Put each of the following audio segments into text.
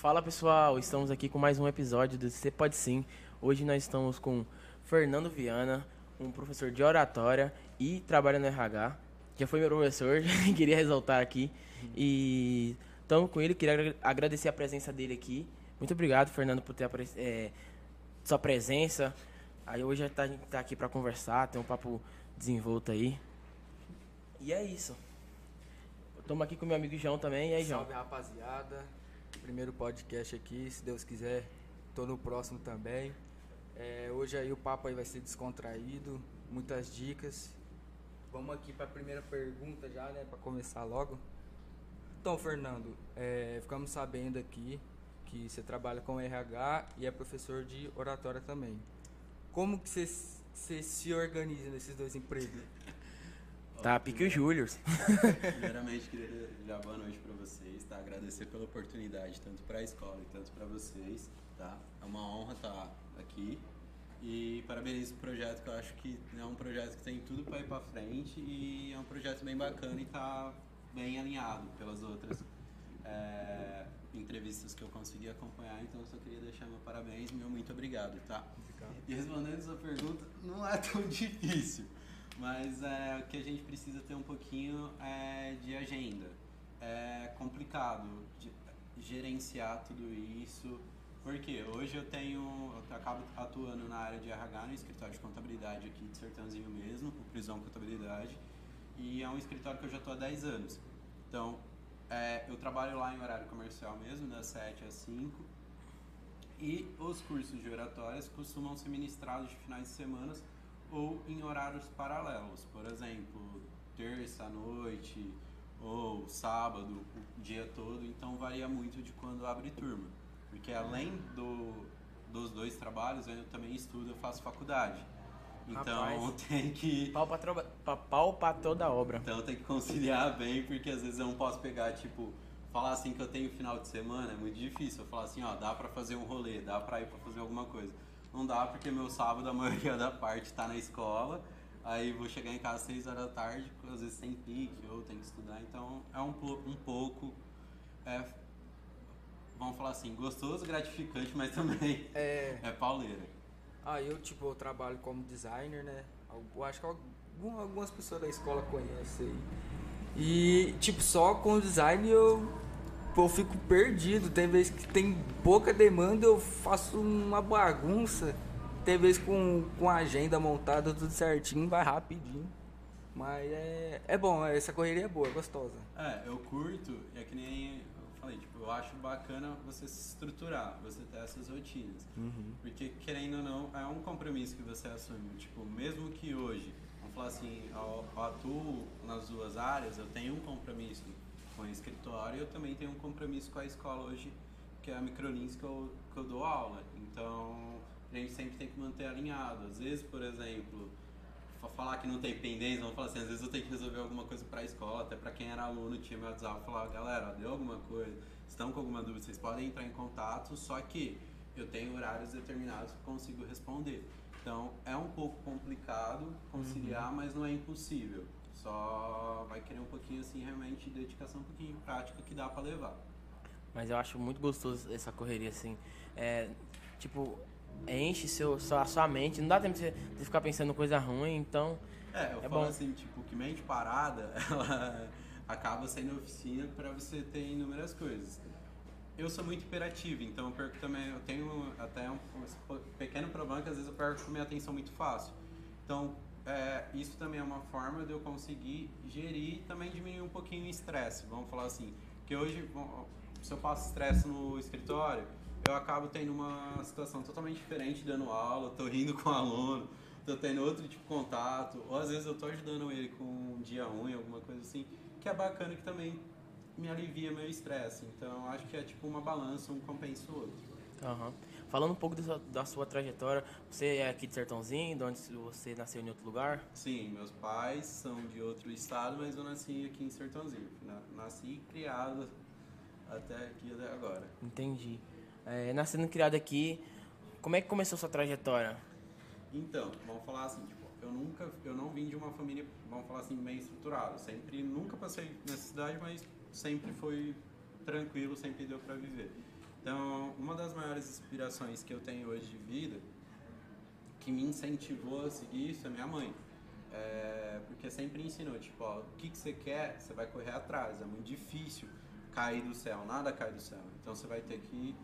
Fala pessoal, estamos aqui com mais um episódio do Você Pode Sim. Hoje nós estamos com Fernando Viana, um professor de oratória e trabalha no RH. Já foi meu professor, queria ressaltar aqui. E estamos com ele, queria agradecer a presença dele aqui. Muito obrigado, Fernando, por ter é, sua presença. Aí hoje a gente tá aqui para conversar, ter um papo desenvolto aí. E é isso. Estamos aqui com meu amigo João também. E aí, João? Salve, rapaziada. Primeiro podcast aqui, se Deus quiser, tô no próximo também. É, hoje aí o papo aí vai ser descontraído, muitas dicas. Vamos aqui para a primeira pergunta já, né, para começar logo. Então, Fernando, é, ficamos sabendo aqui que você trabalha com RH e é professor de oratória também. Como que você, você se organiza nesses dois empregos? Tá, pique o Júlio. Primeiramente, queria dar boa noite para vocês, tá? Agradecer pela oportunidade, tanto para a escola e tanto para vocês, tá? É uma honra estar tá aqui. E parabenizo o projeto, que eu acho que é um projeto que tem tudo para ir para frente e é um projeto bem bacana e está bem alinhado pelas outras é, entrevistas que eu consegui acompanhar. Então, só queria deixar meu parabéns e meu muito obrigado, tá? Obrigado. E respondendo essa pergunta, não é tão difícil. Mas é, o que a gente precisa ter um pouquinho é de agenda. É complicado gerenciar tudo isso, porque hoje eu tenho, eu acabo atuando na área de RH no escritório de contabilidade aqui de Sertãozinho mesmo, o Prisão Contabilidade, e é um escritório que eu já estou há 10 anos. Então, é, eu trabalho lá em horário comercial mesmo, das 7 às 5, e os cursos de oratórias costumam ser ministrados de finais de semana ou em horários paralelos, por exemplo, terça à noite ou sábado, o dia todo, então varia muito de quando abre turma. Porque além do, dos dois trabalhos, eu também estudo, eu faço faculdade. Então Rapaz, tem que. Pau pra, pau pra toda a obra. Então tem que conciliar bem, porque às vezes eu não posso pegar, tipo, falar assim que eu tenho final de semana, é muito difícil. Eu falar assim, ó, dá pra fazer um rolê, dá pra ir pra fazer alguma coisa. Não dá porque meu sábado a maioria da parte tá na escola. Aí vou chegar em casa às 6 horas da tarde, às vezes sem pique ou tem que estudar. Então é um, um pouco, é, vamos falar assim, gostoso, gratificante, mas também é, é pauleira. Ah, eu tipo, eu trabalho como designer, né? Eu acho que algumas pessoas da escola conhecem aí. E tipo, só com design eu eu fico perdido. Tem vezes que tem pouca demanda, eu faço uma bagunça. Tem vezes com, com a agenda montada, tudo certinho, vai rapidinho. Mas é, é bom, essa correria é boa, é gostosa. É, eu curto, é que nem eu falei, tipo, eu acho bacana você se estruturar, você ter essas rotinas. Uhum. Porque, querendo ou não, é um compromisso que você assume. Tipo, mesmo que hoje, vamos falar assim, eu, eu atuo nas duas áreas, eu tenho um compromisso com o escritório, eu também tenho um compromisso com a escola hoje, que é a Microlins que eu, que eu dou aula. Então, a gente sempre tem que manter alinhado. Às vezes, por exemplo, falar que não tem pendência, vamos falar assim, às vezes eu tenho que resolver alguma coisa para a escola, até para quem era aluno tinha meu WhatsApp, falar, galera, deu alguma coisa, estão com alguma dúvida, vocês podem entrar em contato, só que eu tenho horários determinados que consigo responder. Então, é um pouco complicado conciliar, uhum. mas não é impossível. Só vai querer um pouquinho assim, realmente, dedicação, um pouquinho de prática que dá para levar. Mas eu acho muito gostoso essa correria, assim. É, tipo, enche seu, sua, sua mente, não dá tempo de, de ficar pensando coisa ruim, então. É, eu é falo bom. assim, tipo, que mente parada, ela acaba sendo oficina para você ter inúmeras coisas. Eu sou muito hiperativo, então eu perco também, eu tenho até um, um pequeno problema que às vezes eu perco minha atenção muito fácil. Então, é, isso também é uma forma de eu conseguir gerir e também diminuir um pouquinho o estresse, vamos falar assim. Que hoje, se eu passo estresse no escritório, eu acabo tendo uma situação totalmente diferente dando aula, tô rindo com o aluno, tô tendo outro tipo de contato, ou às vezes eu tô ajudando ele com um dia ruim, alguma coisa assim, que é bacana que também me alivia meu estresse. Então acho que é tipo uma balança, um compensa o outro. Uhum. Falando um pouco da sua, da sua, trajetória, você é aqui de Sertãozinho, de onde você nasceu em outro lugar? Sim, meus pais são de outro estado, mas eu nasci aqui em Sertãozinho. Nasci e criado até aqui até agora. Entendi. É, nascendo e criado aqui, como é que começou a sua trajetória? Então, vamos falar assim, tipo, eu nunca, eu não vim de uma família, vamos falar assim, bem estruturada. Sempre, nunca passei necessidade, mas sempre foi tranquilo, sempre deu para viver. Então, uma das maiores inspirações que eu tenho hoje de vida, que me incentivou a seguir isso, é minha mãe. É, porque sempre ensinou, tipo, ó, o que, que você quer, você vai correr atrás. É muito difícil cair do céu, nada cai do céu. Então você vai ter que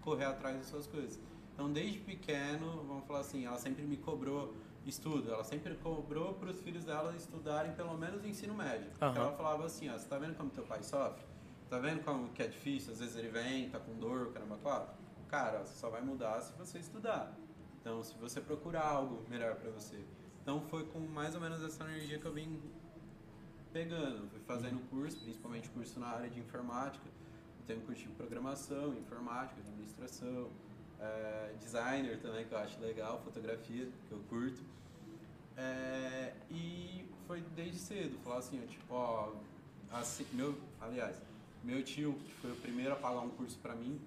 correr atrás das suas coisas. Então desde pequeno, vamos falar assim, ela sempre me cobrou estudo, ela sempre cobrou para os filhos dela estudarem pelo menos o ensino médio. Uhum. Ela falava assim, ó, você tá vendo como teu pai sofre? Tá vendo como que é difícil? Às vezes ele vem, tá com dor, caramba, quatro. Cara, só vai mudar se você estudar. Então, se você procurar algo melhor para você. Então, foi com mais ou menos essa energia que eu vim pegando. Fui fazendo curso, principalmente curso na área de informática. Eu tenho curso de programação, informática, administração, é, designer também, que eu acho legal, fotografia, que eu curto. É, e foi desde cedo, falar assim, tipo, ó, assim, meu, aliás, meu tio, que foi o primeiro a pagar um curso para mim,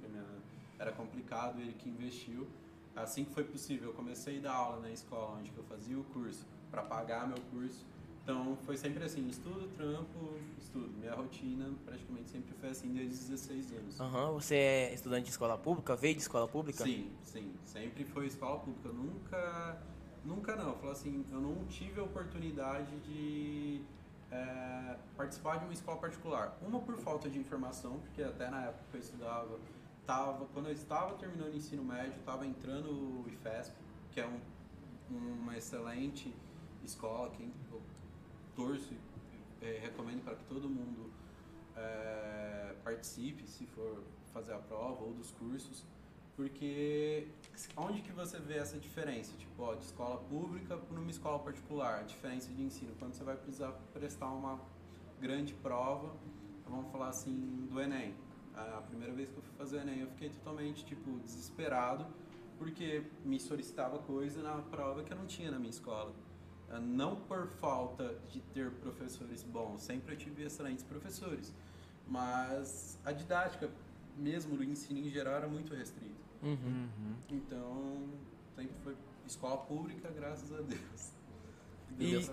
era complicado, ele que investiu. Assim que foi possível, eu comecei a dar aula na escola onde eu fazia o curso, para pagar meu curso. Então foi sempre assim, estudo, trampo, estudo. Minha rotina praticamente sempre foi assim desde os 16 anos. Uhum. Você é estudante de escola pública? Veio de escola pública? Sim, sim. Sempre foi escola pública. Eu nunca. Nunca não. Falo assim, eu não tive a oportunidade de é, participar de uma escola particular. Uma por falta de informação, porque até na época que eu estudava, tava, quando eu estava terminando o ensino médio, estava entrando o IFESP, que é um, uma excelente escola, quem eu torço e é, recomendo para que todo mundo é, participe, se for fazer a prova ou dos cursos, porque onde que você vê essa diferença? Tipo, ó, de escola pública para uma escola particular, diferença de ensino, quando você vai precisar prestar uma grande prova, vamos falar assim, do Enem. A primeira vez que eu fui fazer o Enem, eu fiquei totalmente, tipo, desesperado, porque me solicitava coisa na prova que eu não tinha na minha escola. Não por falta de ter professores bons, sempre eu tive excelentes professores, mas a didática mesmo do ensino em geral era muito restrita. Uhum. Então, sempre foi escola pública, graças a Deus. Deu e...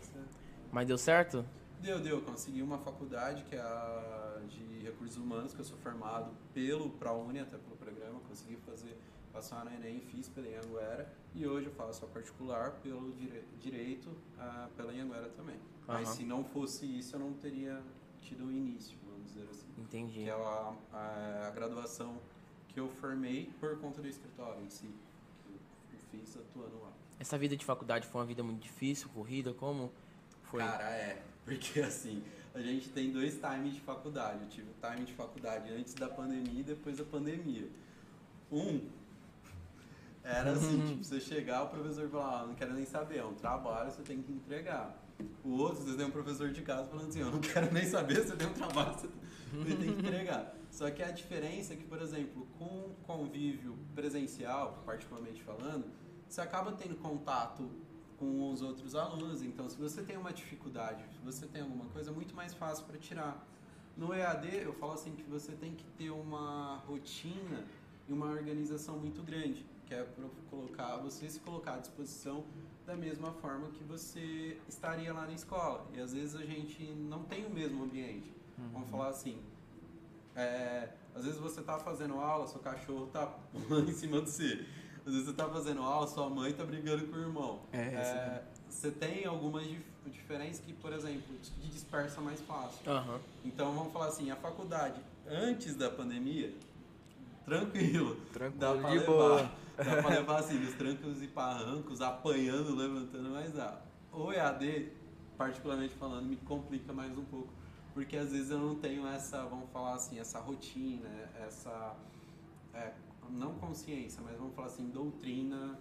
Mas deu certo? Deu, deu. Consegui uma faculdade que é a de recursos humanos, que eu sou formado pelo ProUni, até pelo programa. Consegui fazer, passar no Enem, fiz pela Anhanguera. E hoje eu faço a particular pelo dire, direito uh, pela Anhanguera também. Uhum. Mas se não fosse isso, eu não teria tido o início, vamos dizer assim. Entendi. Que é a, a, a graduação que eu formei por conta do escritório em si, que eu fiz atuando lá. Essa vida de faculdade foi uma vida muito difícil, corrida, como foi? Cara, é, porque assim, a gente tem dois times de faculdade. Eu tive o time de faculdade antes da pandemia e depois da pandemia. Um era assim, tipo, você chegar, o professor falar, ah, não quero nem saber, é um trabalho, você tem que entregar. O outro, você tem um professor de casa falando assim, eu não quero nem saber, você tem um trabalho, você tem que entregar. Só que a diferença é que, por exemplo, com convívio presencial, particularmente falando, você acaba tendo contato com os outros alunos. Então, se você tem uma dificuldade, se você tem alguma coisa, é muito mais fácil para tirar. No EAD, eu falo assim que você tem que ter uma rotina e uma organização muito grande, que é para colocar, você se colocar à disposição da mesma forma que você estaria lá na escola. E às vezes a gente não tem o mesmo ambiente. Uhum. Vamos falar assim, é, às vezes você está fazendo aula, seu cachorro está pulando em cima de você. Às vezes você está fazendo aula, sua mãe está brigando com o irmão. É, é, você tem algumas dif diferenças que, por exemplo, te dispersa mais fácil. Uhum. Então vamos falar assim, a faculdade antes da pandemia, tranquilo. Tranquilo, dá pra de levar, boa. Dá pra levar assim, os trancos e parrancos, apanhando, levantando, mas dá. O EAD, particularmente falando, me complica mais um pouco porque às vezes eu não tenho essa, vamos falar assim, essa rotina, essa é, não consciência, mas vamos falar assim, doutrina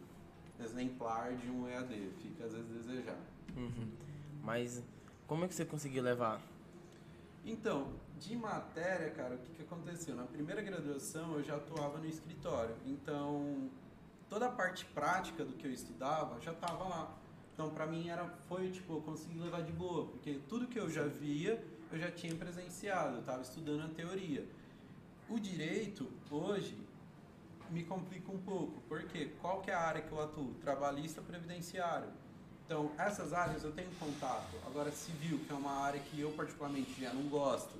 exemplar de um EAD, fica às vezes desejar. Uhum. Mas como é que você conseguiu levar? Então, de matéria, cara, o que, que aconteceu? Na primeira graduação eu já atuava no escritório, então toda a parte prática do que eu estudava já estava lá. Então, para mim era foi tipo, eu consegui levar de boa, porque tudo que eu já via eu já tinha presenciado, eu estava estudando a teoria. O direito, hoje, me complica um pouco, porque qual que é a área que eu atuo? Trabalhista previdenciário. Então, essas áreas eu tenho contato. Agora, civil, que é uma área que eu particularmente já não gosto,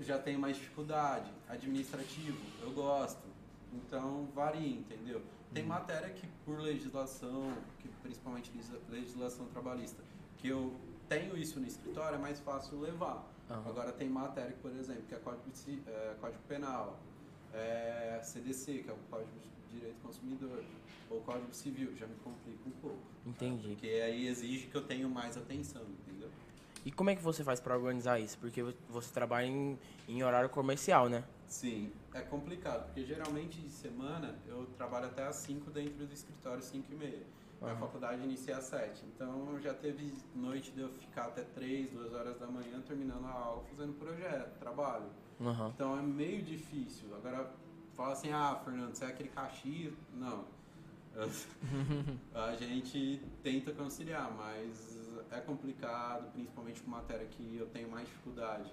já tenho mais dificuldade. Administrativo, eu gosto. Então varia, entendeu? Tem Uhum. matéria que por legislação, que principalmente legisla- legislação trabalhista, que eu tenho isso no escritório, é mais fácil levar. Aham. Agora tem matéria por exemplo, que é Código, é, Código Penal, é CDC, que é o Código de Direito do Consumidor, ou Código Civil, já me complica um pouco. Entendi. Porque aí exige que eu tenha mais atenção, entendeu? E como é que você faz pra organizar isso? Porque vo- você trabalha em, em horário comercial, né? Sim, é complicado, porque geralmente de semana eu trabalho até às 5 dentro do escritório, 5 e meia. A Aham. faculdade inicia às 7. Então já teve noite de eu ficar até 3, 2 horas da manhã terminando a aula, fazendo projeto, trabalho. Aham. Então é meio difícil. Agora fala assim, ah, Fernando, você é aquele Caxias? Não. a gente tenta conciliar, mas é complicado, principalmente com matéria que eu tenho mais dificuldade.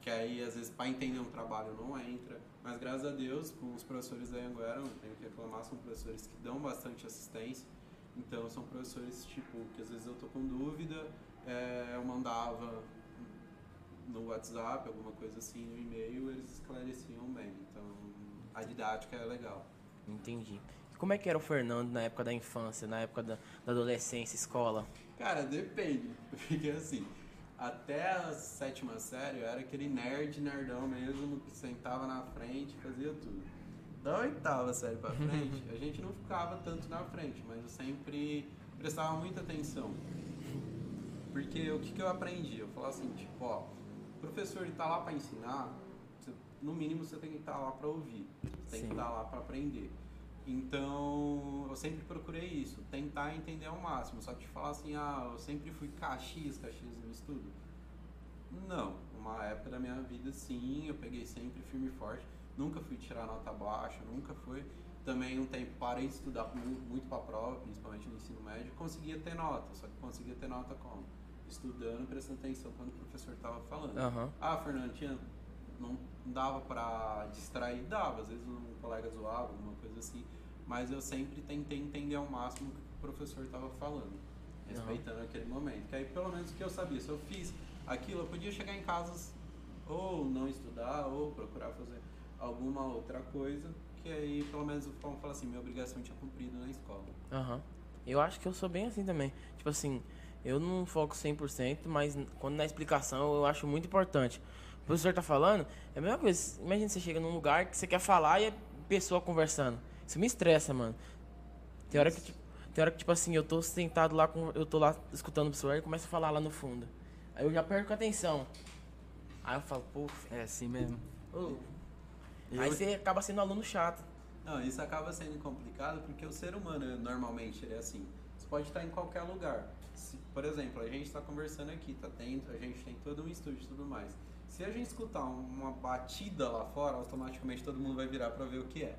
Que aí, às vezes, para entender um trabalho não entra. Mas graças a Deus, com os professores da Anguera, não tenho que reclamar, são professores que dão bastante assistência. Então são professores, tipo, que às vezes eu tô com dúvida, é, eu mandava no WhatsApp, alguma coisa assim, no e-mail, eles esclareciam bem. Então, a didática é legal. Entendi. E como é que era o Fernando na época da infância, na época da, da adolescência, escola? Cara, depende. Porque assim, até a sétima série eu era aquele nerd nerdão mesmo, que sentava na frente e fazia tudo. Da oitava série pra frente, a gente não ficava tanto na frente, mas eu sempre prestava muita atenção. Porque o que, que eu aprendi? Eu falava assim, tipo, ó, o professor ele tá lá pra ensinar, você- no mínimo você tem que estar lá pra ouvir, você tem Sim. que estar lá pra aprender. Então, eu sempre procurei isso, tentar entender ao máximo. Só que falar assim, ah, eu sempre fui Caxias, Caxias no estudo. Não, uma época da minha vida sim, eu peguei sempre firme e forte. Nunca fui tirar nota baixa, nunca fui. Também um tempo parei de estudar muito, para prova, principalmente no ensino médio, conseguia ter nota, só que conseguia ter nota como? Estudando, prestando atenção quando o professor estava falando. Aham. Ah, Fernando, tinha, não dava pra distrair? Dava, às vezes um colega zoava, alguma coisa assim. Mas eu sempre tentei entender ao máximo o que o professor estava falando, respeitando aquele momento. Que aí pelo menos o que eu sabia, se eu fiz aquilo, eu podia chegar em casa ou não estudar, ou procurar fazer alguma outra coisa, que aí pelo menos vamos falar assim, minha obrigação tinha cumprido na escola. Aham. Eu acho que eu sou bem assim também. Tipo assim, eu não foco 100%, mas quando na explicação eu acho muito importante. O professor tá falando, é a mesma coisa. Imagina você chega num lugar que você quer falar e é pessoa conversando. Isso me estressa, mano. Tem hora que, tipo, tem hora que, tipo assim, eu tô sentado lá, com, eu tô lá escutando o professor e começa a falar lá no fundo. Aí eu já perco a atenção. Aí eu falo, pô, É assim mesmo. ô. Eu- Aí você acaba sendo aluno chato. Não, isso acaba sendo complicado porque o ser humano, normalmente, ele é assim. Você pode estar em qualquer lugar. Se, por exemplo, a gente está conversando aqui, tá tendo, a gente tem todo um estúdio e tudo mais. Se a gente escutar um- uma batida lá fora, automaticamente todo mundo vai virar para ver o que é.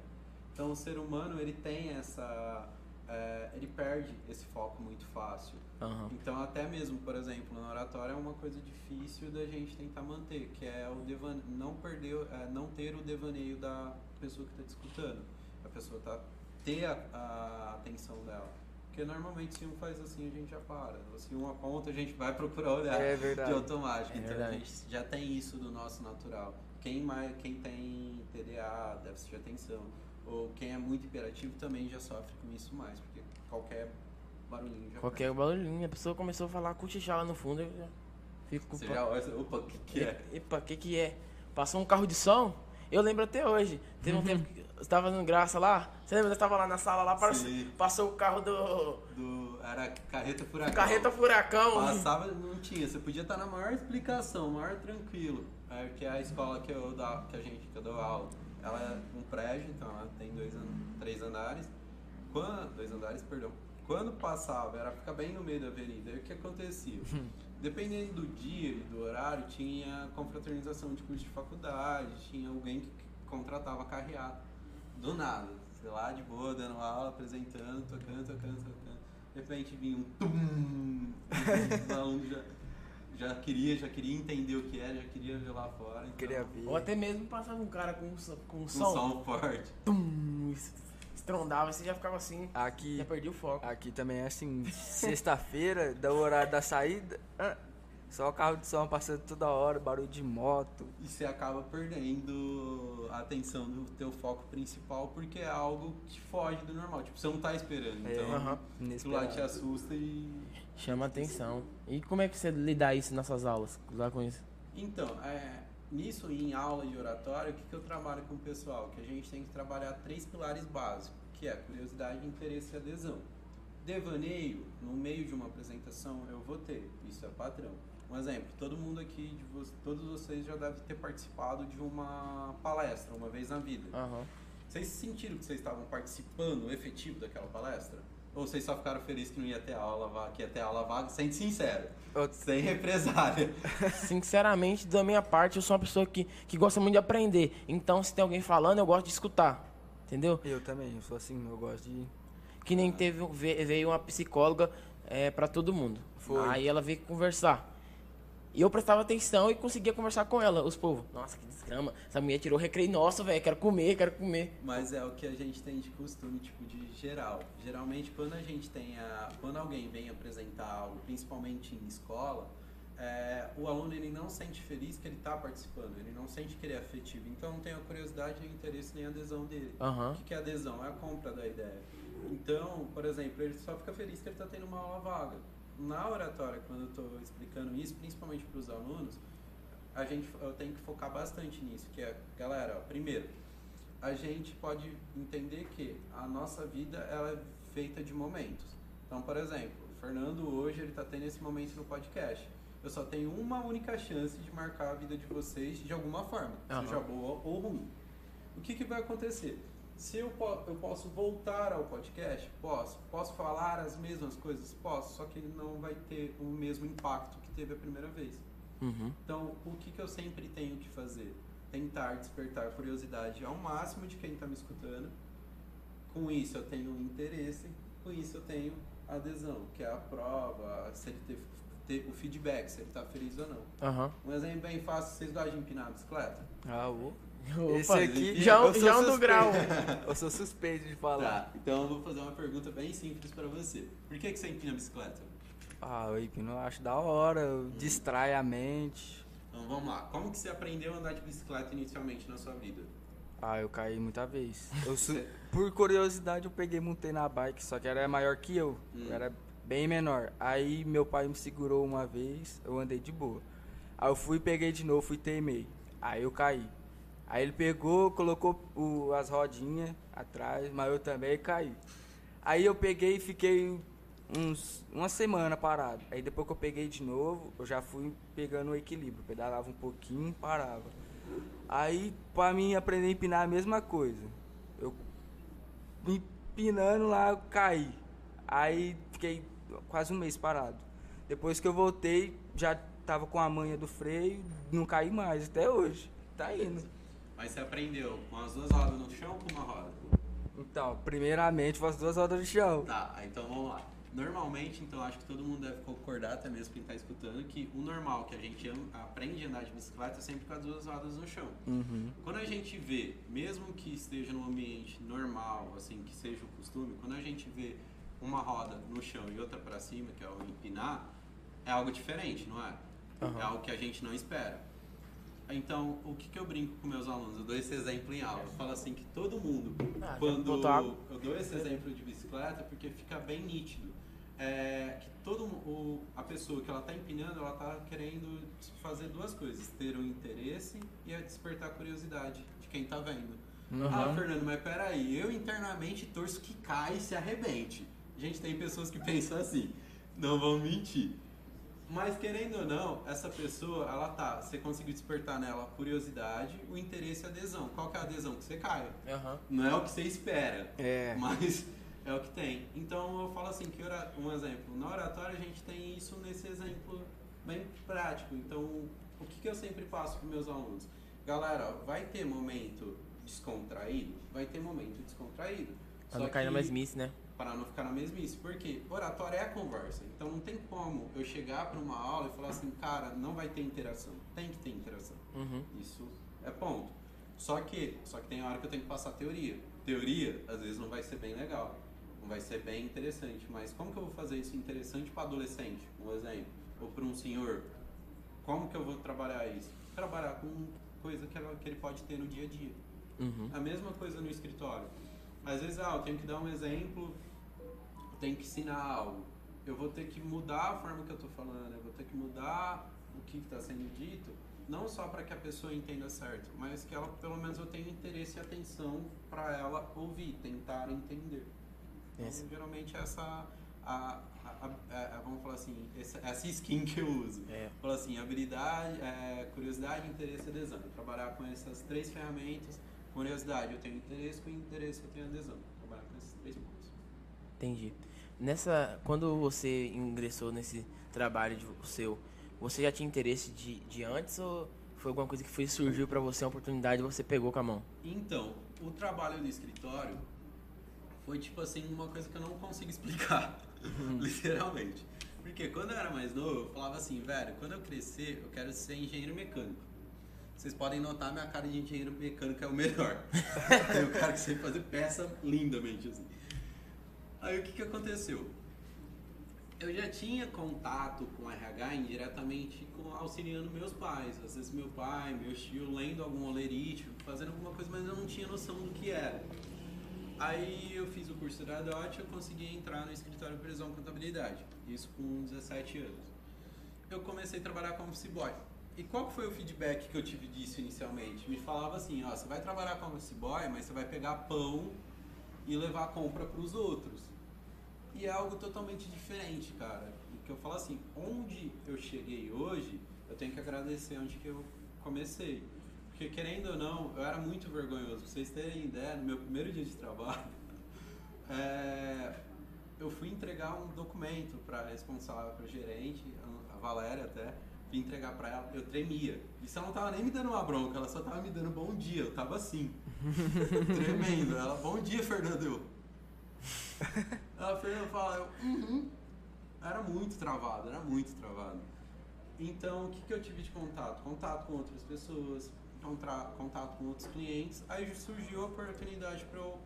Então, o ser humano, ele tem essa... é, ele perde esse foco muito fácil. Aham. Então, até mesmo, por exemplo, na oratória é uma coisa difícil da gente tentar manter, que é o devan não perder, é, não ter o devaneio da pessoa que está te escutando. A pessoa tá ter a, a atenção dela. Porque normalmente se um faz assim, a gente já para. Se um aponta, a gente vai procurar olhar É de automático. É então a gente já tem isso do nosso natural. Quem, mais, quem tem TDA, déficit de atenção, ou quem é muito hiperativo também já sofre com isso mais, porque qualquer barulhinho já Qualquer barulhinho, a pessoa começou a falar cochichar lá no fundo, eu já fico com Você já olha, opa, o que, que é? Epa, o que que é? Passou um carro de som? Eu lembro até hoje. Teve um tempo que eu estava fazendo graça lá. Você lembra? Eu estava lá na sala lá, passou, passou o carro do Do, era carreta furacão. Carreta Furacão. Passava, não tinha. Você podia estar na maior explicação, maior tranquilo. É, que é a escola que eu dá, que a gente que eu dou aula. Ela é um prédio, então ela tem dois, três andares. Quando, dois andares, perdão. Quando passava, era ficar bem no meio da avenida. Aí o que acontecia? Dependendo do dia e do horário, tinha confraternização de curso de faculdade, tinha alguém que contratava carreata. Do nada, sei lá, de boa, dando aula, apresentando, tocando, tocando, tocando. De repente vinha um tum! Os alunos já, já queria, já queria entender o que era, já queria ver lá fora. Então, Queria ver. Ou até mesmo passava um cara com, um som- com um som. forte. Tum, es- estrondava, você já ficava assim, Aqui, já perdia o foco. aqui também é assim, sexta-feira, dá o horário da saída. Só o carro de som passando toda hora, barulho de moto. E você acaba perdendo a atenção do teu foco principal porque é algo que foge do normal. Tipo, você não tá esperando. É, Então, aham. aquilo lá te assusta e. Chama atenção. E como é que você lida isso nas suas aulas? Lá com isso? Então, é, nisso em aula de oratório, o que, que eu trabalho com o pessoal? Que a gente tem que trabalhar três pilares básicos, que é curiosidade, interesse e adesão. Devaneio, no meio de uma apresentação, eu vou ter, isso é padrão. Um exemplo, todo mundo aqui, de vo- todos vocês já devem ter participado de uma palestra uma vez na vida. Aham. Vocês sentiram que vocês estavam participando efetivo daquela palestra? Ou vocês só ficaram felizes que não ia ter aula vaga, que ia ter aula vaga? Sendo sincero, Eu- sem represália. Sinceramente, da minha parte, eu sou uma pessoa que, que gosta muito de aprender. Então, se tem alguém falando, eu gosto de escutar. Entendeu? Eu também, eu sou assim, eu gosto de. Que nem teve, ve- veio uma psicóloga é, para todo mundo. Foi. Aí ela veio conversar. E eu prestava atenção e conseguia conversar com ela, os povos. Nossa, que desgrama. Essa mulher tirou o recreio. Nossa, velho, quero comer, quero comer. Mas é o que a gente tem de costume, tipo, de geral. Geralmente, quando a gente tem a... Quando alguém vem apresentar algo, principalmente em escola, é, o aluno, ele não sente feliz que ele está participando. Ele não sente que ele é afetivo. Então, não tem a curiosidade, nem interesse, nem a adesão dele. Aham. O que que é adesão? É a compra da ideia. Então, por exemplo, ele só fica feliz que ele está tendo uma aula vaga. Na oratória, quando eu estou explicando isso, principalmente para os alunos, a gente, eu tenho que focar bastante nisso, que é, galera, ó, primeiro, a gente pode entender que a nossa vida ela é feita de momentos. Então, por exemplo, o Fernando hoje ele está tendo esse momento no podcast. Eu só tenho uma única chance de marcar a vida de vocês de alguma forma, Aham. seja boa ou ruim. O que, que vai acontecer? Se eu, po- eu posso voltar ao podcast, posso. Posso falar as mesmas coisas, posso. Só que ele não vai ter o mesmo impacto que teve a primeira vez. Uhum. Então, o que, que eu sempre tenho que fazer? Tentar despertar a curiosidade ao máximo de quem está me escutando. Com isso, eu tenho interesse. Com isso, eu tenho adesão, que é a prova, se ele ter, ter o feedback, se ele está feliz ou não. Aham. Um exemplo bem fácil: vocês gostam de empinar a bicicleta? Ah, ô. Opa, Esse aqui- já, eu sou já um do suspeito. grau. Eu sou suspeito de falar. Tá, então eu vou fazer uma pergunta bem simples para você. Por que, que você empina a bicicleta? Ah, o hipno eu acho da hora, eu distrai a mente. Então vamos lá. Como que você aprendeu a andar de bicicleta inicialmente na sua vida? Ah, eu caí muita vez. Eu su- Por curiosidade, eu peguei e montei na bike, só que era maior que eu. Hum. Eu era bem menor. Aí meu pai me segurou uma vez, eu andei de boa. Aí eu fui, peguei de novo, fui teimei. Aí eu caí. Aí ele pegou, colocou o- as rodinhas atrás, mas eu também caí. Aí eu peguei e fiquei uns, uma semana parado. Aí depois que eu peguei de novo, eu já fui pegando o equilíbrio. Pedalava um pouquinho, parava. Aí, pra mim aprender a empinar a mesma coisa. Eu empinando lá, eu caí. Aí fiquei quase um mês parado. Depois que eu voltei, já tava com a manha do freio, não caí mais até hoje. Tá indo. Mas você aprendeu com as duas rodas no chão ou com uma roda? Então, primeiramente, foi as duas rodas de chão. Tá, então vamos lá. Normalmente, então acho que todo mundo deve concordar, até mesmo quem está escutando, que o normal que a gente aprende a andar de bicicleta é sempre com as duas rodas no chão. Uhum. Quando a gente vê, mesmo que esteja num ambiente normal, assim, que seja o costume, quando a gente vê uma roda no chão e outra para cima, que é o empinar, é algo diferente, não é? Aham. É algo que a gente não espera. Então, o que, que eu brinco com meus alunos? Eu dou esse exemplo em aula. Eu falo assim que todo mundo, Ah, quando eu dou esse exemplo de bicicleta, porque fica bem nítido. É que todo o, a pessoa que ela está empinando, ela está querendo fazer duas coisas: ter um interesse e despertar a curiosidade de quem está vendo. Uhum. Ah, Fernando, mas peraí, eu internamente torço que caia e se arrebente. Gente, tem pessoas que pensam assim, não vão mentir. Mas querendo ou não, essa pessoa, ela tá, você conseguiu despertar nela a curiosidade, o interesse e a adesão. Qual que é a adesão? Que você caia. Aham. Não é o que você espera, É. mas é o que tem. Então eu falo assim, que ora- um exemplo, na oratória a gente tem isso nesse exemplo bem prático. Então, o que, que eu sempre passo para meus alunos? Galera, ó, vai ter momento descontraído? Vai ter momento descontraído. Pra não cair na que- mesmice, né? Para não ficar na mesmice. Porque oratória é conversa. Então não tem como eu chegar para uma aula e falar assim, cara, não vai ter interação. Tem que ter interação. Uhum. Isso é ponto. Só que, só que tem hora que eu tenho que passar teoria. Teoria, às vezes, não vai ser bem legal. Não vai ser bem interessante. Mas como que eu vou fazer isso interessante para adolescente? Um exemplo. Ou para um senhor como que eu vou trabalhar isso? Trabalhar com coisa que, ela, que ele pode ter no dia a dia. Uhum. A mesma coisa no escritório. Às vezes, ah, eu tenho que dar um exemplo, eu tenho que ensinar algo. Eu vou ter que mudar a forma que eu estou falando, eu vou ter que mudar o que está sendo dito, não só para que a pessoa entenda certo, mas que ela, pelo menos, eu tenha interesse e atenção para ela ouvir, tentar entender. Então, Essa. geralmente, essa, a, a- a- a- vamos falar assim, essa, essa skin que eu uso. É. Fala assim, habilidade, é, curiosidade, interesse e adesão. Trabalhar com essas três ferramentas. Curiosidade, eu tenho interesse, com interesse eu tenho adesão. Trabalhar com esses três pontos. Entendi. Nessa, quando você ingressou nesse trabalho de, seu, você já tinha interesse de, de antes ou foi alguma coisa que foi surgiu pra você, uma oportunidade e você pegou com a mão? Então, o trabalho no escritório foi tipo assim, uma coisa que eu não consigo explicar, literalmente. Porque quando eu era mais novo, eu falava assim, velho, quando eu crescer, eu quero ser engenheiro mecânico. Vocês podem notar, minha cara de engenheiro mecânico é o melhor. Tem o cara que sabe fazer peça lindamente, assim. Aí o que, que aconteceu? Eu já tinha contato com RH indiretamente com, auxiliando meus pais. Às vezes meu pai, meu tio lendo algum olerite, fazendo alguma coisa, mas eu não tinha noção do que era. Aí eu fiz o curso da DOT e consegui entrar no escritório de previsão e contabilidade. Isso com 17 anos. Eu comecei a trabalhar como office boy. E qual foi o feedback que eu tive disso inicialmente? Me falava assim, ó, você vai trabalhar como office boy, mas você vai pegar pão e levar a compra para os outros. E é algo totalmente diferente, cara. E que eu falo assim, onde eu cheguei hoje, eu tenho que agradecer onde que eu comecei. Porque querendo ou não, eu era muito vergonhoso. Pra vocês terem ideia, no meu primeiro dia de trabalho, é, eu fui entregar um documento para responsável, para gerente, a Valéria até, fui entregar para ela, eu tremia. Isso ela não tava nem me dando uma bronca, ela só tava me dando bom dia, eu tava assim, tremendo. Ela, bom dia, Fernando. Eu, ela, Fernando, fala, eu, uhum. Era muito travado, era muito travado. Então, o que, que eu tive de contato? Contato com outras pessoas, contato com outros clientes. Aí surgiu a oportunidade para eu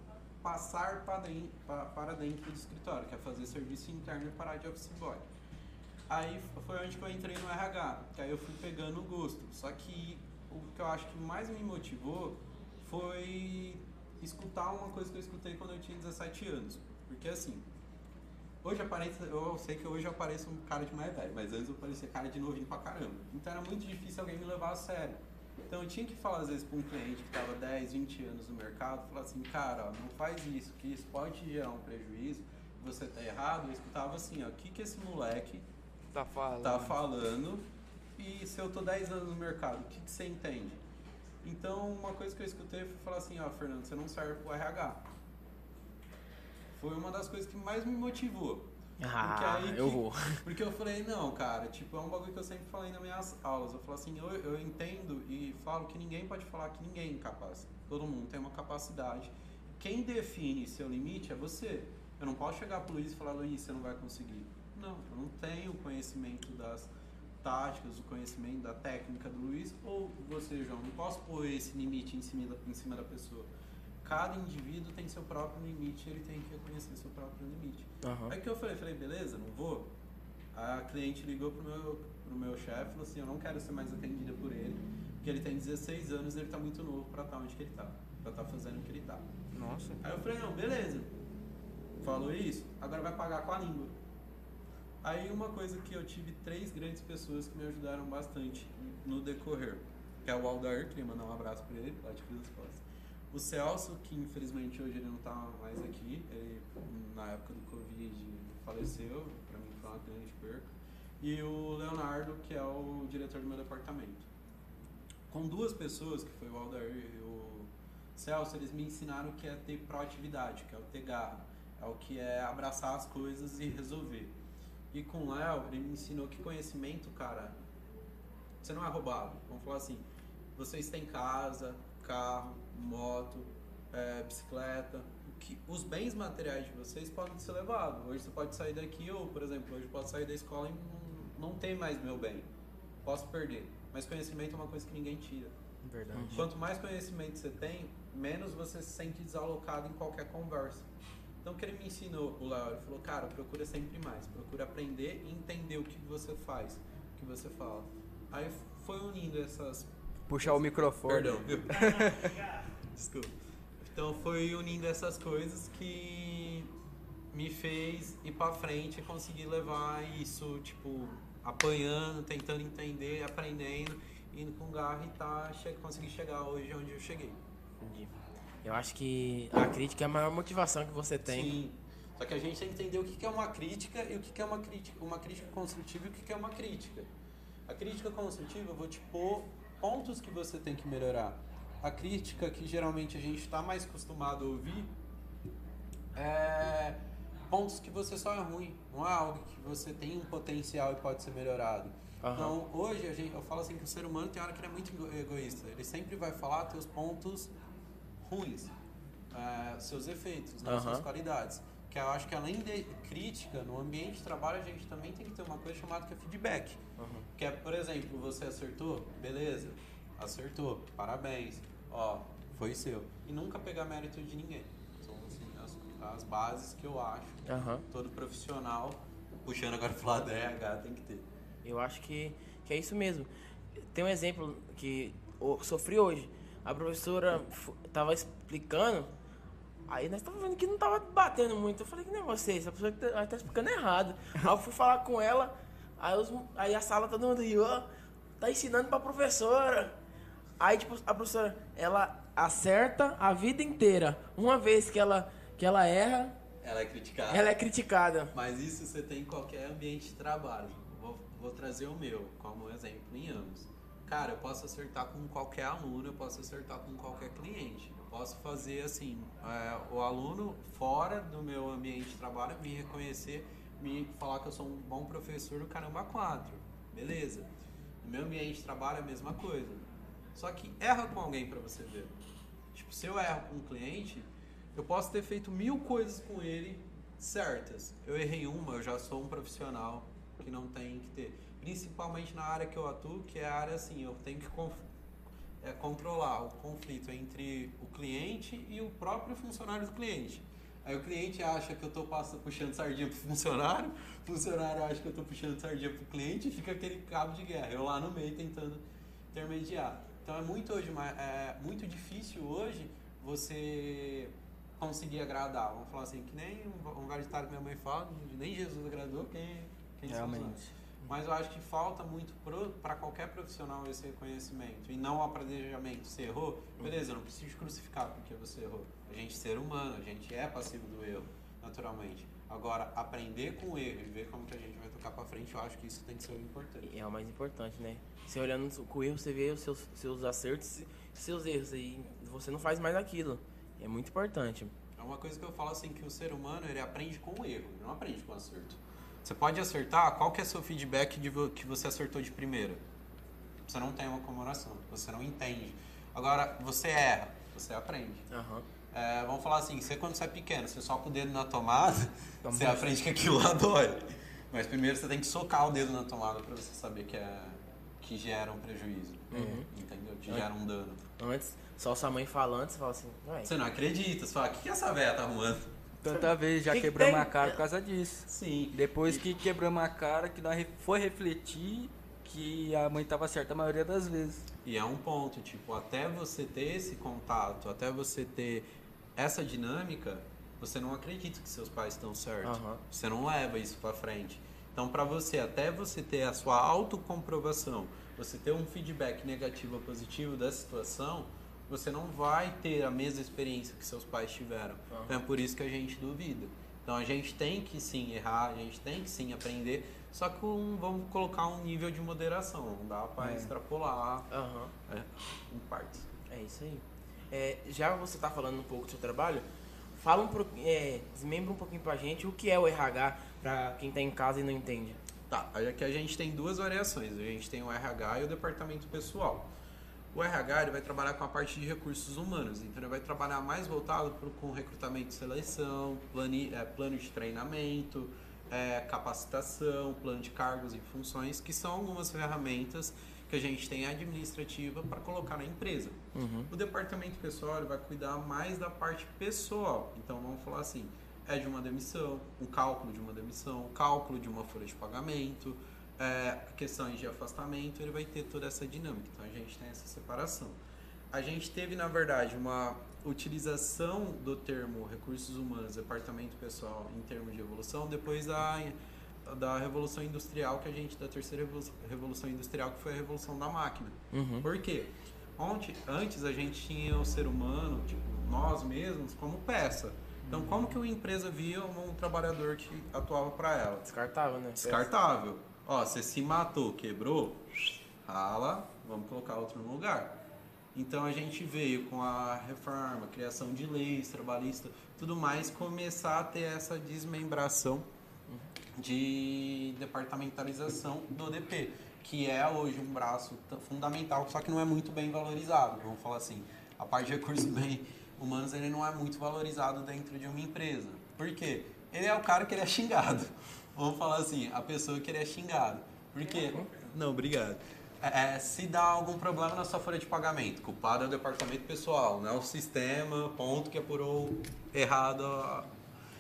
passar para dentro, para dentro do escritório, que é fazer serviço interno e parar de office boy. Aí foi onde que eu entrei no RH, que aí eu fui pegando o gosto. Só que o que eu acho que mais me motivou foi escutar uma coisa que eu escutei quando eu tinha 17 anos. Porque assim, hoje aparece, eu sei que hoje eu pareço um cara de mais velho, mas antes eu parecia cara de novinho pra caramba. Então era muito difícil alguém me levar a sério. Então eu tinha que falar às vezes pra um cliente que estava 10, 20 anos no mercado, falar assim, cara, ó, não faz isso, que isso pode gerar um prejuízo, você tá errado. Eu escutava assim, ó, o que que esse moleque Tá falando. tá falando e se eu tô 10 anos no mercado, o que, que você entende? Então, uma coisa que eu escutei foi falar assim, ó, Fernando, você não serve pro RH. Foi uma das coisas que mais me motivou. Ah, aí eu que- vou. Porque eu falei, não, cara, tipo, é um bagulho que eu sempre falei nas minhas aulas. Eu falo assim, eu, eu entendo e falo que ninguém pode falar que ninguém é incapaz. Todo mundo tem uma capacidade. Quem define seu limite é você. Eu não posso chegar pro Luiz e falar, Luiz, você não vai conseguir. Não, eu não tenho conhecimento das táticas, o conhecimento da técnica do Luiz, ou você, João, não posso pôr esse limite em cima da, em cima da pessoa. Cada indivíduo tem seu próprio limite, ele tem que reconhecer seu próprio limite. Aham. Aí que eu falei, falei, beleza, não vou. A cliente ligou pro meu, pro meu chefe e falou assim, eu não quero ser mais atendida por ele, porque ele tem 16 anos e ele tá muito novo pra estar onde que ele tá, pra estar fazendo o que ele tá. Nossa. Aí eu falei, não, beleza. Falou isso, agora vai pagar com a língua. Aí uma coisa que eu tive três grandes pessoas que me ajudaram bastante no decorrer, que é o Aldair, queria mandar um abraço pra ele, lá de Cruz das Costas. O Celso, que infelizmente hoje ele não tá mais aqui, ele na época do Covid faleceu, pra mim foi uma grande perca. E o Leonardo, que é o diretor do meu departamento. Com duas pessoas, que foi o Aldair e o Celso, eles me ensinaram o que é ter proatividade, que é o ter garra, é o que é abraçar as coisas e resolver. E com o Léo, ele me ensinou que conhecimento, cara, você não é roubado. Vamos falar assim, vocês têm casa, carro, moto, é, bicicleta, o que, os bens materiais de vocês podem ser levados. Hoje você pode sair daqui, ou, por exemplo, hoje eu posso sair da escola e não, não tem mais meu bem. Posso perder. Mas conhecimento é uma coisa que ninguém tira. Verdade. Quanto mais conhecimento você tem, menos você se sente desalocado em qualquer conversa. Então, o que ele me ensinou, o Léo, ele falou, cara, procura sempre mais. Procura aprender e entender o que você faz, o que você fala. Aí foi unindo essas. Puxar o microfone. Perdão, viu? Desculpa. Então foi unindo essas coisas que me fez ir pra frente e conseguir levar isso, tipo, apanhando, tentando entender, aprendendo, indo com garra e tá, che conseguir chegar hoje onde eu cheguei. Entendi. Eu acho que a crítica é a maior motivação que você tem. Sim. Só que a gente tem que entender o que é uma crítica e o que é uma crítica, uma crítica construtiva e o que é uma crítica. A crítica construtiva, eu vou te pôr pontos que você tem que melhorar. A crítica que geralmente a gente está mais acostumado a ouvir é pontos que você só é ruim, não é algo que você tem um potencial e pode ser melhorado. Aham. Então, hoje a gente, eu falo assim que o ser humano tem hora que ele é muito ego- egoísta. Ele sempre vai falar teus pontos ruins, é, seus efeitos, não Aham. suas qualidades. Que eu acho que além de crítica, no ambiente de trabalho a gente também tem que ter uma coisa chamada que é feedback. Uhum. Que é, por exemplo, você acertou, beleza, acertou, parabéns, ó, foi seu. E nunca pegar mérito de ninguém. São assim, as, as bases que eu acho Aham. todo profissional, puxando agora pro lado da RH, tem que ter. Eu acho que, que é isso mesmo. Tem um exemplo que eu sofri hoje. A professora fu- tava explicando, aí nós tava vendo que não tava batendo muito. Eu falei, que negócio é esse? A professora tá, tá explicando errado. Aí eu fui falar com ela, aí, os- aí a sala todo mundo riu, ó, tá ensinando pra professora. Aí, tipo, a professora, ela acerta a vida inteira. Uma vez que ela, que ela erra, Ela é criticada. ela é criticada. Mas isso você tem em qualquer ambiente de trabalho. Vou, vou trazer o meu como exemplo em ambos. Cara, eu posso acertar com qualquer aluno, eu posso acertar com qualquer cliente. Posso fazer assim, é, o aluno fora do meu ambiente de trabalho me reconhecer, me falar que eu sou um bom professor do caramba 4. Beleza. No meu ambiente de trabalho é a mesma coisa. Só que erra com alguém pra você ver. Tipo, se eu erro com um cliente, eu posso ter feito mil coisas com ele certas. Eu errei uma, eu já sou um profissional que não tem que ter. Principalmente na área que eu atuo, que é a área assim, eu tenho que é, controlar o conflito entre o cliente e o próprio funcionário do cliente. Aí o cliente acha que eu estou puxando sardinha pro funcionário, o funcionário acha que eu estou puxando sardinha pro cliente e fica aquele cabo de guerra. Eu lá no meio tentando intermediar. Então é muito hoje, é muito difícil hoje você conseguir agradar. Vamos falar assim, que nem um, um que minha mãe fala, nem Jesus agradou quem, quem. Realmente. Mas eu acho que falta muito para qualquer profissional esse reconhecimento e não o apredejamento. Você errou, beleza, eu não preciso te crucificar porque você errou. A gente é ser humano, a gente é passivo do erro, naturalmente. Agora, aprender com o erro e ver como que a gente vai tocar para frente, eu acho que isso tem que ser o importante. É o mais importante, né? Você olhando com o erro, você vê os seus, seus acertos seus erros. E você não faz mais aquilo. É muito importante. É uma coisa que eu falo assim, que o ser humano, ele aprende com o erro, não aprende com o acerto. Você pode acertar, qual que é seu feedback de que você acertou de primeira? Você não tem uma comemoração, você não entende. Agora, você erra, você aprende. Aham. É, vamos falar assim, você quando você é pequeno, você soca o dedo na tomada, Vamos você aprende que aquilo lá dói. Mas primeiro você tem que socar o dedo na tomada para você saber que, é, que gera um prejuízo. Uhum. Entendeu? Que gera um dano. Antes, só sua mãe falando, você fala assim, Você não acredita, você fala, o que, que essa véia tá arrumando? Tanta vez já Que que quebramos tem? a cara por causa disso. Sim. Depois que quebramos a cara, que nós foi refletir que a mãe estava certa a maioria das vezes. E é um ponto, tipo, até você ter esse contato, até você ter essa dinâmica, você não acredita que seus pais estão certos. Aham. Você não leva isso pra frente. Então, pra você, até você ter a sua autocomprovação, você ter um feedback negativo ou positivo da situação, você não vai ter a mesma experiência que seus pais tiveram. Aham. Então, é por isso que a gente duvida. Então, a gente tem que sim errar, a gente tem que sim aprender, só que um- vamos colocar um nível de moderação, não dá pra É. extrapolar aham. é, em partes. É isso aí. É, já você tá falando um pouco do seu trabalho, fala um pouquinho, é, desmembra um pouquinho pra gente o que é o RH, pra quem tá em casa e não entende. Tá, aqui a gente tem duas variações. A gente tem o RH e o departamento pessoal. O RH ele vai trabalhar com a parte de recursos humanos, então ele vai trabalhar mais voltado pro, com recrutamento e seleção, plani, é, plano de treinamento, é, capacitação, plano de cargos e funções, que são algumas ferramentas que a gente tem administrativa para colocar na empresa. Uhum. O departamento pessoal vai cuidar mais da parte pessoal. Então vamos falar assim, é de uma demissão, um cálculo de uma demissão, um cálculo de uma folha de pagamento, é, questões de afastamento, ele vai ter toda essa dinâmica. Então a gente tem essa separação. A gente teve, na verdade, uma utilização do termo recursos humanos, departamento pessoal, em termos de evolução, depois da, da revolução industrial que a gente, da terceira revolução industrial, que foi a revolução da máquina. Uhum. Por quê? Onde, antes a gente tinha o ser humano, tipo, nós mesmos, como peça. Então, como que uma empresa via um trabalhador que atuava para ela? Descartável, né? Descartável. Ó, você se matou, quebrou, rala, vamos colocar outro no lugar. Então a gente veio com a reforma, criação de leis trabalhistas, tudo mais, começar a ter essa desmembração de departamentalização do DP, que é hoje um braço fundamental, só que não é muito bem valorizado, vamos falar assim. A parte de recursos bem humanos ele não é muito valorizado dentro de uma empresa. Por quê? Ele é o cara que ele é xingado. Vamos falar assim, a pessoa que ele é xingado. Por quê? Não, obrigado. É, é, se dá algum problema na sua folha de pagamento, culpado é o departamento pessoal, não é o sistema, ponto que apurou errado.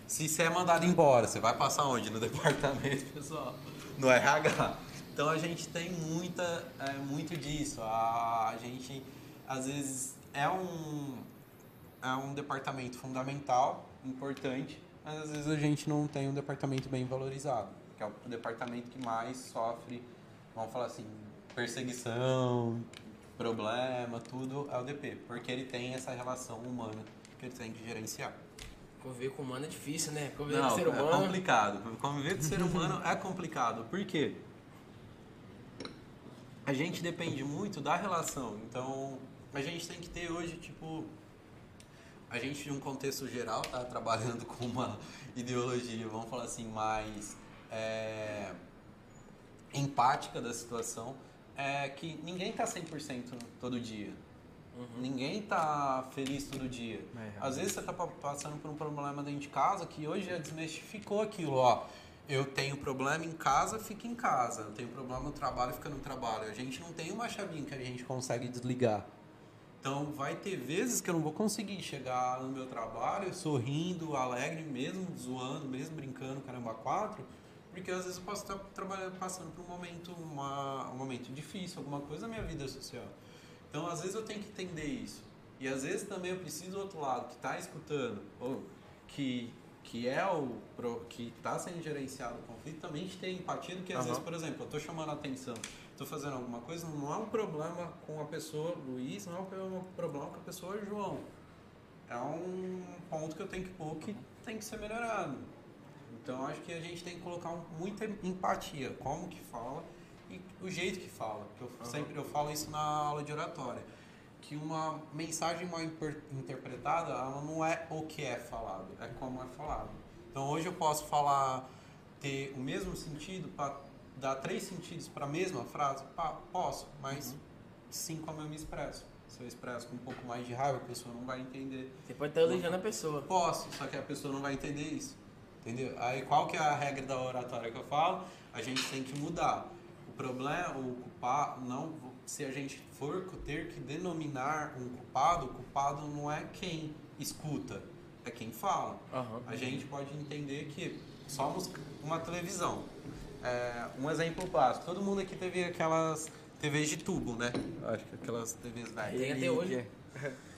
Se você é mandado embora, você vai passar onde? No departamento pessoal, no RH. Então a gente tem muita, é, muito disso. A, a gente às vezes é um, é um departamento fundamental, importante, mas às vezes a gente não tem um departamento bem valorizado, que é o departamento que mais sofre, vamos falar assim, perseguição, problema, tudo é o DP, porque ele tem essa relação humana que ele tem que gerenciar. Conviver com humano é difícil, né? Conviver Não, com ser é humano. complicado. Conviver com ser humano é complicado. Por quê? A gente depende muito da relação. Então, a gente tem que ter hoje, tipo, a gente de um contexto geral tá trabalhando com uma ideologia, vamos falar assim, mais é, empática da situação, é que ninguém tá 100% todo dia. Uhum. Ninguém tá feliz todo dia. É, Às vezes você tá pa- passando por um problema dentro de casa que hoje já desmistificou aquilo, ó. Eu tenho problema em casa, fica em casa. Eu tenho problema no trabalho, fica no trabalho. A gente não tem uma chavinha que a gente consegue desligar. Então vai ter vezes que eu não vou conseguir chegar no meu trabalho sorrindo, alegre, mesmo zoando, mesmo brincando, caramba, quatro, porque às vezes eu posso estar trabalhando, passando por um momento, uma, um momento difícil, alguma coisa na minha vida social. Então às vezes eu tenho que entender isso. E às vezes também eu preciso do outro lado, que está escutando, ou que, que é o que está sendo gerenciado o conflito, também ter empatia do que às Aham. vezes, por exemplo, eu estou chamando a atenção, estou fazendo alguma coisa, não é um problema com a pessoa Luiz, não é um problema com a pessoa João. É um ponto que eu tenho que pôr que tem que ser melhorado. Então acho que a gente tem que colocar muita empatia, como que fala e o jeito que fala. Que eu sempre eu falo isso na aula de oratória, que uma mensagem mal interpretada, ela não é o que é falado, é como é falado. Então hoje eu posso falar ter o mesmo sentido para dar três sentidos para a mesma frase, Pá, posso, mas sim como eu me expresso. Se eu expresso com um pouco mais de raiva, a pessoa não vai entender Você pode estar elogiando a pessoa. Posso, só que a pessoa não vai entender isso. Entendeu? Aí qual que é a regra da oratória que eu falo? A gente tem que mudar. O problema, o culpado, não, se a gente for ter que denominar um culpado, o culpado não é quem escuta, é quem fala. Aham. A gente pode entender que somos uma televisão. É, um exemplo básico, todo mundo aqui teve aquelas TVs de tubo, né? Acho que aquelas TVs velhas. Tem até hoje.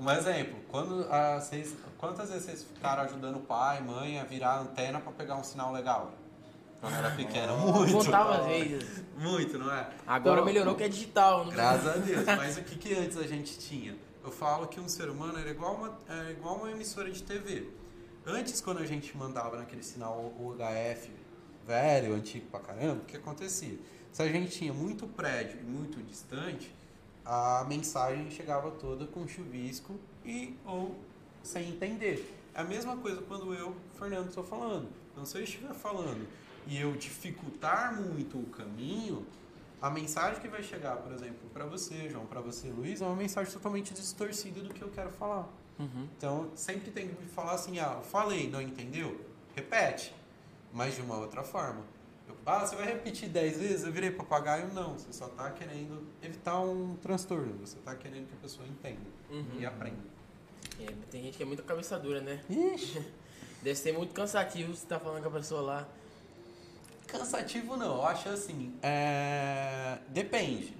Um exemplo, quando ah, vocês, quantas vezes vocês ficaram ajudando o pai, mãe a virar a antena para pegar um sinal legal? Quando era pequeno, muito. Contava às vezes. Muito, não é? Agora Então, melhorou que é digital. Não Graças a Deus. Mas o que, que antes a gente tinha? Eu falo que um ser humano era igual uma, é igual uma emissora de TV. Antes, quando a gente mandava naquele sinal UHF velho, antigo pra caramba, o que acontecia? Se a gente tinha muito prédio e muito distante, a mensagem chegava toda com chuvisco e ou sem entender. É a mesma coisa quando eu, Fernando, estou falando. Então, se eu estiver falando e eu dificultar muito o caminho, a mensagem que vai chegar, por exemplo, para você, João, para você, Luiz, é uma mensagem totalmente distorcida do que eu quero falar. Uhum. Então, sempre tem que me falar assim, ah, falei, não entendeu? Repete, mas de uma outra forma. Eu, ah, você vai repetir 10 vezes? Eu virei papagaio? Não, você só está querendo evitar um transtorno, você está querendo que a pessoa entenda Uhum. e aprenda. É, tem gente que é muito cabeça dura, né? Ixi. Deve ser muito cansativo você tá falando com a pessoa lá. Cansativo não, eu acho assim, é... depende.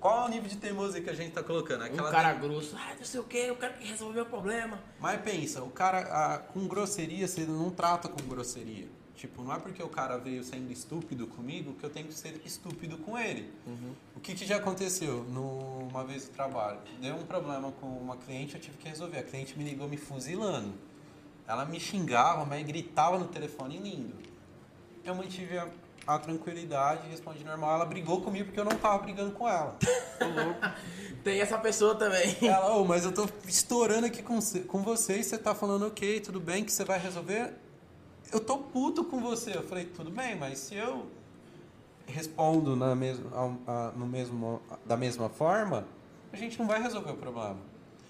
Qual é o nível de teimosia que a gente tá colocando? um cara grosso, ah, não sei o que, eu quero que resolva o problema. Mas pensa, o cara ah, com grosseria, você não trata com grosseria. Tipo, não é porque o cara veio sendo estúpido comigo que eu tenho que ser estúpido com ele. Uhum. O que, que já aconteceu numa vez no trabalho? Deu um problema com uma cliente, eu tive que resolver. A cliente me ligou me fuzilando. Ela me xingava, mas gritava no telefone lindo. Eu mantive a, a tranquilidade, respondi normal. Ela brigou comigo porque eu não tava brigando com ela. Tem essa pessoa também. Ela, oh, mas eu tô estourando aqui com, com você e você tá falando, ok, tudo bem, que você vai resolver eu tô puto com você. Eu falei, tudo bem, mas se eu respondo na mesma, no mesmo, da mesma forma, a gente não vai resolver o problema.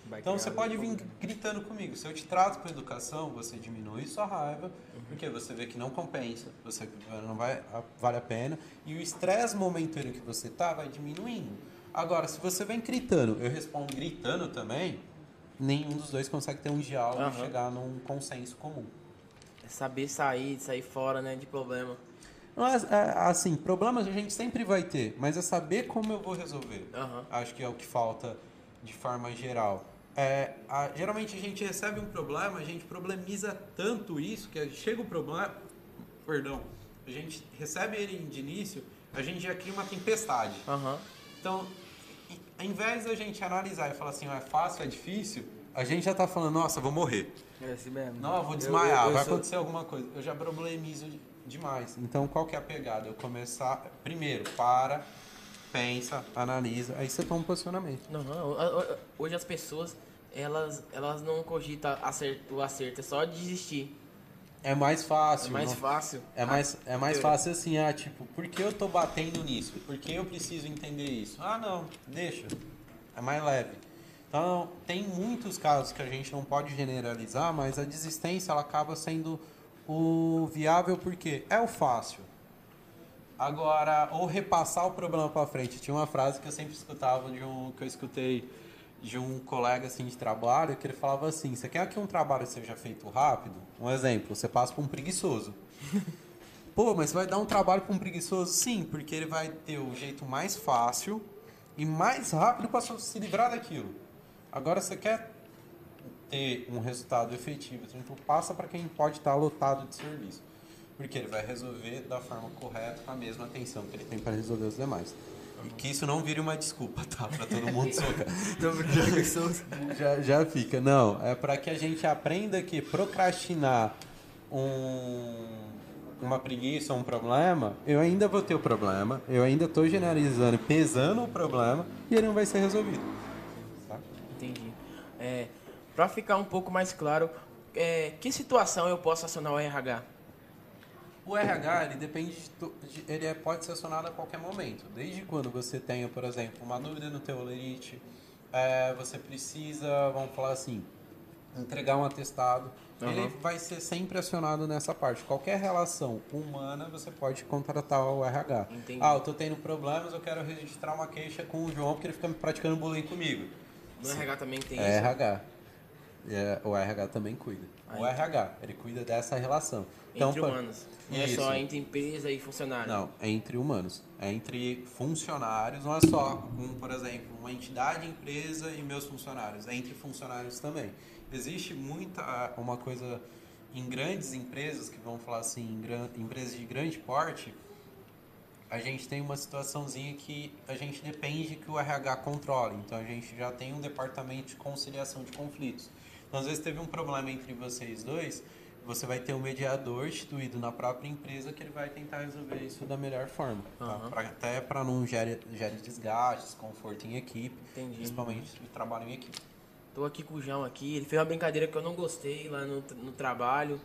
Vai então você pode vir gritando comigo. Se eu te trato com educação, você diminui sua raiva, uhum. porque você vê que não compensa, você não vai vale a pena, e o estresse momentâneo que você tá vai diminuindo. Agora, se você vem gritando, eu respondo gritando também, nenhum dos dois consegue ter um diálogo uhum. e chegar num consenso comum. É saber sair, sair fora, né, de problema. Mas, é, assim, problemas a gente sempre vai ter, mas é saber como eu vou resolver. Uhum. Acho que é o que falta de forma geral. É, a, geralmente a gente recebe um problema, a gente problemiza tanto isso que chega o problema, perdão, a gente recebe ele de início, a gente já cria uma tempestade. Uhum. Então, ao invés da gente analisar e falar assim, é fácil, é difícil, a gente já está falando, nossa, vou morrer. É assim mesmo. Não, eu vou desmaiar, eu, eu, vai sou... acontecer alguma coisa. Eu já problemizo demais. Então, qual que é a pegada? Eu começar... Primeiro, para, pensa, analisa, aí você toma um posicionamento. Não, não. Hoje as pessoas, elas, elas não cogitam acerto, o acerto, é só desistir. É mais fácil. É mais não, fácil. É mais, é mais fácil assim, ah, tipo, por que eu tô batendo nisso? Por que eu preciso entender isso? Ah, não, deixa. É mais leve. Então, tem muitos casos que a gente não pode generalizar, mas a desistência ela acaba sendo o viável porque é o fácil. Agora, ou repassar o problema para frente. Tinha uma frase que eu sempre escutava de um que eu escutei de um colega assim de trabalho que ele falava assim: "Você quer que um trabalho seja feito rápido? Um exemplo, você passa por um preguiçoso. Pô, mas vai dar um trabalho para um preguiçoso? Sim, porque ele vai ter o jeito mais fácil e mais rápido para se livrar daquilo. Agora, você quer ter um resultado efetivo, então passa para quem pode estar lotado de serviço. Porque ele vai resolver da forma correta, com a mesma atenção que ele tem para resolver os demais. E que isso não vire uma desculpa, tá? Para todo mundo socar. já, já, fica. Não, é para que a gente aprenda que procrastinar um, uma preguiça, um problema, eu ainda vou ter o problema, eu ainda estou generalizando, pesando o problema e ele não vai ser resolvido. É, para ficar um pouco mais claro, é, que situação eu posso acionar o RH? O RH, ele depende de, ele é, pode ser acionado a qualquer momento. Desde quando você tenha, por exemplo, uma dúvida no teu lerite, é, você precisa, vamos falar assim, entregar um atestado, uhum. ele vai ser sempre acionado nessa parte. Qualquer relação humana, você pode contratar o RH. Entendi. Ah, eu tô tendo problemas, eu quero registrar uma queixa com o João porque ele fica praticando bullying comigo. No RH também tem é isso? RH. É, o RH também cuida. Aí. O RH, ele cuida dessa relação. Então, entre humanos. Não é só entre empresa e funcionário. Não, é entre humanos. É entre funcionários, não é só, um, por exemplo, uma entidade, empresa e meus funcionários. É entre funcionários também. Existe muita, uma coisa em grandes empresas, que vamos falar assim, em empresas de grande porte, a gente tem uma situaçãozinha que a gente depende que o RH controle. Então a gente já tem um departamento de conciliação de conflitos. Então às vezes teve um problema entre vocês dois, você vai ter um mediador instituído na própria empresa que ele vai tentar resolver isso da melhor forma. Tá? Pra, até para não gerar gere desgaste, desconforto em equipe, Entendi. principalmente o trabalho em equipe. Tô aqui com o João aqui, ele fez uma brincadeira que eu não gostei lá no, no trabalho.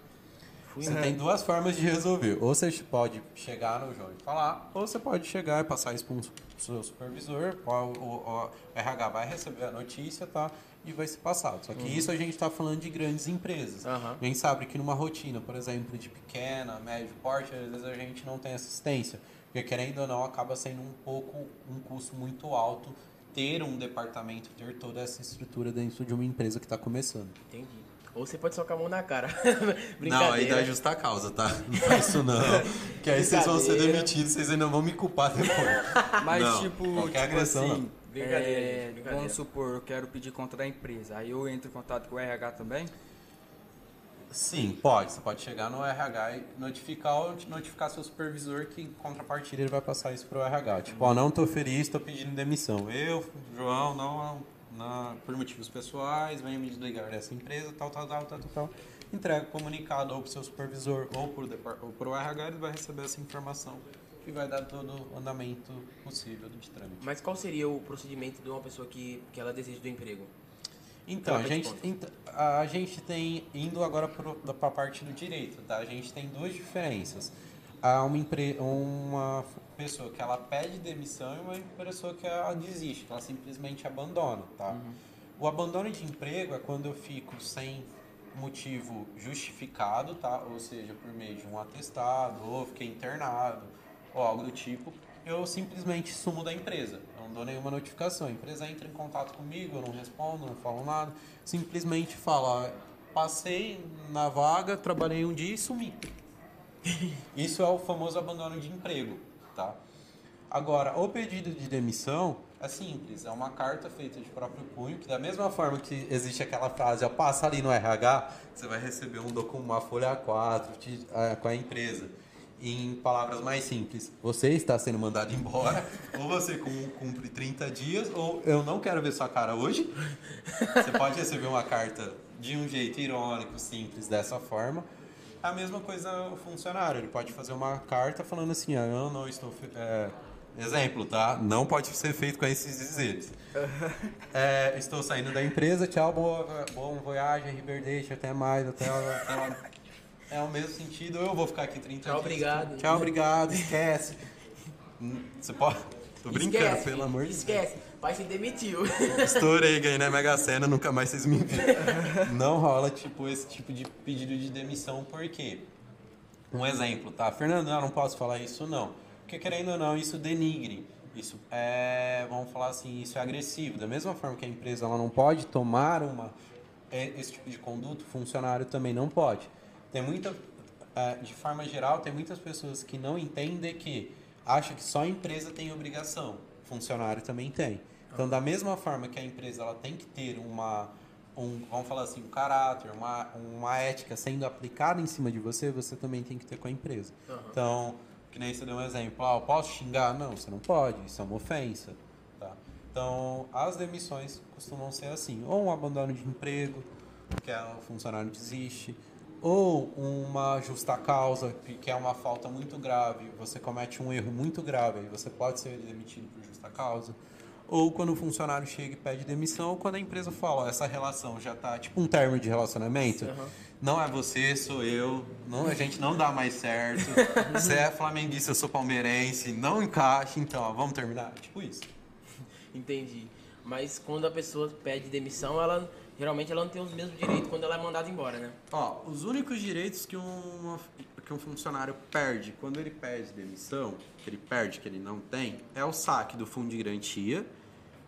Você tem duas formas de resolver. Ou você pode chegar no João e falar, ou você pode chegar e passar isso para o seu supervisor, o, o, o, RH vai receber a notícia, tá? E vai ser passado. Só que uhum. isso a gente está falando de grandes empresas. Uhum. A gente sabe que numa rotina, por exemplo, de pequena, médio porte, às vezes a gente não tem assistência. Porque querendo ou não, acaba sendo um pouco um custo muito alto ter um departamento, ter toda essa estrutura dentro de uma empresa que está começando. Entendi. Ou você pode socar a mão na cara. não, aí dá justa causa, tá? Não faz isso não. que aí vocês vão ser demitidos, vocês ainda vão me culpar depois. Mas não, tipo, qualquer tipo agressão, assim, não. Brincadeira, é, gente, brincadeira. vamos supor, eu quero pedir contra a empresa. Aí eu entro em contato com o RH também? Sim, pode. Você pode chegar no RH e notificar ou notificar seu supervisor que em contrapartida ele vai passar isso pro RH. Tipo, ó, não tô feliz, tô pedindo demissão. Eu, João, não, não por motivos pessoais, venho me desligar dessa empresa, tal, tal, tal, tal, tal, tal. Entrega o comunicado ou pro seu supervisor ou ou pro RH, ele vai receber essa informação e vai dar todo o andamento possível de trâmite. Mas qual seria o procedimento de uma pessoa que, que ela deseja do emprego? Então, a gente, conta. ent- a gente tem, indo agora para a parte do direito, tá? A gente tem duas diferenças. Há uma, empre, uma pessoa que ela pede demissão e uma pessoa que ela desiste, que ela simplesmente abandona, tá? O abandono de emprego é quando eu fico sem motivo justificado, tá? Ou seja, por meio de um atestado, ou fiquei internado, ou algo do tipo, eu simplesmente sumo da empresa. Eu não dou nenhuma notificação. A empresa entra em contato comigo, eu não respondo, não falo nada. Simplesmente falo, ó, passei na vaga, trabalhei um dia e sumi. Isso é o famoso abandono de emprego, tá? Agora, o pedido de demissão é simples, é uma carta feita de próprio punho, que da mesma forma que existe aquela frase, ó, passa ali no RH, você vai receber um documento, uma folha A4 de- ah, com a empresa. Em palavras mais simples, você está sendo mandado embora, ou você cum- cumpre 30 dias, ou eu não quero ver sua cara hoje. Você pode receber uma carta de um jeito irônico, simples, dessa forma. A mesma coisa o funcionário, ele pode fazer uma carta falando assim, ah, eu não estou... fe- é, exemplo, tá? Não pode ser feito com esses dizeres. É, estou saindo da empresa, tchau, boa, bom voyagem, Riverdale, até mais, até, até lá. É o mesmo sentido, eu vou ficar aqui 30 Tchau, dias. obrigado. Tchau, obrigado, esquece. Hum, Você pode... Tô brincando, Esquece, pelo amor de Deus. Esquece. Pai se demitiu. Estourei, ganhei na Mega Sena, nunca mais vocês me viram. Não rola, tipo, esse tipo de pedido de demissão, por quê? Um exemplo, tá? Fernando, eu não posso falar isso, não. Porque, querendo ou não, isso denigre. Isso é, vamos falar assim, isso é agressivo. Da mesma forma que a empresa ela não pode tomar uma, é, esse tipo de conduta, o funcionário também não pode. Tem muita, é, de forma geral, tem muitas pessoas que não entendem que acha que só a empresa tem obrigação, funcionário também tem. Então, da mesma forma que a empresa ela tem que ter uma, um, vamos falar assim, um caráter, uma, uma ética sendo aplicada em cima de você, você também tem que ter com a empresa. Então, que nem você deu um exemplo, ah, eu posso xingar? Não, você não pode, isso é uma ofensa. Tá? Então, as demissões costumam ser assim, ou um abandono de emprego, que é o funcionário desiste, ou uma justa causa, que que é uma falta muito grave, você comete um erro muito grave, aí você pode ser demitido por justa causa. Ou quando o funcionário chega e pede demissão, ou quando a empresa fala, ó, essa relação já tá tipo um termo de relacionamento, não é você, sou eu, não, a gente não dá mais certo, você é flamenguista, eu sou palmeirense, não encaixa, então, ó, vamos terminar? Tipo isso. Entendi. Mas quando a pessoa pede demissão, ela geralmente ela não tem os mesmos direitos quando ela é mandada embora, né? Ó, os únicos direitos que, uma, que um funcionário perde quando ele pede demissão, que ele perde, que ele não tem, é o saque do fundo de garantia,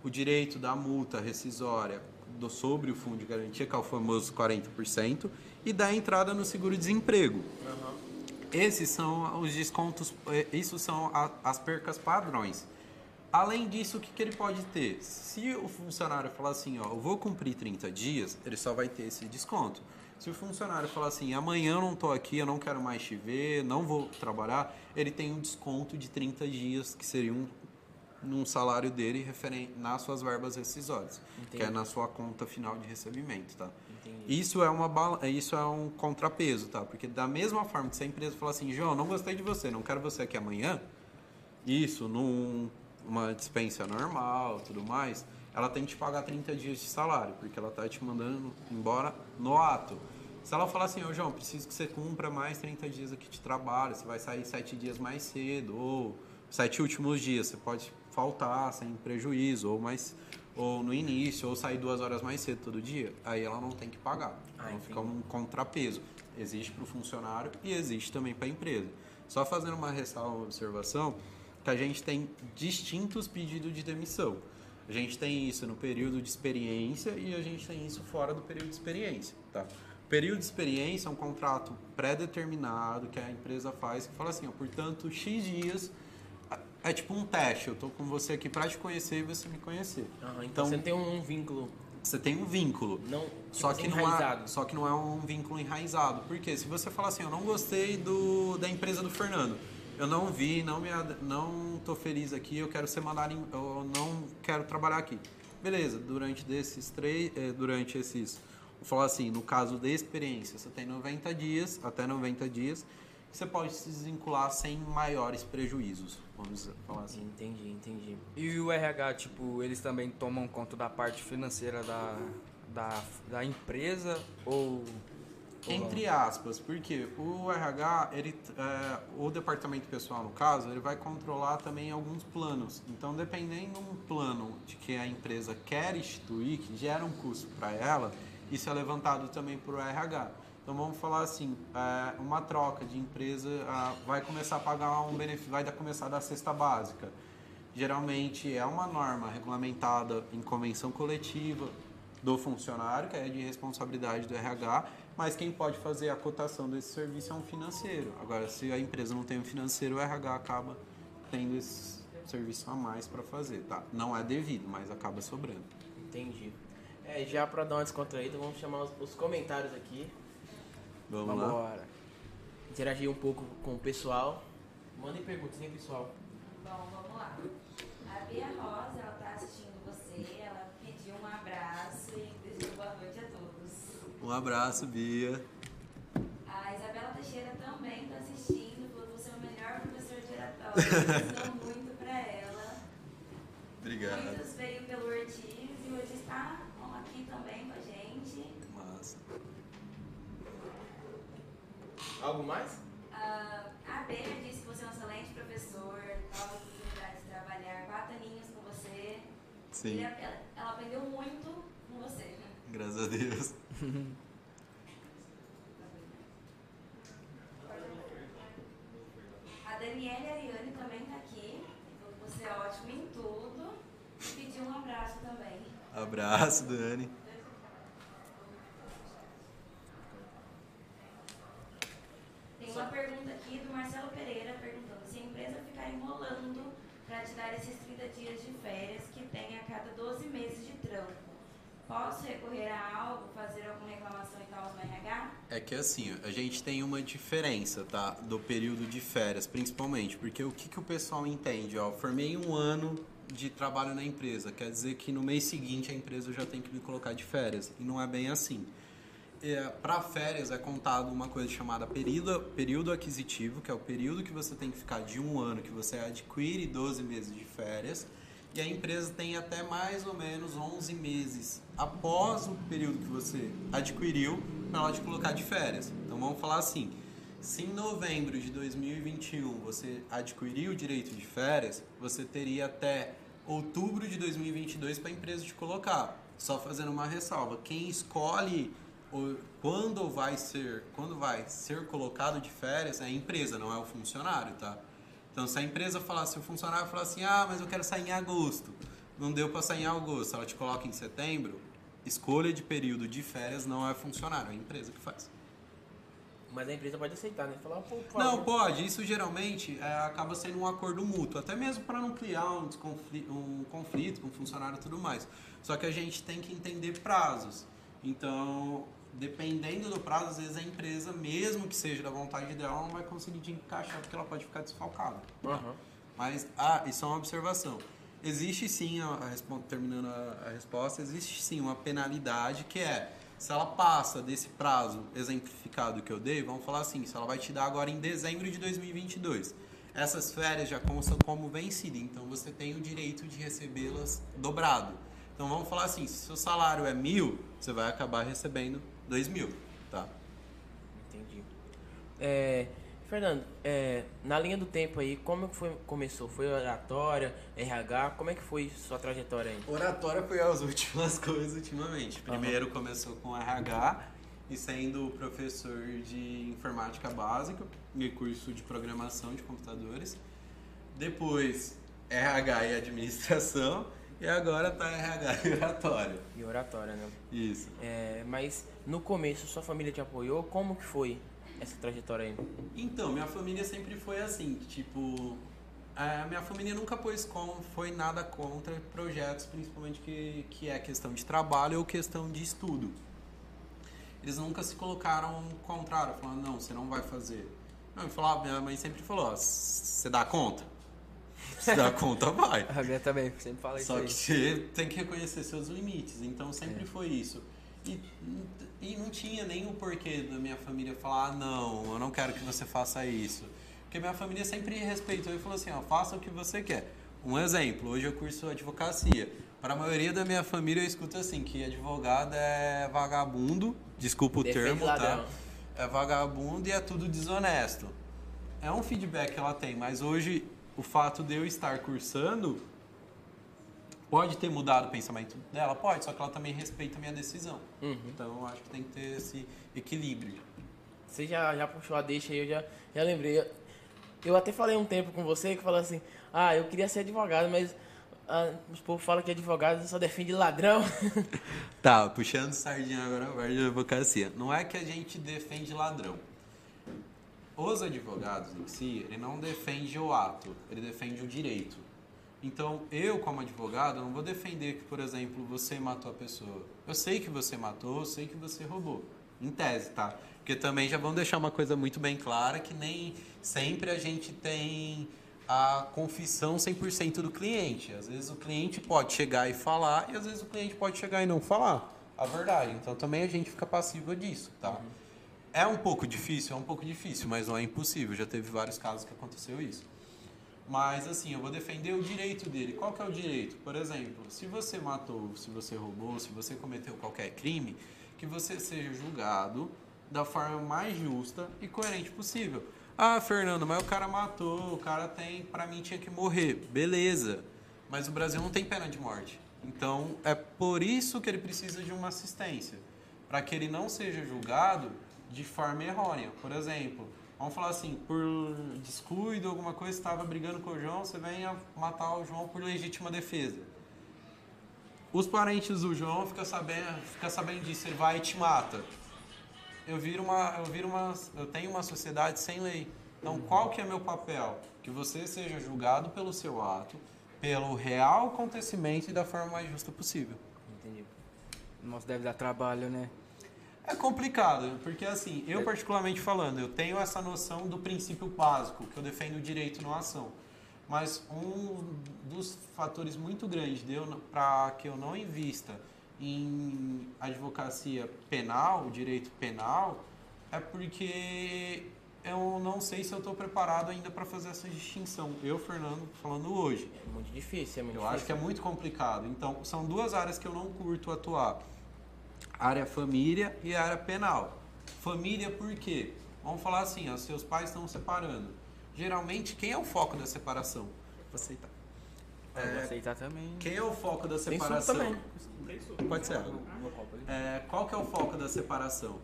o direito da multa rescisória do, sobre o fundo de garantia, que é o famoso 40%, e da entrada no seguro-desemprego. Esses são os descontos, eh, isso são a- as percas padrões. Além disso, o que, que ele pode ter? Se o funcionário falar assim, ó, eu vou cumprir 30 dias, ele só vai ter esse desconto. Se o funcionário falar assim, amanhã eu não estou aqui, eu não quero mais te ver, não vou trabalhar, ele tem um desconto de 30 dias, que seria um, num salário dele referente nas suas verbas rescisórias, que é Entendi. na sua conta final de recebimento, tá? Entendi. Isso é uma bala- isso é um contrapeso, tá? Porque da mesma forma que se a empresa falar assim, João, não gostei de você, não quero você aqui amanhã, isso numa dispensa normal, tudo mais, ela tem que te pagar 30 dias de salário, porque ela tá te mandando embora no ato. Se ela falar assim, ô João, preciso que você cumpra mais 30 dias aqui de trabalho, você vai sair 7 dias mais cedo, ou sete últimos dias, você pode faltar sem prejuízo, ou mais ou no início, ou sair duas horas mais cedo todo dia, aí ela não tem que pagar. Ah, então fica um contrapeso. Existe para o funcionário e existe também para a empresa. Só fazendo uma ressalva, uma observação, que a gente tem distintos pedidos de demissão. A gente tem isso no período de experiência e a gente tem isso fora do período de experiência, tá? período de experiência é um contrato pré-determinado que a empresa faz, que fala assim, ó, portanto, X dias é tipo um teste. Eu tô com você aqui para te conhecer e você me conhecer. Aham, então, Então- você tem um vínculo Você tem um vínculo. não tipo Só que, não é, só que não é um vínculo enraizado. Porque se você falar assim, eu não gostei do, da empresa do Fernando, eu não vi, não me não tô feliz aqui, eu quero ser mandado, em, eu não quero trabalhar aqui. Beleza, durante desses três, eh, durante esses, vou falar assim, no caso de experiência, você tem 90 dias, até 90 dias, você pode se desvincular sem maiores prejuízos, vamos falar assim. Entendi, entendi. E o RH, tipo, eles também tomam conta da parte financeira da, da, da empresa ou. Entre aspas, porque o RH, ele, é, o departamento pessoal, no caso, ele vai controlar também alguns planos. Então, dependendo de um plano de que a empresa quer instituir, que gera um custo para ela, isso é levantado também para o RH. Então, vamos falar assim, é, uma troca de empresa vai começar a pagar um benefício, vai começar a dar cesta básica. Geralmente é uma norma regulamentada em convenção coletiva do funcionário, que é de responsabilidade do RH, mas quem pode fazer a cotação desse serviço é um financeiro. Agora, se a empresa não tem um financeiro, o RH acaba tendo esse serviço a mais para fazer, tá? Não é devido, mas acaba sobrando. Entendi. É, já pra dar uma descontraída, vamos chamar os, os comentários aqui. Vamos lá? Interagir um pouco com o pessoal. Mandem perguntas, hein, pessoal? Bom, vamos lá. A Bia Rosa, ela tá assistindo você, ela pediu um abraço e desejou boa noite a todos. Um abraço, Bia. A Isabela Teixeira também tá assistindo, falou que você é o melhor professor de ensinou muito pra ela. Muitos veio pelo Ortiz e hoje está aqui também com a gente. Massa. Algo mais? Ah, a Bea disse que você é um excelente professor, novas oportunidades de trabalhar, quatro aninhos com você. E Sim, ela, ela aprendeu muito com você. graças a Deus. A Daniela Ariane também tá aqui. Você é ótimo em tudo. E pediu um abraço também. Abraço, Dani. Tem uma pergunta aqui do Marcelo Pereira perguntando se a empresa ficar enrolando para te dar esses 30 dias de férias que tem a cada 12 meses de trampo. Posso recorrer a algo, fazer alguma reclamação e tal no RH? É que assim, a gente tem uma diferença, tá? Do período de férias, principalmente. Porque o que, que o pessoal entende? Ó, formei um ano de trabalho na empresa. Quer dizer que no mês seguinte a empresa já tem que me colocar de férias. E não é bem assim. É, Para férias é contado uma coisa chamada período, período aquisitivo, que é o período que você tem que ficar de um ano, que você adquire 12 meses de férias. E a empresa tem até mais ou menos 11 meses após o período que você adquiriu para ela te colocar de férias. Então vamos falar assim: se em novembro de 2021 você adquiriu o direito de férias, você teria até outubro de 2022 para a empresa te colocar. Só fazendo uma ressalva: quem escolhe quando vai ser quando vai ser colocado de férias é a empresa, não é o funcionário, tá? Então, se a empresa falar, se o funcionário falar assim, ah, mas eu quero sair em agosto, não deu para sair em agosto, ela te coloca em setembro, escolha de período de férias não é funcionário, é a empresa que faz. Mas a empresa pode aceitar, né? Falar, pô, favor. Não, pode. Isso geralmente é, acaba sendo um acordo mútuo, até mesmo para não criar um, um conflito com o funcionário e tudo mais. Só que a gente tem que entender prazos. Então, dependendo do prazo, às vezes a empresa, mesmo que seja da vontade dela, não vai conseguir te encaixar porque ela pode ficar desfalcada. Aham. Mas, ah, isso é uma observação. Existe sim, a, a terminando a, a resposta, existe sim uma penalidade que é, se ela passa desse prazo exemplificado que eu dei, vamos falar assim, se ela vai te dar agora em dezembro de 2022. Essas férias já constam como vencida, então você tem o direito de recebê-las dobrado. Então vamos falar assim, se seu salário é mil, você vai acabar recebendo dois mil, tá? Entendi. É, Fernando, é, na linha do tempo aí, como foi, começou? Foi oratória, RH? Como é que foi sua trajetória aí? Oratória foi as últimas coisas ultimamente. Primeiro começou com RH e sendo professor de informática básica e curso de programação de computadores. Depois RH e administração e agora tá RH e oratória. E oratória, né? Isso. É, mas no começo, sua família te apoiou? Como que foi essa trajetória aí? Então, minha família sempre foi assim, tipo, a minha família nunca pôs com, foi nada contra projetos, principalmente que, que é questão de trabalho ou questão de estudo. Eles nunca se colocaram contrário, falando, não, você não vai fazer. Não, eu falava, minha mãe sempre falou, você dá conta? Se dá conta, vai. A minha também, sempre fala isso Só que você tem que reconhecer seus limites. Então sempre É. foi isso. E, e não tinha nenhum porquê da minha família falar, ah, não, eu não quero que você faça isso. Porque minha família sempre respeitou e falou assim, ó, faça o que você quer. Um exemplo, hoje eu curso advocacia. Para a maioria da minha família eu escuto assim, que advogado é vagabundo, desculpa o Defende termo, ladrão. tá? É vagabundo e é tudo desonesto. É um feedback que ela tem, mas hoje o fato de eu estar cursando pode ter mudado o pensamento dela? Pode, só que ela também respeita a minha decisão. Uhum. Então eu acho que tem que ter esse equilíbrio. Você já, já puxou a deixa aí, eu já, já lembrei. Eu, até falei um tempo com você que falou assim, ah, eu queria ser advogado, mas ah, os povos falam que advogado só defende ladrão. Tá, puxando sardinha agora a parte de advocacia. Não é que a gente defende ladrão. Os advogados em si, ele não defende o ato, ele defende o direito. Então, eu como advogado, não vou defender que, por exemplo, você matou a pessoa. Eu sei que você matou, eu sei que você roubou. Em tese, tá? Porque também já vão deixar uma coisa muito bem clara que nem sempre a gente tem a confissão 100% do cliente. Às vezes o cliente pode chegar e falar e às vezes o cliente pode chegar e não falar a verdade. Então também a gente fica passivo disso, tá? É um pouco difícil, é um pouco difícil, mas não é impossível. Já teve vários casos que aconteceu isso. Mas assim, eu vou defender o direito dele. Qual que é o direito? Por exemplo, se você matou, se você roubou, se você cometeu qualquer crime, que você seja julgado da forma mais justa e coerente possível. Ah, Fernando, mas o cara matou, o cara tem, para mim tinha que morrer. Beleza. Mas o Brasil não tem pena de morte. Então, é por isso que ele precisa de uma assistência, para que ele não seja julgado de forma errônea. Por exemplo, vamos falar assim, por descuido, alguma coisa, estava brigando com o João, você vem a matar o João por legítima defesa. Os parentes do João ficam sabendo, fica sabendo disso, ele vai e te mata. Eu viro uma, eu viro uma, eu tenho uma sociedade sem lei. Então, qual que é meu papel? Que você seja julgado pelo seu ato, pelo real acontecimento e da forma mais justa possível. Entendi. Nossa, deve dar trabalho, né? É complicado, porque assim, eu particularmente falando, eu tenho essa noção do princípio básico, que eu defendo o direito não ação. Mas um dos fatores muito grandes para que eu não invista em advocacia penal, direito penal, é porque eu não sei se eu estou preparado ainda para fazer essa distinção. Eu, Fernando, falando hoje. É muito difícil, é muito Eu difícil. acho que é muito complicado. Então, são duas áreas que eu não curto atuar. Área família e área penal. Família por quê? Vamos falar assim, ó, seus pais estão separando. Geralmente, quem é o foco da separação? Vou aceitar. Eu vou É, aceitar também. quem é o foco da Tem separação? também. Pode ser. É, qual que é o foco da separação?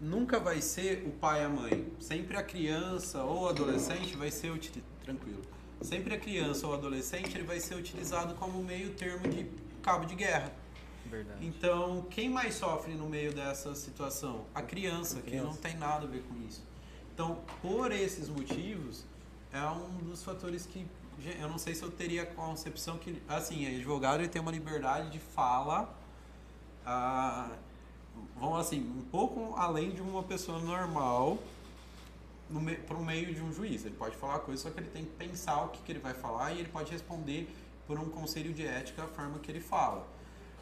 Nunca vai ser o pai e a mãe. Sempre a criança ou adolescente vai ser utilizado. Tranquilo. Sempre a criança ou adolescente ele vai ser utilizado como meio termo de cabo de guerra. Verdade. Então, quem mais sofre no meio dessa situação? A criança, que não tem nada a ver com isso. Então, por esses motivos, é um dos fatores que eu não sei se eu teria a concepção que, assim, advogado ele tem uma liberdade de fala, ah, vamos assim, um pouco além de uma pessoa normal no me, pro meio de um juiz. Ele pode falar coisa, só que ele tem que pensar o que, que ele vai falar e ele pode responder por um conselho de ética a forma que ele fala.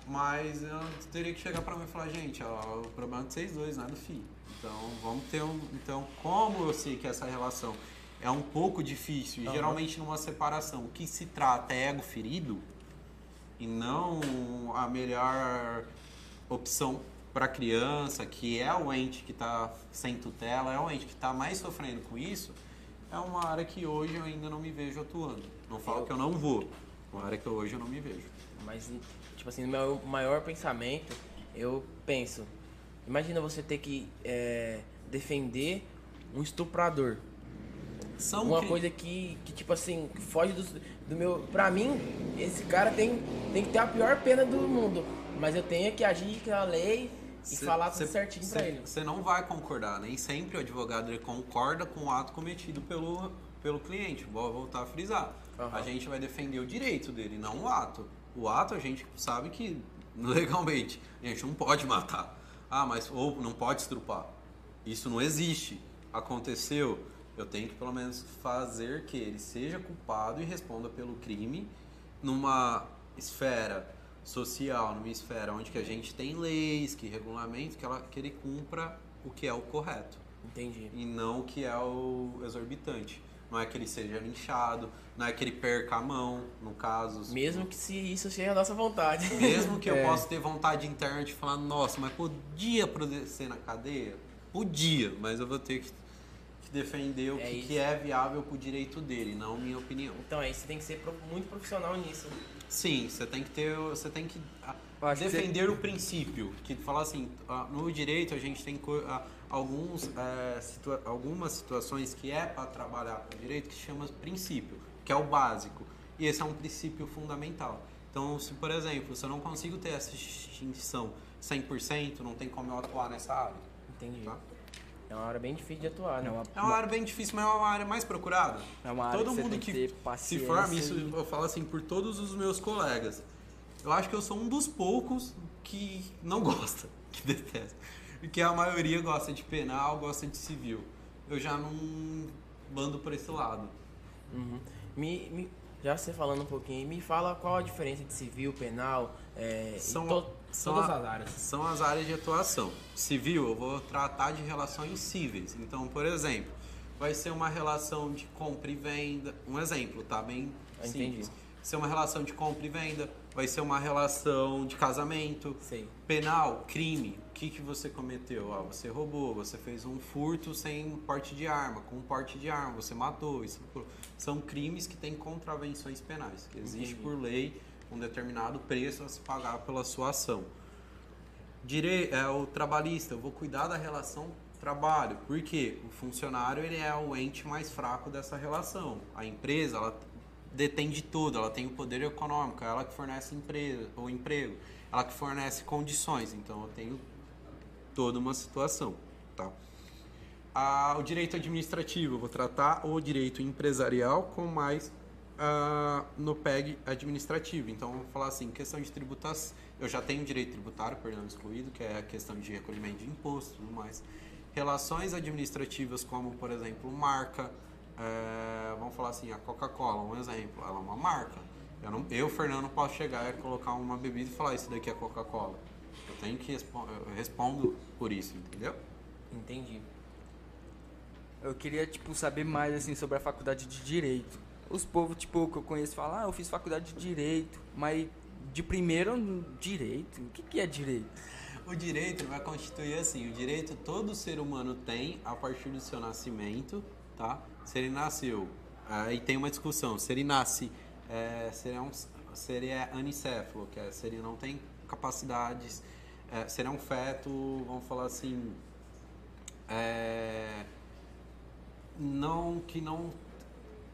Mas eu teria que chegar pra mim e falar, gente, ó, o problema é de vocês dois, não é do filho. Então, vamos ter um. Então, como eu sei que essa relação é um pouco difícil, e geralmente numa separação, o que se trata é ego ferido, e não a melhor opção para a criança, que é o ente que está sem tutela, é o ente que está mais sofrendo com isso, é uma área que hoje eu ainda não me vejo atuando. Não falo que eu não vou, é uma área que hoje eu não me vejo. Mas, tipo assim, no meu maior pensamento, eu penso, imagina você ter que é, defender um estuprador. São Uma cri- coisa que, que, tipo assim, foge dos. do meu. Pra mim, esse cara tem, tem que ter a pior pena do mundo. Mas eu tenho que agir com a lei e Cê- falar tudo cê- certinho cê- pra ele. Você não vai concordar, nem sempre o advogado ele concorda com o ato cometido pelo, pelo cliente. Vou voltar a frisar. Aham. A gente vai defender o direito dele, não o ato. O ato a gente sabe que legalmente a gente não pode matar. Ah, mas ou não pode estrupar. Isso não existe. Aconteceu. Eu tenho que pelo menos fazer que ele seja culpado e responda pelo crime numa esfera social, numa esfera onde que a gente tem leis, que regulamentos, que, ela, que ele cumpra o que é o correto Entendi. e não o que é o exorbitante. Não é que ele seja linchado, não é que ele perca a mão, no caso. Mesmo que se isso seja a nossa vontade. Mesmo que eu É. possa ter vontade interna de falar, nossa, mas podia produzir na cadeia? Podia, mas eu vou ter que, que defender o É que, que é viável pro direito dele, não minha opinião. Então é isso, você tem que ser muito profissional nisso. Sim, você tem que ter, você tem que ah, Eu acho que defender o princípio, que fala assim, ah, no direito a gente tem ah, alguns, eh, situa- algumas situações que é para trabalhar com direito que chama princípio, que é o básico, e esse é um princípio fundamental. Então, se por exemplo, se eu não consigo ter essa distinção 100%, não tem como eu atuar nessa área, Entendi. tá? É uma hora bem difícil de atuar, né? É uma, É uma área bem difícil, mas é uma área mais procurada. é uma área Todo que você mundo tem que se forma, isso e- eu falo assim por todos os meus colegas. Eu acho que eu sou um dos poucos que não gosta, que detesta. Porque a maioria gosta de penal, gosta de civil. Eu já não bando por esse lado. Uhum. Me, me- já você falando um pouquinho, me fala qual a diferença de civil, penal, é, São- to- são todas a- as áreas. São as áreas de atuação. Civil, eu vou tratar de relações cíveis. Então, por exemplo, vai ser uma relação de compra e venda. Um exemplo, tá? Bem Ah, entendi. simples. Ser uma relação de compra e venda. Vai ser uma relação de casamento. Sei. Penal, crime. O que, que você cometeu? Ah, você roubou, você fez um furto sem porte de arma, com porte de arma, você matou. Isso são crimes que têm contravenções penais, que existe Entendi. por lei um determinado preço a se pagar pela sua ação. Dire... É, o trabalhista, eu vou cuidar da relação trabalho, porque o funcionário ele é o ente mais fraco dessa relação. A empresa, ela detém de tudo, ela tem o poder econômico, ela que fornece empresa, o emprego, ela que fornece condições, então eu tenho toda uma situação, tá? Ah, o direito administrativo, eu vou tratar o direito empresarial com mais ah, no PEG administrativo. Então, vamos falar assim, questão de tributação, eu já tenho direito tributário, perdão, excluído, que é a questão de recolhimento de imposto e tudo mais. Relações administrativas como, por exemplo, marca, é, vamos falar assim, a Coca-Cola, um exemplo, ela é uma marca. Eu, não, eu, Fernando, posso chegar e colocar uma bebida e falar isso daqui é Coca-Cola. Eu tenho que responder, eu respondo por isso, entendeu? Entendi. Eu queria, tipo, saber mais, assim, sobre a faculdade de Direito. Os povos, tipo, que eu conheço falam, ah, eu fiz faculdade de Direito, mas de primeiro, Direito? O que, que é Direito? O direito vai constituir assim, o direito todo ser humano tem a partir do seu nascimento, tá? Se ele nasceu, aí tem uma discussão, se ele nasce, é, se ele é, um, se ele é anicéfalo, que é se ele não tem capacidades, é, se ele é um feto, vamos falar assim, é, não que não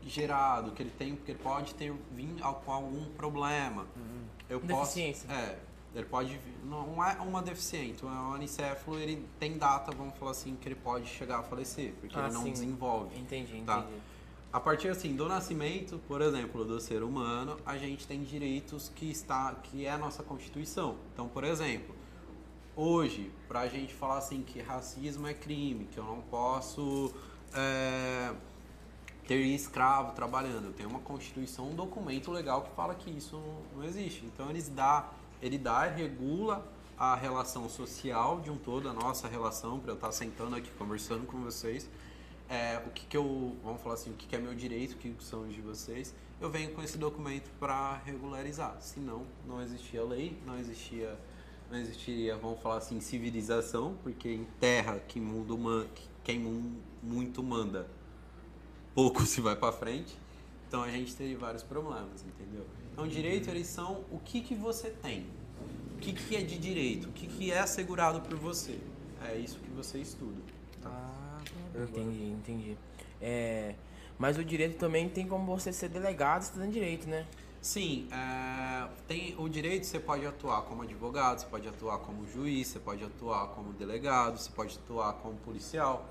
gerado, que ele tem, porque ele pode ter vindo com algum problema. Eu posso, Deficiência. é, ele pode não é uma deficiente, um anicéfalo, ele tem data, vamos falar assim, que ele pode chegar a falecer, porque Ah, ele não sim. desenvolve. Entendi, entendi. Tá. A partir assim do nascimento, por exemplo, do ser humano, a gente tem direitos que está que é a nossa constituição. Então, por exemplo, hoje, para a gente falar assim que racismo é crime, que eu não posso é, ter escravo trabalhando, tenho uma constituição, um documento legal que fala que isso não, não existe. Então, eles dá, ele dá, e regula a relação social de um todo, a nossa relação, para eu estar sentando aqui conversando com vocês é, o que, que eu, vamos falar assim, o que, que é meu direito, o que são os de vocês, eu venho com esse documento para regularizar. Senão, não existia lei, não existia, não existiria, vamos falar assim, civilização, porque em terra que mundo quem mu- muito manda, pouco se vai para frente. Então a gente teria vários problemas, entendeu? Então direito eles são o que que você tem, o que que é de direito, o que que é assegurado por você. É isso que você estuda. Tá? Ah, Entendi, entendi. É, Mas o direito também tem como você ser delegado estudando direito, né? Sim, é, tem o direito você pode atuar como advogado, você pode atuar como juiz, você pode atuar como delegado, você pode atuar como policial.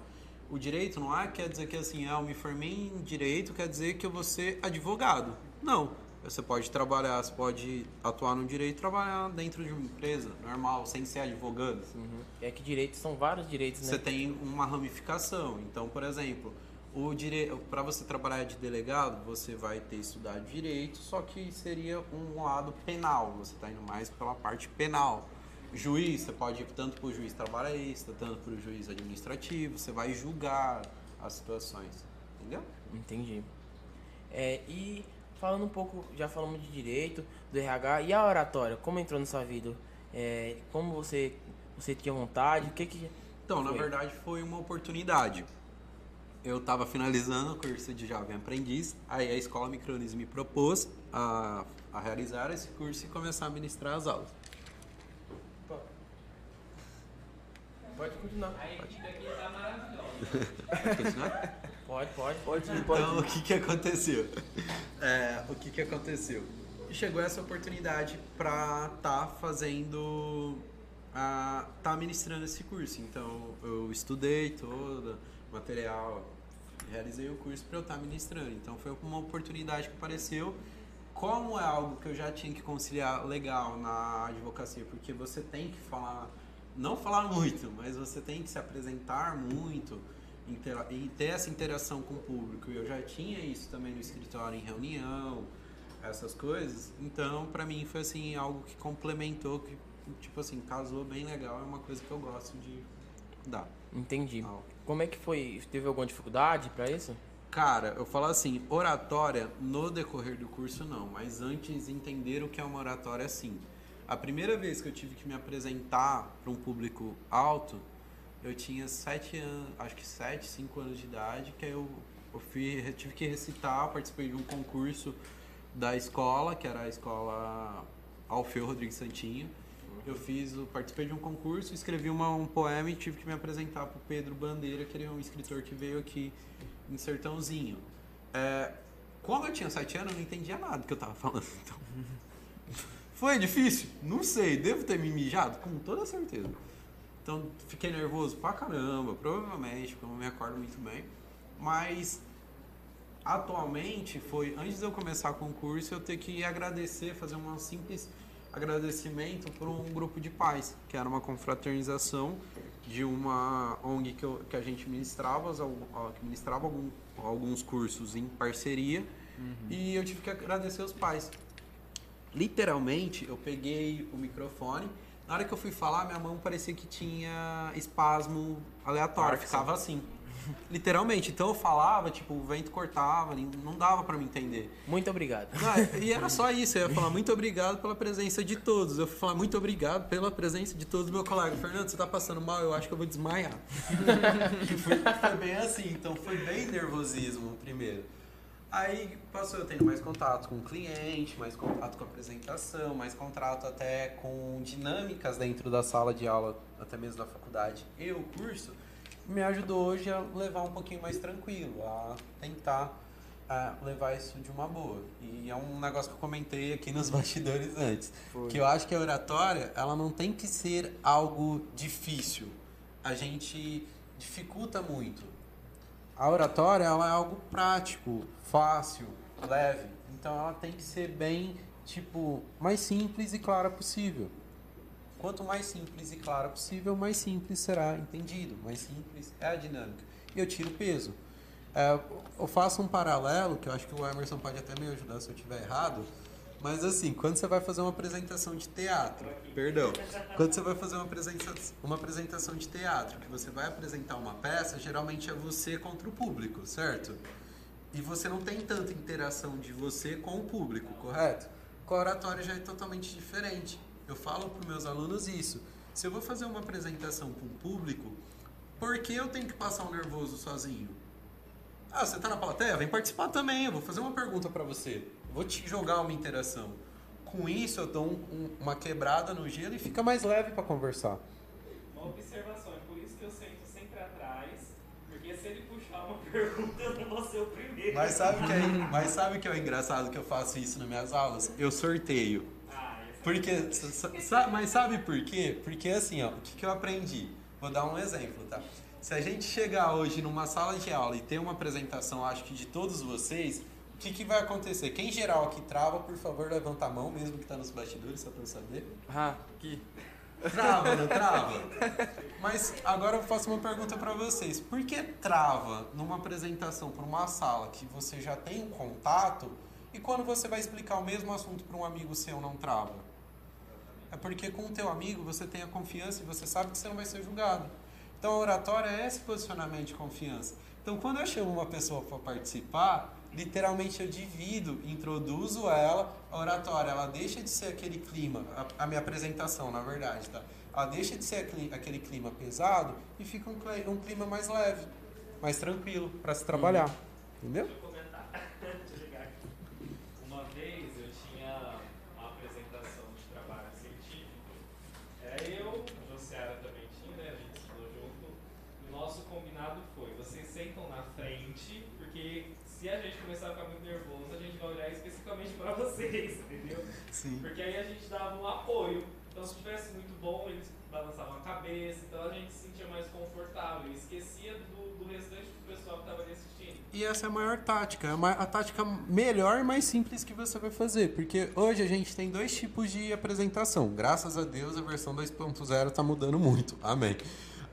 O direito não é quer dizer que assim, ah, eu me formei em direito, quer dizer que eu vou ser advogado. Não. Você pode trabalhar, você pode atuar no direito e trabalhar dentro de uma empresa normal, sem ser advogado. Uhum. É que direitos são vários direitos, né? Você tem uma ramificação. Então, por exemplo, o dire... para você trabalhar de delegado, você vai ter estudado direito, só que seria um lado penal. Você está indo mais pela parte penal. Juiz, você pode ir tanto para o juiz trabalhista, tanto para o juiz administrativo. Você vai julgar as situações, entendeu? Entendi. É, e falando um pouco, já falamos de direito, do RH e a oratória, como entrou na sua vida? É, como você você tinha vontade? O que que Então, na foi? verdade, foi uma oportunidade. Eu estava finalizando o curso de jovem aprendiz, aí a escola Micronis me propôs a, a realizar esse curso e começar a ministrar as aulas. Pode continuar. A equipe aqui tá maravilhosa. Quer continuar? Pode, pode. Pode ir, pode Então, o que que aconteceu? É, o que que aconteceu? Chegou essa oportunidade para estar fazendo, a tá ministrando esse curso. Então, eu estudei todo o material, realizei o curso para eu estar ministrando. Então, foi uma oportunidade que apareceu. Como é algo que eu já tinha que conciliar legal na advocacia, porque você tem que falar, não falar muito, mas você tem que se apresentar muito, e ter essa interação com o público. Eu já tinha isso também no escritório, em reunião, essas coisas. Então, pra mim foi assim algo que complementou, que tipo assim casou bem legal. É uma coisa que eu gosto de dar. Entendi. Como é que foi? Teve alguma dificuldade pra isso? Cara, eu falo assim, oratória no decorrer do curso não, mas antes entender o que é uma oratória sim. A primeira vez que eu tive que me apresentar para um público alto, eu tinha sete anos, acho que sete, cinco anos de idade, que aí eu, eu fui, eu tive que recitar, participei de um concurso da escola, que era a escola Alfeu Rodrigues Santinho. Eu fiz, participei de um concurso, escrevi uma, um poema e tive que me apresentar para o Pedro Bandeira, que ele é um escritor que veio aqui em Sertãozinho. É, como eu tinha sete anos, eu não entendia nada do que eu tava falando. Então. Foi difícil? Não sei. Devo ter me mijado? Com toda certeza. Então, fiquei nervoso pra caramba, provavelmente, porque eu não me acordo muito bem. Mas, atualmente, foi antes de eu começar com o curso, eu ter que agradecer, fazer um simples agradecimento por um grupo de pais, que era uma confraternização de uma ONG que, eu- que a gente ministrava, que ministrava algum- alguns cursos em parceria, e eu tive que agradecer os pais. Literalmente, eu peguei o microfone. Na hora que eu fui falar, minha mão parecia que tinha espasmo aleatório, ficava assim. Literalmente. Então eu falava, tipo, o vento cortava, não dava pra me entender. Muito obrigado. Não, e era só isso, eu ia falar muito obrigado pela presença de todos. Eu fui falar muito obrigado pela presença de todos meu colega. Fernando, você tá passando mal? Eu acho que eu vou desmaiar. Foi, foi bem assim, então foi bem nervosismo primeiro. Aí passou eu tendo mais contato com o cliente, mais contato com a apresentação, mais contato até com dinâmicas dentro da sala de aula, até mesmo da faculdade e o curso, me ajudou hoje a levar um pouquinho mais tranquilo, a tentar ah, levar isso de uma boa. E é um negócio que eu comentei aqui nos bastidores antes, Foi. que eu acho que a oratória, ela não tem que ser algo difícil. A gente dificulta muito. A oratória ela é algo prático, fácil, leve. Então ela tem que ser bem, tipo, mais simples e clara possível. Quanto mais simples e clara possível, mais simples será entendido. Mais simples é a dinâmica. E eu tiro peso. É, eu faço um paralelo, que eu acho que o Emerson pode até me ajudar se eu estiver errado. Mas assim, quando você vai fazer uma apresentação de teatro, perdão, quando você vai fazer uma apresentação, uma apresentação de teatro, que você vai apresentar uma peça, geralmente é você contra o público, certo? E você não tem tanta interação de você com o público, correto? Com a oratória já é totalmente diferente. Eu falo para meus alunos isso. Se eu vou fazer uma apresentação para um público, por que eu tenho que passar um nervoso sozinho? Ah, você tá na plateia? Vem participar também. Eu vou fazer uma pergunta para você. Vou te jogar uma interação. Com isso, eu dou um- um- uma quebrada no gelo e fica mais leve para conversar. Uma observação, é por isso que eu sento sempre atrás, porque se ele puxar uma pergunta, eu não vou ser o primeiro. Mas sabe, que é, mas sabe que é o engraçado que eu faço isso nas minhas aulas? Eu sorteio. Ah, é Porque, sa- sa- mas sabe por quê? Porque assim, ó, o que, que eu aprendi? Vou dar um exemplo, tá? Se a gente chegar hoje numa sala de aula e ter uma apresentação, acho que de todos vocês, que, que vai acontecer? Quem geral aqui trava, por favor, levanta a mão, mesmo que tá nos bastidores, só pra eu saber. Ah, aqui. Trava, não trava? Mas agora eu faço uma pergunta pra vocês. Por que trava numa apresentação para uma sala que você já tem um contato e quando você vai explicar o mesmo assunto para um amigo seu não trava? É porque com o teu amigo você tem a confiança e você sabe que você não vai ser julgado. Então a oratória é esse posicionamento de confiança. Então quando eu chamo uma pessoa para participar, literalmente eu divido, introduzo ela, a oratória, ela deixa de ser aquele clima, a, a minha apresentação, na verdade, tá? Ela deixa de ser aquele, clima pesado e fica um, um clima mais leve, mais tranquilo para se trabalhar. Entendeu? Deixa eu comentar. Deixa eu ligar aqui. Uma vez eu tinha uma apresentação de trabalho científico. Era eu, a Josiara também tinha, né? A gente estudou junto. E o nosso combinado foi: vocês sentam na frente, porque se a gente começar a ficar muito nervoso, a gente vai olhar especificamente para vocês, entendeu? Sim. Porque aí a gente dava um apoio. Então, se tivesse muito bom, eles balançavam a cabeça, então a gente se sentia mais confortável esquecia do, do restante do pessoal que estava ali assistindo. E essa é a maior tática, é a tática melhor e mais simples que você vai fazer, porque hoje a gente tem dois tipos de apresentação. Graças a Deus a versão 2.0 está mudando muito. Amém.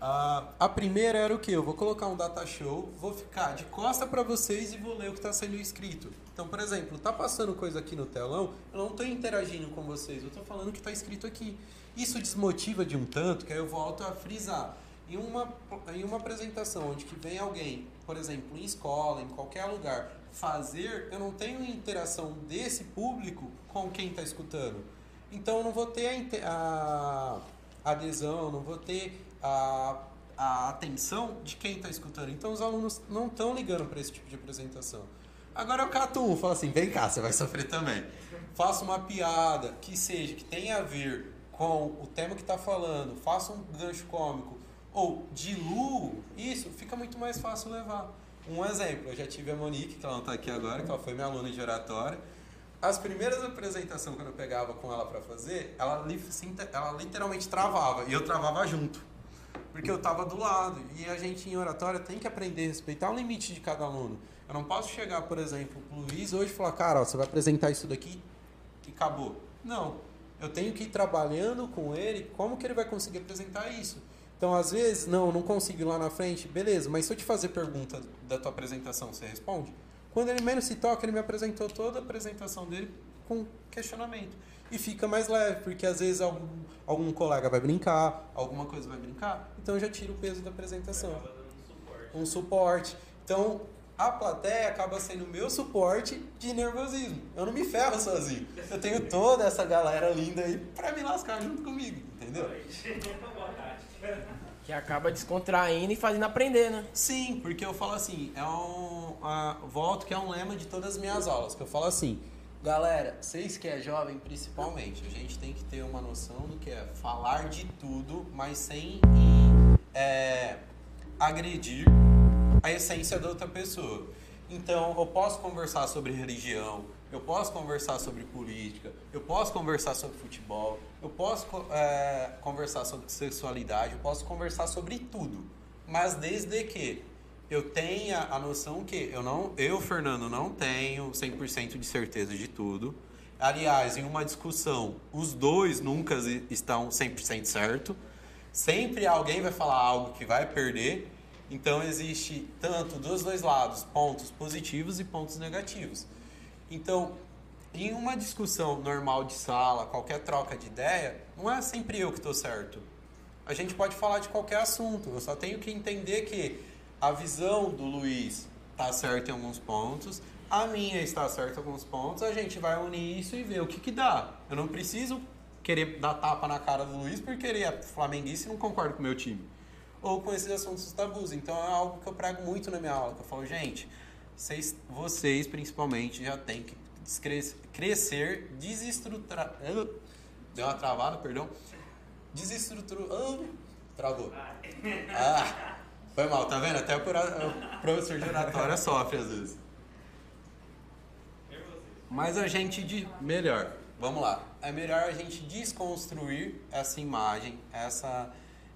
Ah, a primeira era o que? Eu vou colocar um data show, vou ficar de costa para vocês e vou ler o que está sendo escrito. Então, por exemplo, tá passando coisa aqui no telão, eu não estou interagindo com vocês, eu estou falando o que está escrito aqui. Isso desmotiva de um tanto que aí eu volto a frisar. Em uma, em uma apresentação onde que vem alguém, por exemplo, em escola, em qualquer lugar, fazer, eu não tenho interação desse público com quem está escutando. Então eu não vou ter a, a adesão, não vou ter a, a atenção de quem está escutando. Então os alunos não estão ligando para esse tipo de apresentação. Agora eu cato um, falo assim, vem cá, você vai sofrer também. Faça uma piada que seja, que tenha a ver com o tema que está falando, faça um gancho cômico, ou diluo isso, fica muito mais fácil levar. Um exemplo, eu já tive a Monique, que ela não está aqui agora, que ela foi minha aluna de oratória. As primeiras apresentações que eu pegava com ela para fazer, ela, ela literalmente travava, e eu travava junto. Porque eu estava do lado. E a gente em oratória tem que aprender a respeitar o limite de cada aluno. Eu não posso chegar, por exemplo, pro Luiz hoje e falar, cara, ó, você vai apresentar isso daqui e acabou. Não. Eu tenho que ir trabalhando com ele como que ele vai conseguir apresentar isso. Então, às vezes, não, não consigo ir lá na frente, beleza, mas se eu te fazer pergunta da tua apresentação, você responde? Quando ele menos se toca, ele me apresentou toda a apresentação dele com questionamento. E fica mais leve, porque às vezes algum, algum colega vai brincar, alguma coisa vai brincar, então eu já tiro o peso da apresentação um suporte. Então, a plateia acaba sendo o meu suporte de nervosismo. Eu não me ferro sozinho. Eu tenho toda essa galera linda aí pra me lascar junto comigo, entendeu? Que acaba descontraindo e fazendo aprender, né? Sim, porque eu falo assim, é um. a- volto que é um lema de todas as minhas aulas, que eu falo assim, galera, vocês que é jovem principalmente, a gente tem que ter uma noção do que é falar de tudo, mas sem é, agredir a essência da outra pessoa. Então, eu posso conversar sobre religião, eu posso conversar sobre política, eu posso conversar sobre futebol, eu posso é, conversar sobre sexualidade, eu posso conversar sobre tudo. Mas desde que eu tenha a noção que eu não, eu Fernando não tenho 100% de certeza de tudo. Aliás, em uma discussão, os dois nunca estão 100% certo. Sempre alguém vai falar algo que vai perder. Então existe tanto dos dois lados pontos positivos e pontos negativos. Então, em uma discussão normal de sala, qualquer troca de ideia, não é sempre eu que estou certo. A gente pode falar de qualquer assunto. Eu só tenho que entender que a visão do Luiz está certa em alguns pontos, a minha está certa em alguns pontos. A gente vai unir isso e ver o que, que dá. Eu não preciso querer dar tapa na cara do Luiz porque ele é flamenguista e não concorda com o meu time. Ou com esses assuntos tabus. Então é algo que eu prego muito na minha aula. Que eu falo, gente, vocês, vocês principalmente já têm que crescer, desestruturar. Deu uma travada, perdão. Desestruturar. travou. Ah, Foi mal, tá vendo? Até o professor de oratória sofre às vezes. Mas a gente de melhor, vamos lá. É melhor a gente desconstruir essa imagem, essa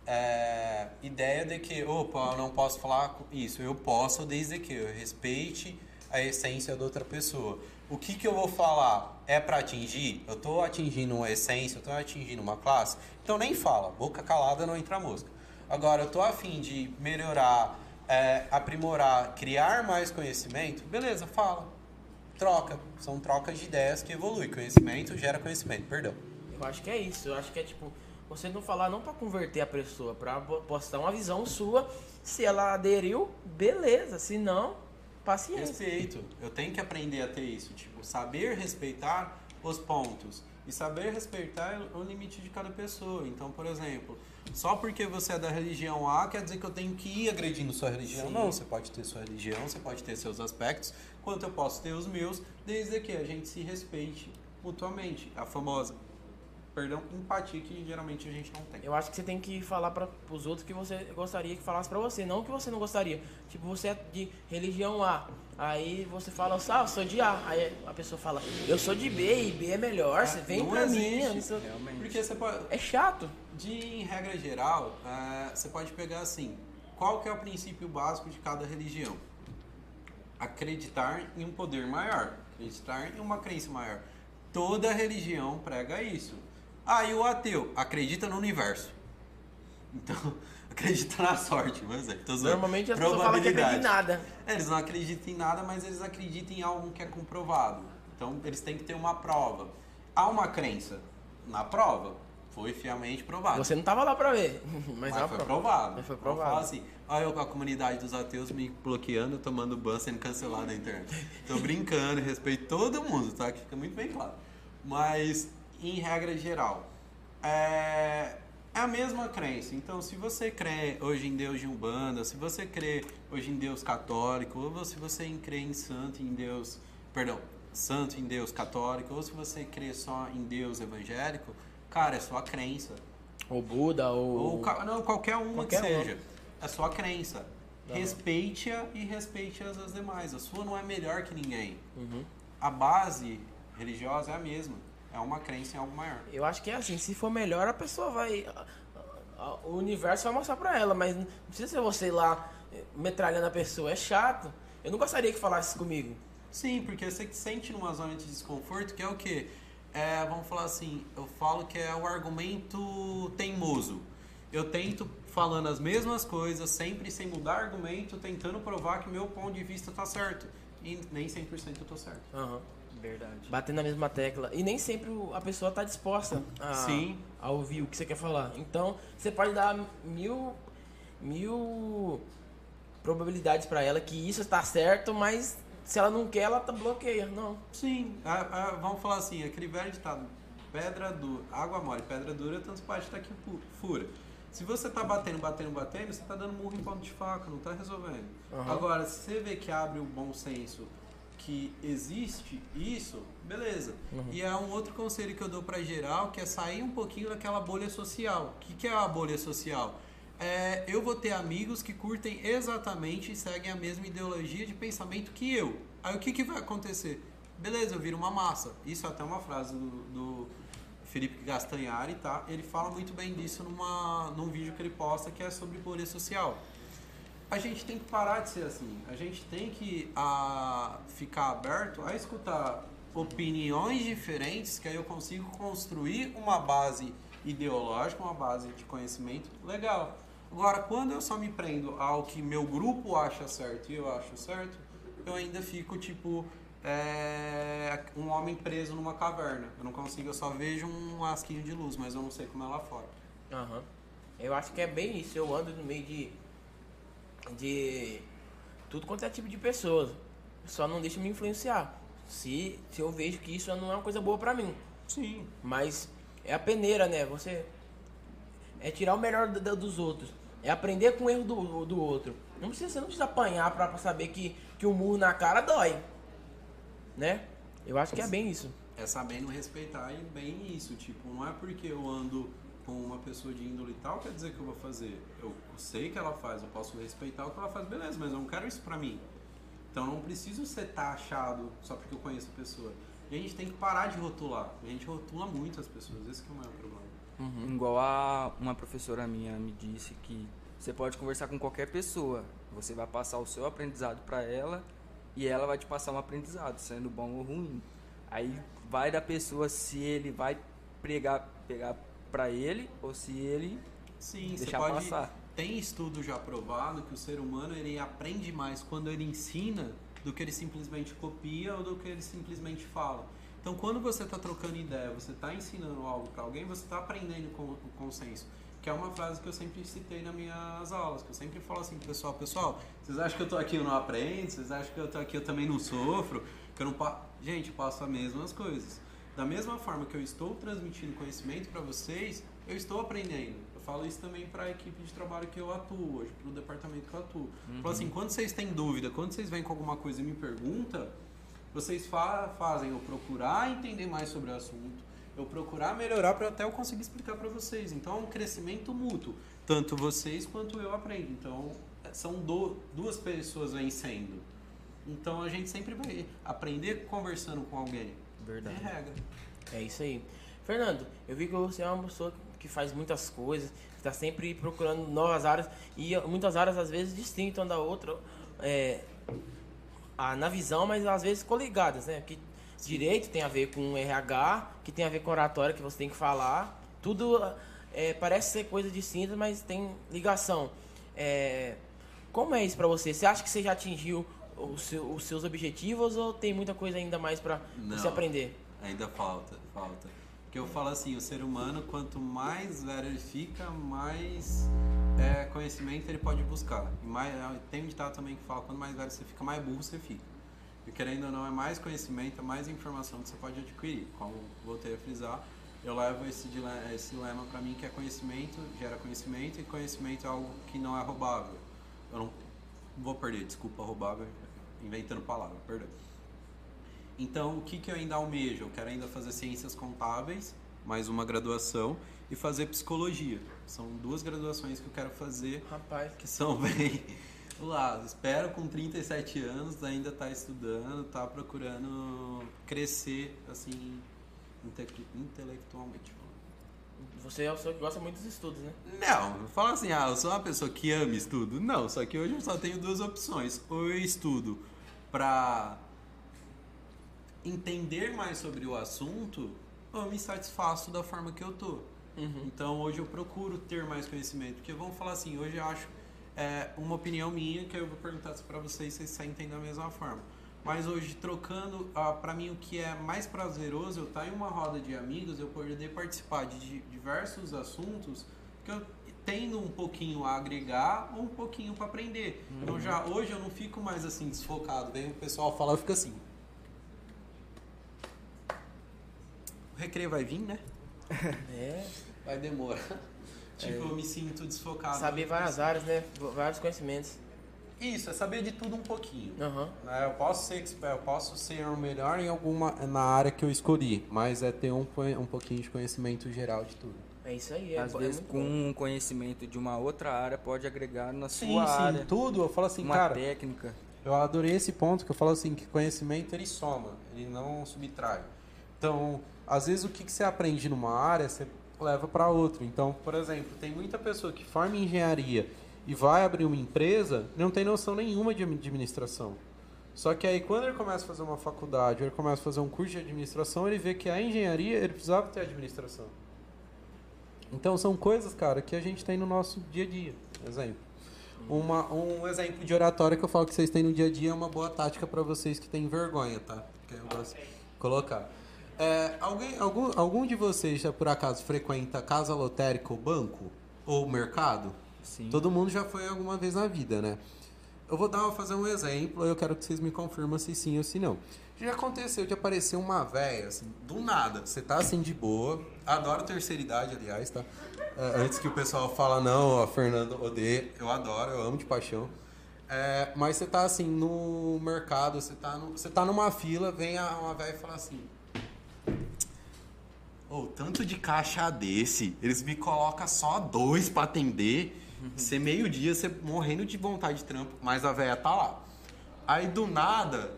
é, ideia de que, opa, eu não posso falar isso. Eu posso desde que eu respeite a essência da outra pessoa. O que, que eu vou falar é para atingir? Eu tô atingindo uma essência, eu tô atingindo uma classe? Então nem fala, boca calada não entra mosca. Agora, eu tô afim de melhorar, é, aprimorar, criar mais conhecimento, beleza, fala. Troca. São trocas de ideias que evoluem. Conhecimento gera conhecimento, perdão. Eu acho que é isso. Eu acho que é tipo, você não falar não pra converter a pessoa, bo- postar uma visão sua. Se ela aderiu, beleza. Se não, paciência. Respeito. Eu tenho que aprender a ter isso. Tipo, saber respeitar os pontos. E saber respeitar o limite de cada pessoa. Então, por exemplo, só porque você é da religião A quer dizer que eu tenho que ir agredindo sua religião. Sim. Não, você pode ter sua religião, você pode ter seus aspectos, quanto eu posso ter os meus, desde que a gente se respeite mutuamente. A famosa, perdão, empatia que geralmente a gente não tem. Eu acho que você tem que falar para os outros que você gostaria que falasse pra você, não que você não gostaria. Tipo, você é de religião A, aí você fala, ah, eu sou de A. Aí a pessoa fala, eu sou de B e B é melhor, você vem pra mim. sou-. Porque você pode, É chato. De em regra geral, eh, você pode pegar assim, qual que é o princípio básico de cada religião? Acreditar em um poder maior, acreditar em uma crença maior. Toda religião prega isso. Ah, e o ateu acredita no universo. Então, acredita na sorte, mas é, zoando. Normalmente as pessoas falam que acreditam em nada. É, eles não acreditam em nada, mas eles acreditam em algo que é comprovado. Então, eles têm que ter uma prova. Há uma crença na prova, foi fielmente provado. Você não tava lá pra ver. Mas, Mas, é foi prova. provado. Mas foi provado. assim, olha eu com a comunidade dos ateus me bloqueando, tomando ban, sendo cancelado na internet. Tô brincando, respeito todo mundo, tá? Que fica muito bem claro. Mas, em regra geral, é, é a mesma crença. Então, se você crê hoje em Deus de Umbanda, se você crê hoje em Deus católico, ou se você crê em santo, em Deus... Perdão, santo em Deus católico, ou se você crê só em Deus evangélico, cara, é sua crença. Ou Buda, ou. Ou não, qualquer uma Qualquer que uma. É sua crença. Aham. Respeite-a e respeite as as demais. A sua não é melhor que ninguém. Uhum. A base religiosa é a mesma. É uma crença em algo maior. Eu acho que é assim, se for melhor, a pessoa vai. a- a- O universo vai mostrar pra ela, mas não precisa ser você lá eh, metralhando a pessoa, é chato. Eu não gostaria que falasse comigo. Sim, porque você se sente numa zona de desconforto, que é o quê? É, vamos falar assim, eu falo que é o argumento teimoso. Eu tento falando as mesmas coisas, sempre sem mudar argumento, tentando provar que meu ponto de vista tá certo. E nem 100% eu tô certo. Aham. Verdade. Batendo na mesma tecla. E nem sempre a pessoa tá disposta a, Sim. a ouvir o que você quer falar. Então, você pode dar mil, mil probabilidades pra ela que isso está certo, mas se ela não quer, ela tá bloqueia. Não. Sim, a- a- vamos falar assim, aquele velho ditado, pedra dura, água mole, pedra dura, tanto parte tá que fu- fura. Se você tá batendo, batendo, batendo, você tá dando murro em ponto de faca, não tá resolvendo. Aham. Agora, se você vê que abre o bom senso que existe isso, beleza. Uhum. E é um outro conselho que eu dou pra geral, que é sair um pouquinho daquela bolha social. O que, que é a bolha social? É, eu vou ter amigos que curtem exatamente e seguem a mesma ideologia de pensamento que eu. Aí o que, que vai acontecer? Beleza, eu viro uma massa. Isso é até uma frase do, do Felipe Gastanhari, tá? Ele fala muito bem disso numa, num vídeo que ele posta que é sobre bolha social. A gente tem que parar de ser assim. A gente tem que a, ficar aberto a escutar opiniões diferentes, que aí eu consigo construir uma base ideológica, uma base de conhecimento legal. Agora, quando eu só me prendo ao que meu grupo acha certo e eu acho certo, eu ainda fico tipo é, um homem preso numa caverna. Eu não consigo, eu só vejo um asquinho de luz, mas eu não sei como é lá fora. Aham. Eu acho que é bem isso. Eu ando no meio de. de. tudo quanto é tipo de pessoas. Só não deixa me influenciar. Se, se eu vejo que isso não é uma coisa boa pra mim. Sim. Mas é a peneira, né? Você. É tirar o melhor do- do- dos outros. É aprender com o erro do, do outro. Não precisa, você não precisa apanhar pra, pra saber que, que o murro na cara dói. Né? Eu acho que é bem isso. É sabendo respeitar e bem isso. Tipo, não é porque eu ando com uma pessoa de índole tal, quer dizer que eu vou fazer. Eu sei que ela faz, eu posso respeitar o que ela faz, beleza, mas eu não quero isso pra mim. Então eu não preciso ser taxado só porque eu conheço a pessoa. E a gente tem que parar de rotular. A gente rotula muito as pessoas, esse que é o maior problema. Uhum. Igual a uma professora minha me disse que você pode conversar com qualquer pessoa, você vai passar o seu aprendizado para ela e ela vai te passar um aprendizado, sendo bom ou ruim. Aí vai da pessoa se ele vai pregar, pegar para ele ou se ele Sim, deixar você pode, passar. Tem estudo já provado que o ser humano ele aprende mais quando ele ensina do que ele simplesmente copia ou do que ele simplesmente fala. Então, quando você está trocando ideia, você está ensinando algo para alguém, você está aprendendo com o consenso. Que é uma frase que eu sempre citei nas minhas aulas, que eu sempre falo assim pro pessoal, pessoal, vocês acham que eu tô aqui e eu não aprendo? Vocês acham que eu tô aqui e eu também não sofro? Que eu não pa... Gente, eu passo as mesmas coisas. Da mesma forma que eu estou transmitindo conhecimento para vocês, eu estou aprendendo. Eu falo isso também para a equipe de trabalho que eu atuo hoje, para o departamento que eu atuo. Uhum. Falo assim, quando vocês têm dúvida, quando vocês vêm com alguma coisa e me perguntam, vocês fa fazem eu procurar entender mais sobre o assunto, eu procurar melhorar para até eu conseguir explicar para vocês. Então é um crescimento mútuo, tanto vocês quanto eu aprendo. Então são do, duas pessoas vencendo. Então a gente sempre vai aprender conversando com alguém. Verdade. É regra. É isso aí. Fernando, eu vi que você é uma pessoa que faz muitas coisas, está sempre procurando novas áreas e muitas áreas às vezes distintas uma da outra. É, na visão, mas às vezes coligadas, né? Que direito tem a ver com RH, que tem a ver com oratória que você tem que falar. Tudo é, parece ser coisa distinta, mas tem ligação. É, como é isso para você? Você acha que você já atingiu seu, os seus objetivos ou tem muita coisa ainda mais para você aprender? Ainda falta, falta. Porque eu falo assim, o ser humano, quanto mais velho ele fica, mais é, conhecimento ele pode buscar. E mais, tem um ditado também que fala, quanto mais velho você fica, mais burro você fica. E querendo ou não, é mais conhecimento, é mais informação que você pode adquirir. Como voltei a frisar, eu levo esse, esse lema para mim que é conhecimento gera conhecimento e conhecimento é algo que não é roubável. Eu não vou perder, desculpa, roubável, inventando palavra, perdão. Então, o que, que eu ainda almejo? Eu quero ainda fazer ciências contábeis, mais uma graduação, e fazer psicologia. São duas graduações que eu quero fazer, Rapaz. que são bem lá. Espero com 37 anos ainda estar tá estudando, tá procurando crescer assim inte intelectualmente. Você é uma pessoa que gosta muito dos estudos, né? Não, fala assim, ah, eu sou uma pessoa que ama estudo. Não, só que hoje eu só tenho duas opções. Ou eu estudo para entender mais sobre o assunto, ou eu me satisfaço da forma que eu tô. Uhum. Então hoje eu procuro ter mais conhecimento, porque vamos falar assim, hoje eu acho é, uma opinião minha que eu vou perguntar para vocês se vocês sentem da mesma forma. Mas hoje trocando, ah, para mim o que é mais prazeroso eu estar em uma roda de amigos, eu poder participar de diversos assuntos que eu tendo um pouquinho a agregar ou um pouquinho para aprender. Uhum. Então já hoje eu não fico mais assim desfocado, vem o pessoal falar, eu fico assim. O recreio vai vir, né? É. Vai demorar. Tipo, é. eu me sinto desfocado. Saber várias áreas, né? Vários conhecimentos. Isso, é saber de tudo um pouquinho. Uhum. É, eu posso ser expert, eu posso ser o melhor em alguma na área que eu escolhi, mas é ter um, um pouquinho de conhecimento geral de tudo. É isso aí. É, Às é vezes com um conhecimento de uma outra área pode agregar na sim, sua sim, área. tudo. Eu falo assim, uma cara. técnica. Eu adorei esse ponto que eu falo assim que conhecimento ele soma, ele não subtrai. Então, às vezes o que, que você aprende numa área, você leva para outra. Então, por exemplo, tem muita pessoa que forma engenharia e vai abrir uma empresa, não tem noção nenhuma de administração. Só que aí quando ele começa a fazer uma faculdade, ou ele começa a fazer um curso de administração, ele vê que a engenharia, ele precisava ter administração. Então são coisas, cara, que a gente tem no nosso dia a dia. Exemplo. Uma, um exemplo de oratória que eu falo que vocês têm no dia a dia é uma boa tática para vocês que têm vergonha, tá? Que eu gosto de colocar. É, alguém, algum, algum de vocês já por acaso frequenta casa lotérica ou banco? Ou mercado? Sim. Todo mundo já foi alguma vez na vida, né? Eu vou dar, fazer um exemplo, eu quero que vocês me confirmem se sim ou se não. Já aconteceu de aparecer uma véia, assim, do nada. Você tá assim de boa. Adoro terceira idade, aliás, tá? É, antes que o pessoal fala, não, a Fernando odeia. Eu adoro, eu amo de paixão. É, mas você tá assim no mercado, você tá, no, você tá numa fila, vem uma véia e fala assim: Ô, tanto de caixa desse, eles me colocam só dois pra atender. Ser meio-dia, você morrendo de vontade de trampo, mas a véia tá lá. Aí do nada,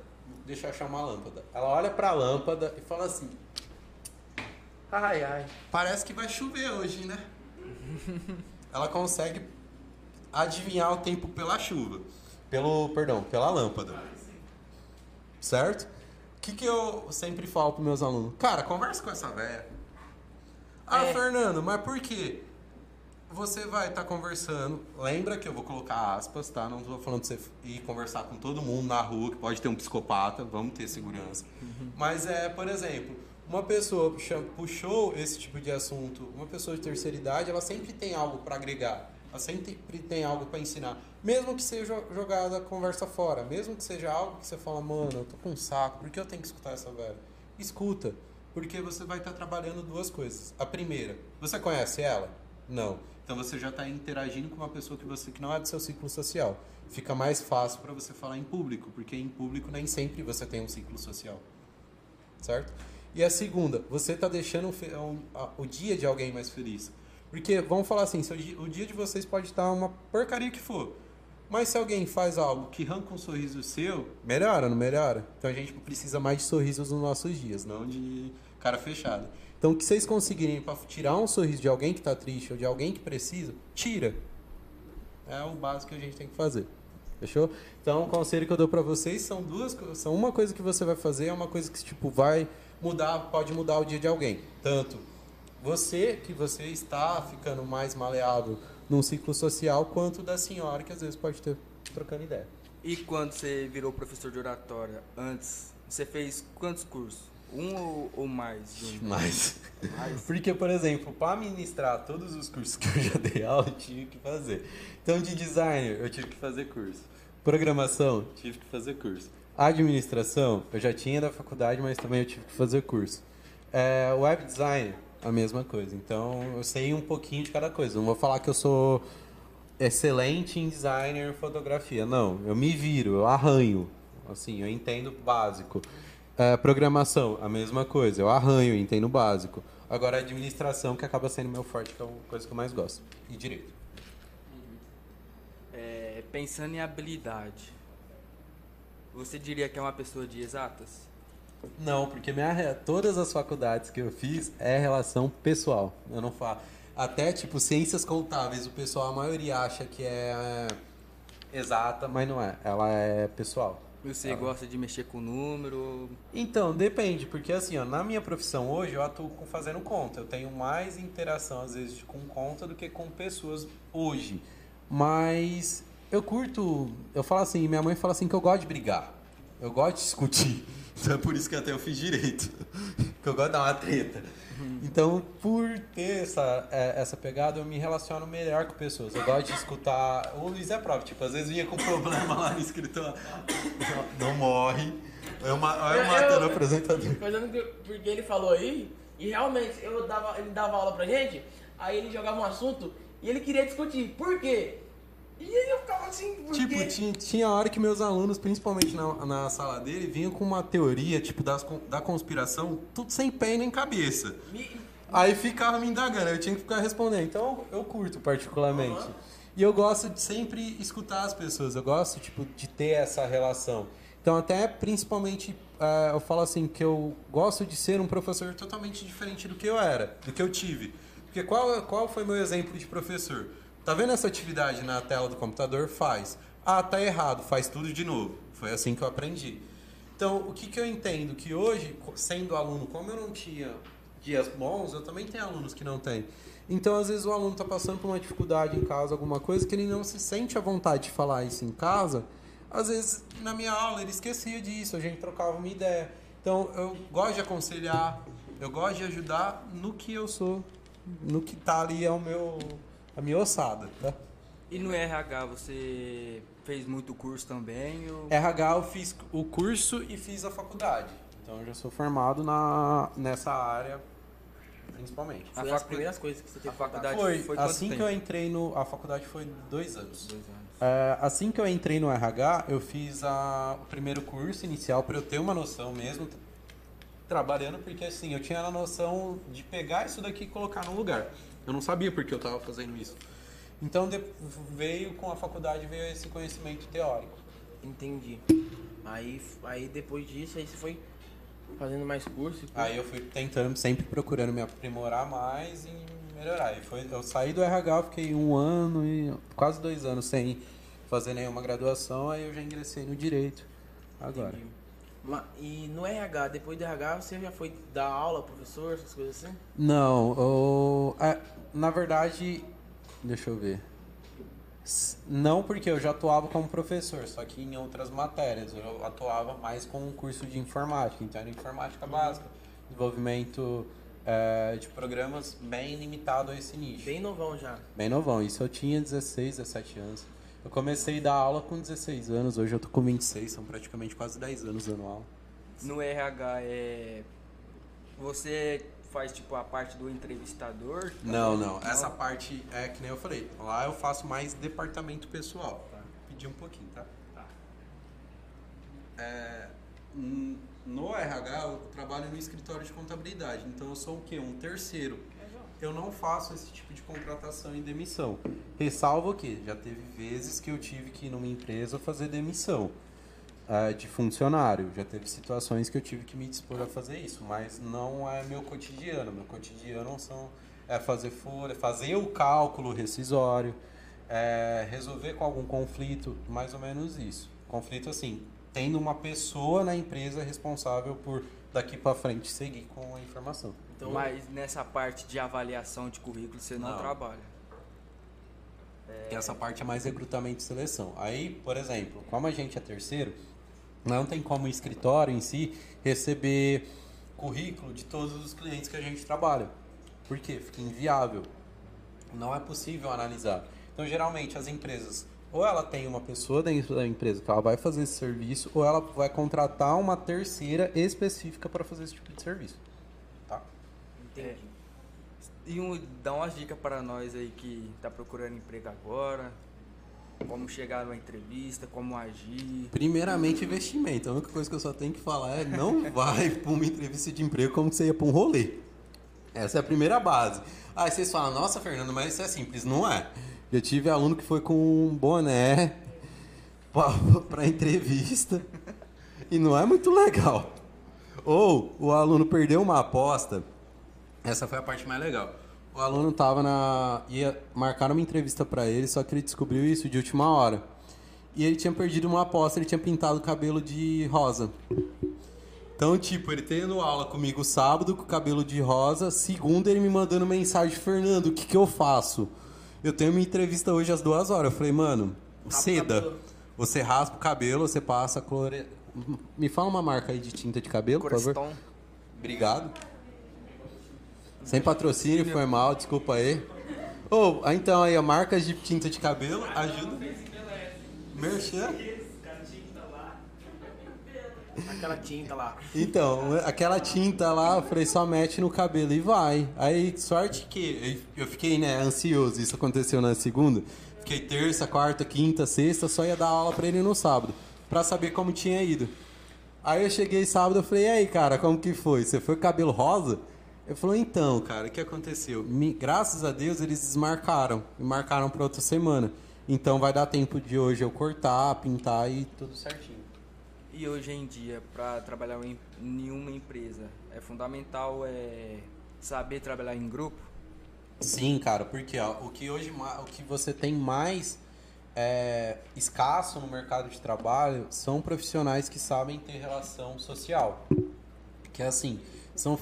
deixa eu achar uma lâmpada. Ela olha pra lâmpada e fala assim: Ai, ai, parece que vai chover hoje, né? Ela consegue adivinhar o tempo pela chuva. Pelo, perdão, pela lâmpada. Certo? O que, que eu sempre falo pros meus alunos? Cara, conversa com essa véia. Ah, É. Fernando, mas por quê? Você vai estar conversando. Lembra que eu vou colocar aspas, tá? Não tô falando pra você ir conversar com todo mundo na rua, que pode ter um psicopata, vamos ter segurança. Mas é, por exemplo, uma pessoa puxou esse tipo de assunto, uma pessoa de terceira idade, ela sempre tem algo para agregar. Ela sempre tem algo para ensinar. Mesmo que seja jogada a conversa fora, mesmo que seja algo que você fala, mano, eu tô com um saco, por que eu tenho que escutar essa velha? Escuta, porque você vai estar trabalhando duas coisas. A primeira, você conhece ela? Não. Então você já está interagindo com uma pessoa que você que não é do seu ciclo social. Fica mais fácil para você falar em público, porque em público nem sempre você tem um ciclo social. Certo? E a segunda, você está deixando o o dia de alguém mais feliz. Porque, vamos falar assim, o dia de vocês pode estar uma porcaria que for. Mas se alguém faz algo que arranca um sorriso seu, melhora, não melhora? Então a gente precisa mais de sorrisos nos nossos dias, não de cara fechada. Então o que vocês conseguirem para tirar um sorriso de alguém que está triste ou de alguém que precisa, tira. É o básico que a gente tem que fazer. Fechou? Então, o conselho que eu dou pra vocês são duas. São uma coisa que você vai fazer, é uma coisa que tipo vai mudar, pode mudar o dia de alguém. Tanto você que você está ficando mais maleável num ciclo social, quanto da senhora que às vezes pode ter trocando ideia. E quando você virou professor de oratória, antes, você fez quantos cursos? Um ou, ou mais? um? Mas Mais? Porque, por exemplo, para ministrar todos os cursos que eu já dei aula, eu tive que fazer. Então, de designer, eu tive que fazer curso. Programação, tive que fazer curso. Administração, eu já tinha da faculdade, mas também eu tive que fazer curso. É, web design, a mesma coisa. Então, eu sei um pouquinho de cada coisa. Não vou falar que eu sou excelente em designer fotografia. Não, eu me viro, eu arranho. Assim, eu entendo básico. É, programação, a mesma coisa. Eu arranho, entendo básico. Agora, administração, que acaba sendo meu forte, que é a coisa que eu mais gosto. E direito. É, pensando em habilidade, você diria que é uma pessoa de exatas? Não, porque minha, todas as faculdades que eu fiz é relação pessoal. Eu não falo. Até, tipo, ciências contábeis, o pessoal, a maioria acha que é exata, mas não é. Ela é pessoal. Você Ah. gosta de mexer com número? Então, depende, porque assim, ó, na minha profissão hoje eu atuo com fazendo conta. Eu tenho mais interação, às vezes, com conta do que com pessoas hoje. Mas eu curto. Eu falo assim, minha mãe fala assim que eu gosto de brigar. Eu gosto de discutir. Então é por isso que até eu fiz direito. que eu gosto de dar uma treta. Então, por ter essa, é, essa pegada, eu me relaciono melhor com pessoas. Eu gosto de escutar. O Luiz é próprio, tipo, às vezes vinha com problema lá no escritório. Não morre. Eu, ma- eu Eu- matando o eu- apresentador. Fazendo que- porque ele falou aí, e realmente eu dava, ele dava aula pra gente, aí ele jogava um assunto e ele queria discutir. Por quê? E aí eu ficava assim, por Tipo, tinha, tinha hora que meus alunos, principalmente na, na sala dele, vinham com uma teoria, tipo, das, da conspiração, tudo sem pé e nem cabeça. Me- Aí ficava me indagando, eu tinha que ficar respondendo. Então eu curto particularmente. E eu gosto de sempre escutar as pessoas, eu gosto tipo, de ter essa relação. Então até principalmente eh, eu falo assim que eu gosto de ser um professor totalmente diferente do que eu era, do que eu tive. Porque qual, qual foi meu exemplo de professor? Tá vendo essa atividade na tela do computador? Faz. Ah, tá errado, faz tudo de novo. Foi assim que eu aprendi. Então, o que, que eu entendo? Que hoje, sendo aluno, como eu não tinha dias bons, eu também tenho alunos que não têm. Então, às vezes, o aluno está passando por uma dificuldade em casa, alguma coisa, que ele não se sente à vontade de falar isso em casa. Às vezes, na minha aula, ele esquecia disso, a gente trocava uma ideia. Então, eu gosto de aconselhar, eu gosto de ajudar no que eu sou, no que tá ali é o meu, a minha ossada, tá? E no RH você fez muito curso também? Ou... RH eu fiz o curso e fiz a faculdade. Então eu já sou formado na, nessa área, principalmente. A Foi as primeiras coisas que você teve a faculdade Foi, foi assim que tempo? eu entrei no. A faculdade foi dois anos. Dois anos. É, assim que eu entrei no RH, eu fiz a, o primeiro curso inicial para eu ter uma noção mesmo. trabalhando porque assim, eu tinha a noção de pegar isso daqui e colocar no lugar. Eu não sabia porque eu estava fazendo isso. Então de- veio com a faculdade veio esse conhecimento teórico. Entendi. Aí, aí depois disso, aí você foi fazendo mais curso. e. Aí eu fui tentando, sempre procurando me aprimorar mais e melhorar. E foi, eu saí do RH, fiquei um ano e quase dois anos sem fazer nenhuma graduação, aí eu já ingressei no direito agora. Entendi. E no RH, depois do RH, você já foi dar aula, professor, essas coisas assim? Não, o- é, na verdade, deixa eu ver. Não porque eu já atuava como professor, só que em outras matérias. Eu atuava mais com um curso de informática, então era informática básica, desenvolvimento é, de programas bem limitado a esse nicho. Bem novão já. Bem novão, isso eu tinha 16, 17 anos. Eu comecei a dar aula com 16 anos, hoje eu tô com 26, são praticamente quase 10 anos dando aula. No RH é. Você faz tipo a parte do entrevistador? Não, não. Essa parte é que nem eu falei. Lá eu faço mais departamento pessoal. Pedir um pouquinho, tá? É, n- no RH eu trabalho no escritório de contabilidade. Então eu sou o quê? Um terceiro. Eu não faço esse tipo de contratação e demissão. Ressalvo que já teve vezes que eu tive que ir numa empresa fazer demissão ah, de funcionário. Já teve situações que eu tive que me dispor a fazer isso, mas não é meu cotidiano. Meu cotidiano são é fazer folha, fazer o cálculo rescisório, é, resolver com algum conflito, mais ou menos isso. Conflito assim, tendo uma pessoa na empresa responsável por daqui para frente seguir com a informação. Então, Mas nessa parte de avaliação de currículo você não, Não. trabalha. Essa parte é mais recrutamento e seleção. Aí, por exemplo, como a gente é terceiro, não tem como o escritório em si receber currículo de todos os clientes que a gente trabalha. Por quê? Fica inviável. Não é possível analisar. Então, geralmente, as empresas, ou ela tem uma pessoa dentro da empresa que ela vai fazer esse serviço, ou ela vai contratar uma terceira específica para fazer esse tipo de serviço. Entendi. E um, dá umas dicas para nós aí que tá procurando emprego agora. Como chegar numa entrevista, como agir. Primeiramente, investimento. A única coisa que eu só tenho que falar é não vai para uma entrevista de emprego como você ia para um rolê. Essa é a primeira base. Aí vocês falam, nossa, Fernando, mas isso é simples. Não é. Eu tive aluno que foi com um boné para entrevista e não é muito legal. Ou o aluno perdeu uma aposta. Essa foi a parte mais legal. O aluno tava na. ia marcar uma entrevista para ele, só que ele descobriu isso de última hora. E ele tinha perdido uma aposta, ele tinha pintado o cabelo de rosa. Então, tipo, ele tendo aula comigo sábado com o cabelo de rosa, segunda ele me mandando mensagem, Fernando, o que, que eu faço? Eu tenho minha entrevista hoje às duas horas. Eu falei, mano, seda. Você raspa o cabelo, você passa clore... Me fala uma marca aí de tinta de cabelo, por favor. Obrigado. Sem patrocínio, foi mal, desculpa aí. Ô, ah, então aí, a marcas de tinta de cabelo, ajuda. Merchan. Aquela tinta lá. Então, aquela tinta lá, eu falei, só mete no cabelo e vai. Aí, sorte que eu fiquei, né, ansioso, isso aconteceu na segunda. Fiquei terça, quarta, quinta, sexta, só ia dar aula pra ele no sábado, pra saber como tinha ido. Aí eu cheguei sábado, eu falei, e aí, cara, como que foi? Você foi com cabelo rosa? Ele falou, então, cara, o que aconteceu? Me- graças a Deus, eles desmarcaram, e marcaram pra outra semana. Então vai dar tempo de hoje eu cortar, pintar e tudo certinho. E hoje em dia, para trabalhar em nenhuma empresa, é fundamental é, saber trabalhar em grupo. Sim, cara, porque ó, o que hoje o que você tem mais é, escasso no mercado de trabalho são profissionais que sabem ter relação social. Que é assim, são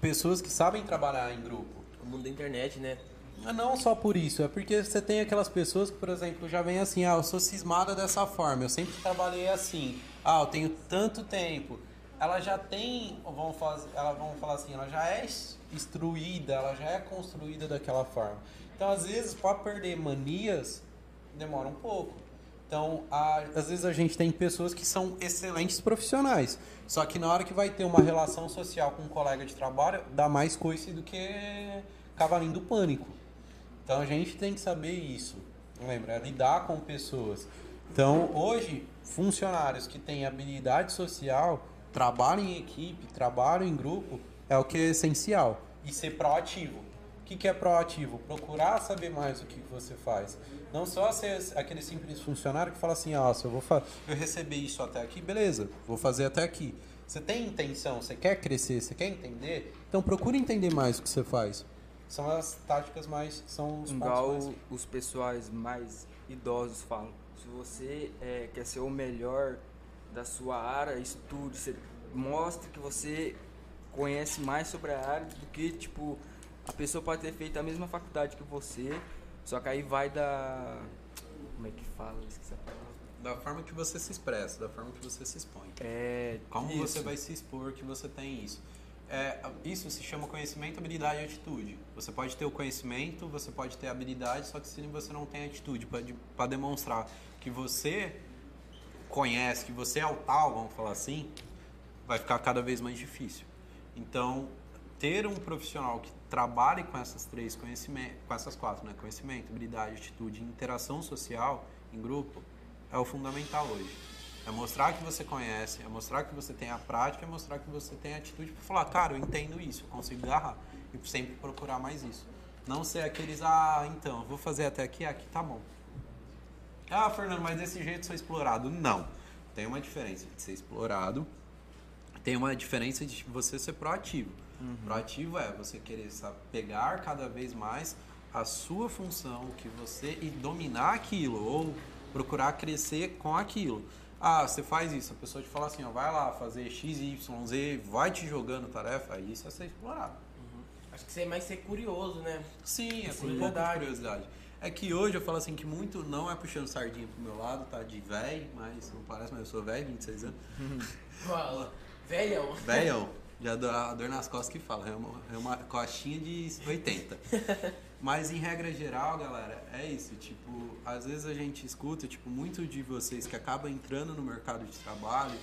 pessoas que sabem trabalhar em grupo. O mundo da internet, né? Não só por isso, é porque você tem aquelas pessoas que, por exemplo, já vem assim, ah, eu sou cismada dessa forma, eu sempre trabalhei assim, ah, eu tenho tanto tempo. Ela já tem, vamos fazer, ela vamos falar assim, ela já é instruída, ela já é construída daquela forma. Então, às vezes, para perder manias, demora um pouco. Então, a- às vezes a gente tem pessoas que são excelentes profissionais, só que na hora que vai ter uma relação social com um colega de trabalho, dá mais coice do que cavalinho do pânico. Então a gente tem que saber isso. Lembra? É lidar com pessoas. Então hoje, funcionários que têm habilidade social trabalho em equipe, trabalho em grupo é o que é essencial. E ser proativo. O que, que é proativo? Procurar saber mais o que você faz. Não só ser aquele simples funcionário que fala assim, ah, se eu vou eu receber isso até aqui, beleza, vou fazer até aqui. Você tem intenção, você quer crescer, você quer entender, então procure entender mais o que você faz. São as táticas mais, são os Igual mais... os pessoais mais idosos falam. Se você é, quer ser o melhor da sua área, estude, você mostre que você conhece mais sobre a área do que, tipo, a pessoa pode ter feito a mesma faculdade que você, só que aí vai da. Como é que fala? Esqueci a palavra. Da forma que você se expressa, da forma que você se expõe. É. Como isso. você vai se expor que você tem isso. É, isso se chama conhecimento, habilidade e atitude. Você pode ter o conhecimento, você pode ter a habilidade, só que se você não tem atitude para demonstrar que você conhece, que você é o tal, vamos falar assim, vai ficar cada vez mais difícil. Então, ter um profissional que trabalhe com essas três conhecimentos, com essas quatro, né? Conhecimento, habilidade, atitude e interação social em grupo é o fundamental hoje. É mostrar que você conhece, é mostrar que você tem a prática, é mostrar que você tem a atitude para falar, cara, eu entendo isso, eu consigo agarrar. E sempre procurar mais isso. Não ser aqueles, ah, então, vou fazer até aqui, aqui tá bom. Ah, Fernando, mas desse jeito sou explorado. Não. Tem uma diferença de ser explorado, tem uma diferença de você ser proativo. Uhum. Proativo é você querer sabe, pegar cada vez mais a sua função, que você e dominar aquilo ou procurar crescer com aquilo. Ah, você faz isso, a pessoa te fala assim, ó, vai lá fazer X, Y, Z, vai te jogando tarefa, aí isso é ser explorado. Uhum. Acho que você é mais ser curioso, né? Sim, é Sim, um pouco de curiosidade. É que hoje eu falo assim que muito não é puxando sardinha pro meu lado, tá? De velho, mas não parece, mas eu sou velho, 26 anos. Velhão. Velhão. Já a dor nas costas que fala, é uma, é uma costinha de 80. Mas em regra geral, galera, é isso. Tipo, às vezes a gente escuta, tipo, muito de vocês que acabam entrando no mercado de trabalho,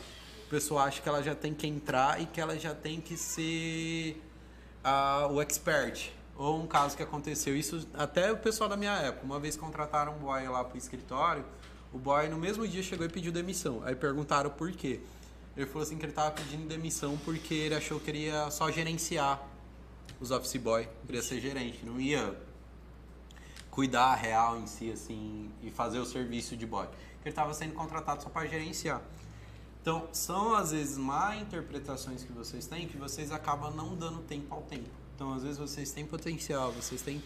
o pessoal acha que ela já tem que entrar e que ela já tem que ser uh, o expert. Ou um caso que aconteceu, isso até o pessoal da minha época, uma vez contrataram um boy lá pro escritório, o boy no mesmo dia chegou e pediu demissão. Aí perguntaram por quê. Ele falou assim que ele estava pedindo demissão porque ele achou que ele ia só gerenciar os office boy, queria ser gerente, não ia cuidar real em si assim e fazer o serviço de boy. Ele estava sendo contratado só para gerenciar. Então, são às vezes má interpretações que vocês têm que vocês acabam não dando tempo ao tempo. Então, às vezes vocês têm potencial, vocês têm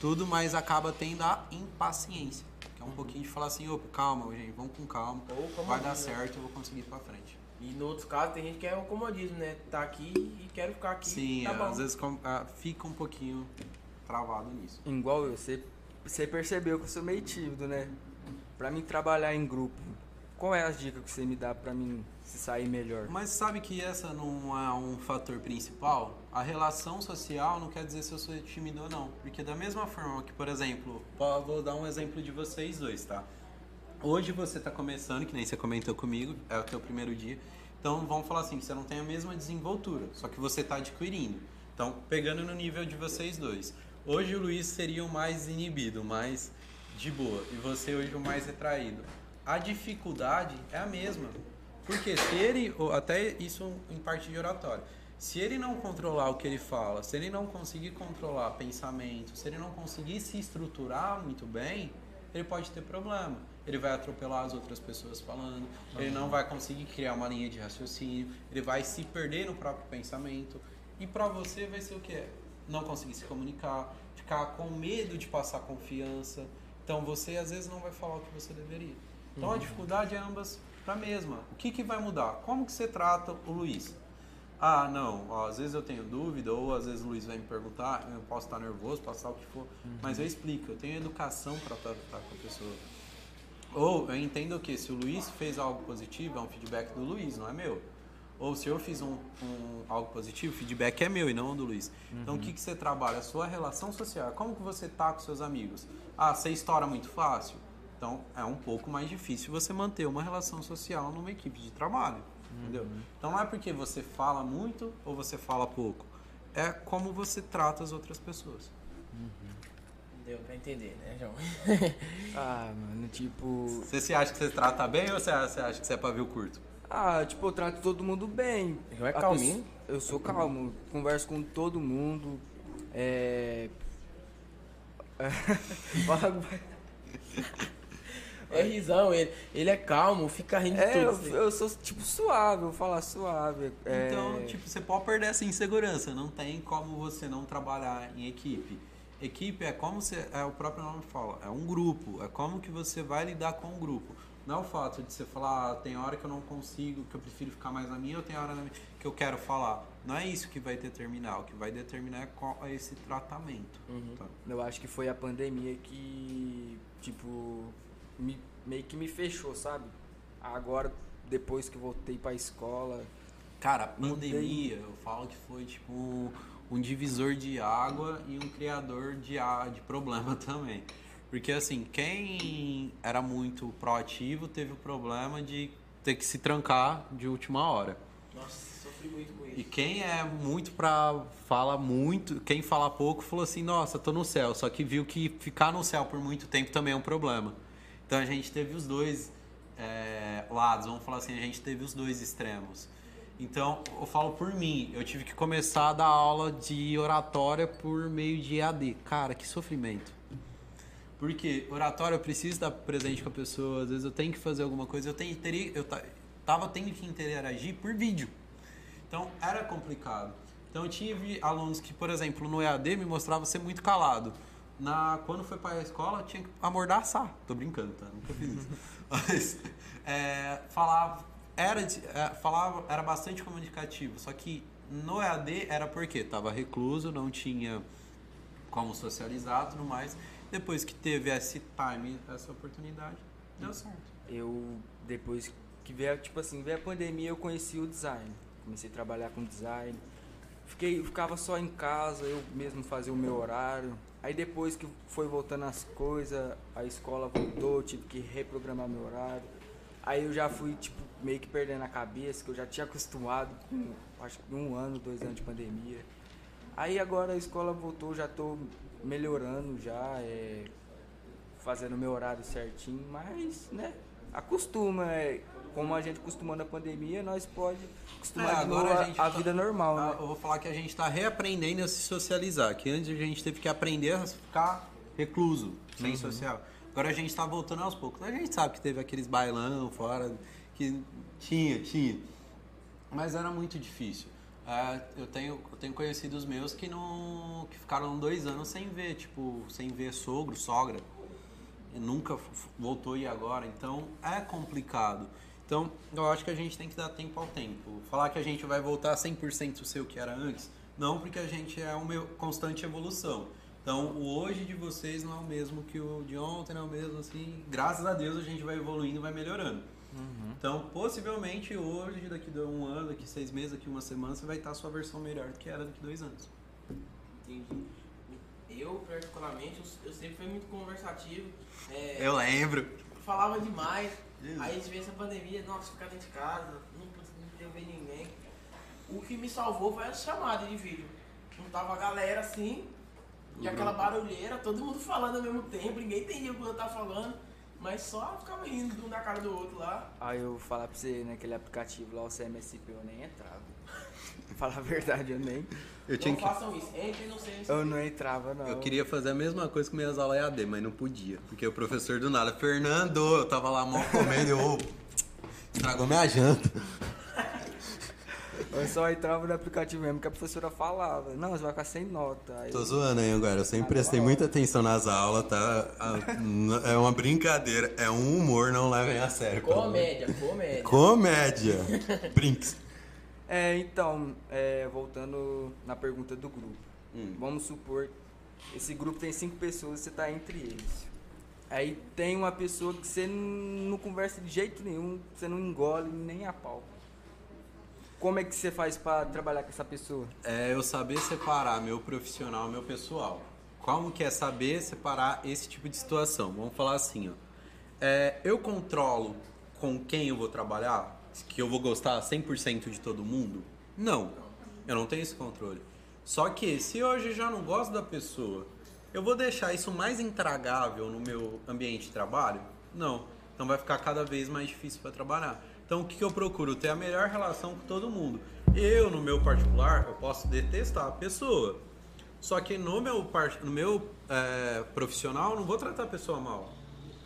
tudo, mas acaba tendo a impaciência. Que é um pouquinho de falar assim, opa, calma, gente, vamos com calma. vai dar certo, eu vou conseguir ir para frente. E no outro caso tem gente que é o comodismo, né? Tá aqui e quero ficar aqui. Sim, tá às vezes ah, fica um pouquinho travado nisso. Igual eu, você, você percebeu que eu sou meio tímido, né? Pra mim trabalhar em grupo, qual é as dicas que você me dá pra mim se sair melhor? Mas sabe que essa não é um fator principal? A relação social não quer dizer se eu sou tímido ou não. Porque da mesma forma que, por exemplo, vou dar um exemplo de vocês dois, tá? Hoje você está começando, que nem você comentou comigo, é o teu primeiro dia. Então vamos falar assim, você não tem a mesma desenvoltura, só que você está adquirindo. Então, pegando no nível de vocês dois. Hoje o Luiz seria o mais inibido, mais de boa, e você hoje o mais retraído. A dificuldade é a mesma. Porque se ele, até isso em parte de oratório, se ele não controlar o que ele fala, se ele não conseguir controlar pensamento, se ele não conseguir se estruturar muito bem, ele pode ter problema ele vai atropelar as outras pessoas falando, uhum. ele não vai conseguir criar uma linha de raciocínio, ele vai se perder no próprio pensamento. E para você vai ser o que? Não conseguir se comunicar, ficar com medo de passar confiança. Então você às vezes não vai falar o que você deveria. Então uhum. a dificuldade é ambas para a mesma. O que, que vai mudar? Como que você trata o Luiz? Ah, não, ó, às vezes eu tenho dúvida, ou às vezes o Luiz vai me perguntar, eu posso estar nervoso, passar o que for, uhum. mas eu explico, eu tenho educação para tratar com a pessoa. Ou eu entendo que se o Luiz fez algo positivo, é um feedback do Luiz, não é meu. Ou se eu fiz um, um algo positivo, o feedback é meu e não do Luiz. Uhum. Então o que, que você trabalha? A sua relação social. Como que você tá com seus amigos? Ah, você estoura muito fácil? Então é um pouco mais difícil você manter uma relação social numa equipe de trabalho. Uhum. Entendeu? Então não é porque você fala muito ou você fala pouco. É como você trata as outras pessoas. Deu pra entender, né, João? ah, mano, tipo. Você se acha que você trata bem ou você acha que você é pavio curto? Ah, tipo, eu trato todo mundo bem. Não é calminho? Eu sou calmo, converso com todo mundo. É. É risão, ele, ele é calmo, fica rindo de é, eu, tudo. eu sou tipo suave, eu vou falar suave. é, Então, tipo, você pode perder essa insegurança. Não tem como você não trabalhar em equipe. Equipe é como você, é o próprio nome fala, é um grupo. É como que você vai lidar com o grupo. Não é o fato de você falar, ah, tem hora que eu não consigo, que eu prefiro ficar mais na minha, ou tem hora na minha, que eu quero falar. Não é isso que vai determinar. O que vai determinar é qual é esse tratamento. Uhum. tá? Eu acho que foi a pandemia que, tipo, me- meio que me fechou, sabe? Agora, depois que voltei pra escola. Cara, a pandemia, eu falo que foi tipo um, divisor de água e um criador de, de problema também. Porque assim, quem era muito proativo teve o problema de ter que se trancar de última hora. Nossa, sofri muito com E isso. quem é muito pra. fala muito, quem fala pouco falou assim, nossa, tô no céu. Só que viu que ficar no céu por muito tempo também é um problema. Então a gente teve os dois é, lados, vamos falar assim, a gente teve os dois extremos. Então, eu falo por mim, eu tive que começar a dar aula de oratória por meio de EAD. Cara, que sofrimento. Porque oratória eu preciso estar presente com a pessoa, às vezes eu tenho que fazer alguma coisa, eu, tenho, eu ta- tava tendo que interagir por vídeo. Então era complicado. Então eu tive alunos que, por exemplo, no EAD me mostrava ser muito calado. Na, quando foi para a escola, tinha que amordaçar. Tô brincando, tá? Nunca fiz isso. Mas é, falava, era, é, falava, era bastante comunicativo. Só que no EAD era porque tava recluso, não tinha como socializar e tudo mais. Depois que teve esse time, essa oportunidade, deu certo. Eu, depois que veio, tipo assim, veio a pandemia, eu conheci o design. Comecei a trabalhar com design. Fiquei, ficava só em casa, eu mesmo fazia o meu horário. Aí depois que foi voltando as coisas, a escola voltou, tive que reprogramar meu horário. Aí eu já fui, tipo, meio que perdendo a cabeça, que eu já tinha acostumado com, acho que um ano, dois anos de pandemia. Aí agora a escola voltou, já tô melhorando já, é, fazendo meu horário certinho, mas, né, acostuma, é, como a gente acostumou na pandemia, nós pode acostumar É, de novo a, a tá- vida normal, ah, né? Eu vou falar que a gente está reaprendendo a se socializar. Que antes a gente teve que aprender a ficar recluso, sem social. Agora a gente está voltando aos poucos. A gente sabe que teve aqueles bailão fora, que tinha, tinha. Mas era muito difícil. É, eu, tenho, eu tenho conhecido os meus que não que ficaram dois anos sem ver, tipo, sem ver sogro, sogra. E nunca voltou e agora. Então é complicado. Então eu acho que a gente tem que dar tempo ao tempo. Falar que a gente vai voltar 100% ser o que era antes, não, porque a gente é uma constante evolução. Então o hoje de vocês não é o mesmo que o de ontem, não é o mesmo assim. Graças a Deus a gente vai evoluindo, vai melhorando. Então, possivelmente hoje, daqui a um ano, daqui seis meses, daqui uma semana, você vai estar a sua versão melhor do que era daqui a dois anos. Entendi. Eu, particularmente, eu, eu sempre fui muito conversativo. é, Eu lembro. falava demais. Jesus. Aí a gente veio essa pandemia, nossa, ficar dentro de casa, não podia ver ninguém. O que me salvou foi as chamadas de vídeo. Juntava a galera assim, e aquela barulheira, todo mundo falando ao mesmo tempo, ninguém entendia o que eu tava falando, mas só ficava rindo um da cara do outro lá. Aí eu vou falar pra você, naquele aplicativo lá, o CMSP, eu nem entrava. Pra falar a verdade, eu nem. Eu tinha não que. façam isso, entrem no CMC. Eu não entrava, não. Eu queria fazer a mesma coisa com minhas aulas EAD, mas não podia. Porque o professor do nada, Fernando, eu tava lá mal comendo, eu. Estragou minha janta. Eu só entrava no aplicativo mesmo que a professora falava. Não, você vai ficar sem nota. Aí Tô eu- zoando aí agora, eu sempre prestei muita atenção nas aulas, tá? É uma brincadeira, é um humor, não levem a sério. Comédia, comédia. Comédia. Brinks. É, então, é, voltando na pergunta do grupo. Hum. Vamos supor, esse grupo tem cinco pessoas, você tá entre eles. Aí tem uma pessoa que você não conversa de jeito nenhum, você não engole nem a pau. Como é que você faz pra trabalhar com essa pessoa? É eu saber separar meu profissional meu pessoal. Como que é saber separar esse tipo de situação? Vamos falar assim, ó. É, eu controlo com quem eu vou trabalhar? Que eu vou gostar 100% de todo mundo? Não. Eu não tenho esse controle. Só que se hoje eu já não gosto da pessoa, eu vou deixar isso mais intragável no meu ambiente de trabalho? Não. Então vai ficar cada vez mais difícil para trabalhar. Então o que, que eu procuro? Ter a melhor relação com todo mundo. Eu, no meu particular, eu posso detestar a pessoa. Só que no meu, no meu é, profissional, eu não vou tratar a pessoa mal.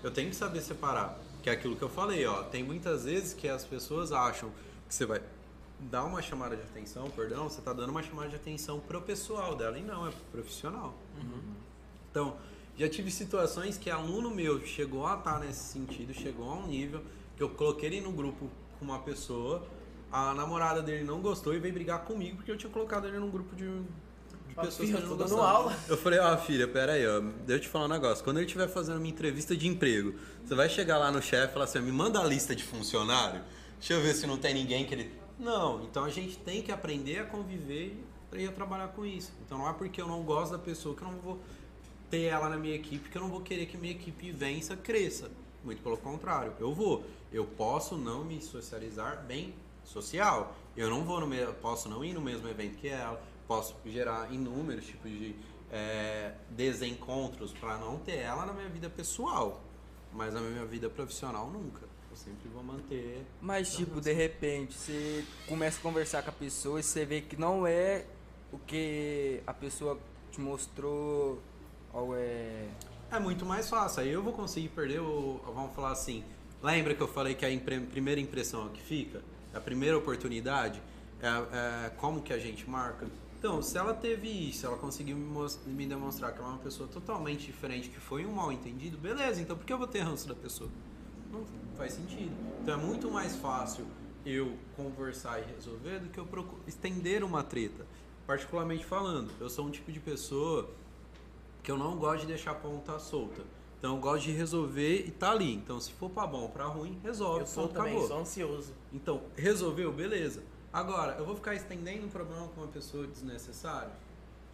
Eu tenho que saber separar. Que é aquilo que eu falei, ó. Tem muitas vezes que as pessoas acham que você vai dar uma chamada de atenção, perdão, você está dando uma chamada de atenção pro pessoal dela e não, é pro profissional. Uhum. Então, já tive situações que aluno meu chegou a estar tá nesse sentido, chegou a um nível que eu coloquei ele no grupo com uma pessoa, a namorada dele não gostou e veio brigar comigo porque eu tinha colocado ele num grupo de, de pessoas filha, que não gostavam. aula. Eu falei, ó, oh, filha, pera aí, ó, deixa eu te falar um negócio. Quando ele estiver fazendo uma entrevista de emprego, você vai chegar lá no chefe e falar assim, me manda a lista de funcionário, deixa eu ver se não tem ninguém que ele não, então a gente tem que aprender a conviver e a trabalhar com isso. Então não é porque eu não gosto da pessoa que eu não vou ter ela na minha equipe que eu não vou querer que minha equipe vença, cresça. Muito pelo contrário, eu vou. Eu posso não me socializar bem social. Eu não vou no mesmo, posso não ir no mesmo evento que ela, posso gerar inúmeros tipos de é, desencontros para não ter ela na minha vida pessoal, mas na minha vida profissional nunca. Eu sempre vou manter. Mas, tipo, de repente, você começa a conversar com a pessoa e você vê que não é o que a pessoa te mostrou ou é. É muito mais fácil. Aí eu vou conseguir perder o. Vamos falar assim. Lembra que eu falei que a impre... primeira impressão é que fica? A primeira oportunidade é, é, como que a gente marca. Então, se ela teve isso, ela conseguiu me, me demonstrar que ela é uma pessoa totalmente diferente, que foi um mal entendido, beleza, então por que eu vou ter ranço da pessoa? Não faz sentido. Então é muito mais fácil eu conversar e resolver do que eu estender uma treta. Particularmente falando, eu sou um tipo de pessoa que eu não gosto de deixar a ponta solta. Então eu gosto de resolver e tá ali. Então se for para bom, para ruim, resolve. Eu sou também, acabou. sou ansioso. Então, resolveu, beleza. Agora, eu vou ficar estendendo um problema com uma pessoa desnecessário?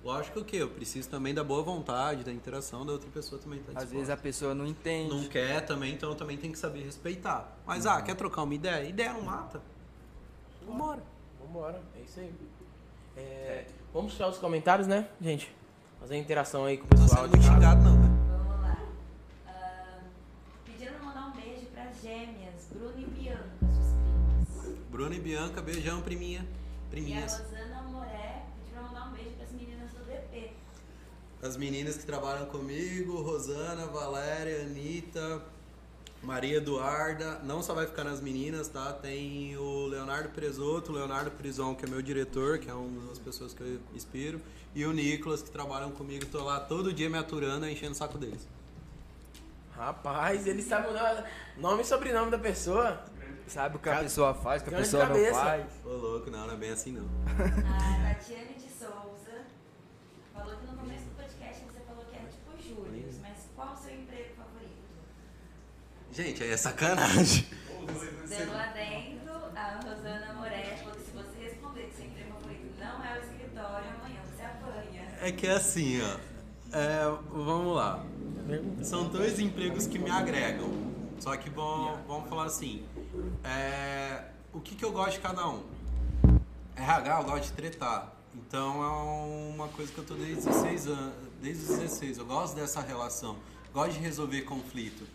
Lógico que eu preciso também da boa vontade, da interação da outra pessoa também tá Às vezes a pessoa não entende. Não quer também, então eu também tenho que saber respeitar. Mas, ah, uhum. ah, quer trocar uma ideia? Ideia não mata. Vambora. Vambora, é isso aí. É, vamos puxar os comentários, né, gente? Fazer interação aí com o pessoal. Não xingado não, né? Bruno e Bianca, beijão, priminha. Priminhas. E a Rosana as meninas que trabalham comigo, Rosana, Valéria, Anitta, Maria Eduarda, não só vai ficar nas meninas, tá? Tem o Leonardo Presoto, o Leonardo Prison, que é meu diretor, que é uma das pessoas que eu inspiro, e o Nicolas, que trabalham comigo, tô lá todo dia me aturando e enchendo o saco deles. Rapaz, ele sabe o nome e sobrenome da pessoa. Sabe o que a pessoa faz, o que a pessoa não faz. Ô louco, não, não é bem assim não. A Tatiane de Souza falou que no começo Gente, aí é sacanagem. Dando adendo, a Rosana Moretti falou que se você responder que seu emprego favorito não é o escritório, amanhã você apanha. É que é assim, ó. É, vamos lá. São dois empregos que me agregam. Só que vão, vamos falar assim. É, o que, que eu gosto de cada um? RH eu gosto de tretar. Então é uma coisa que eu tô desde 16 anos, desde os 16. Eu gosto dessa relação. Gosto de resolver conflito.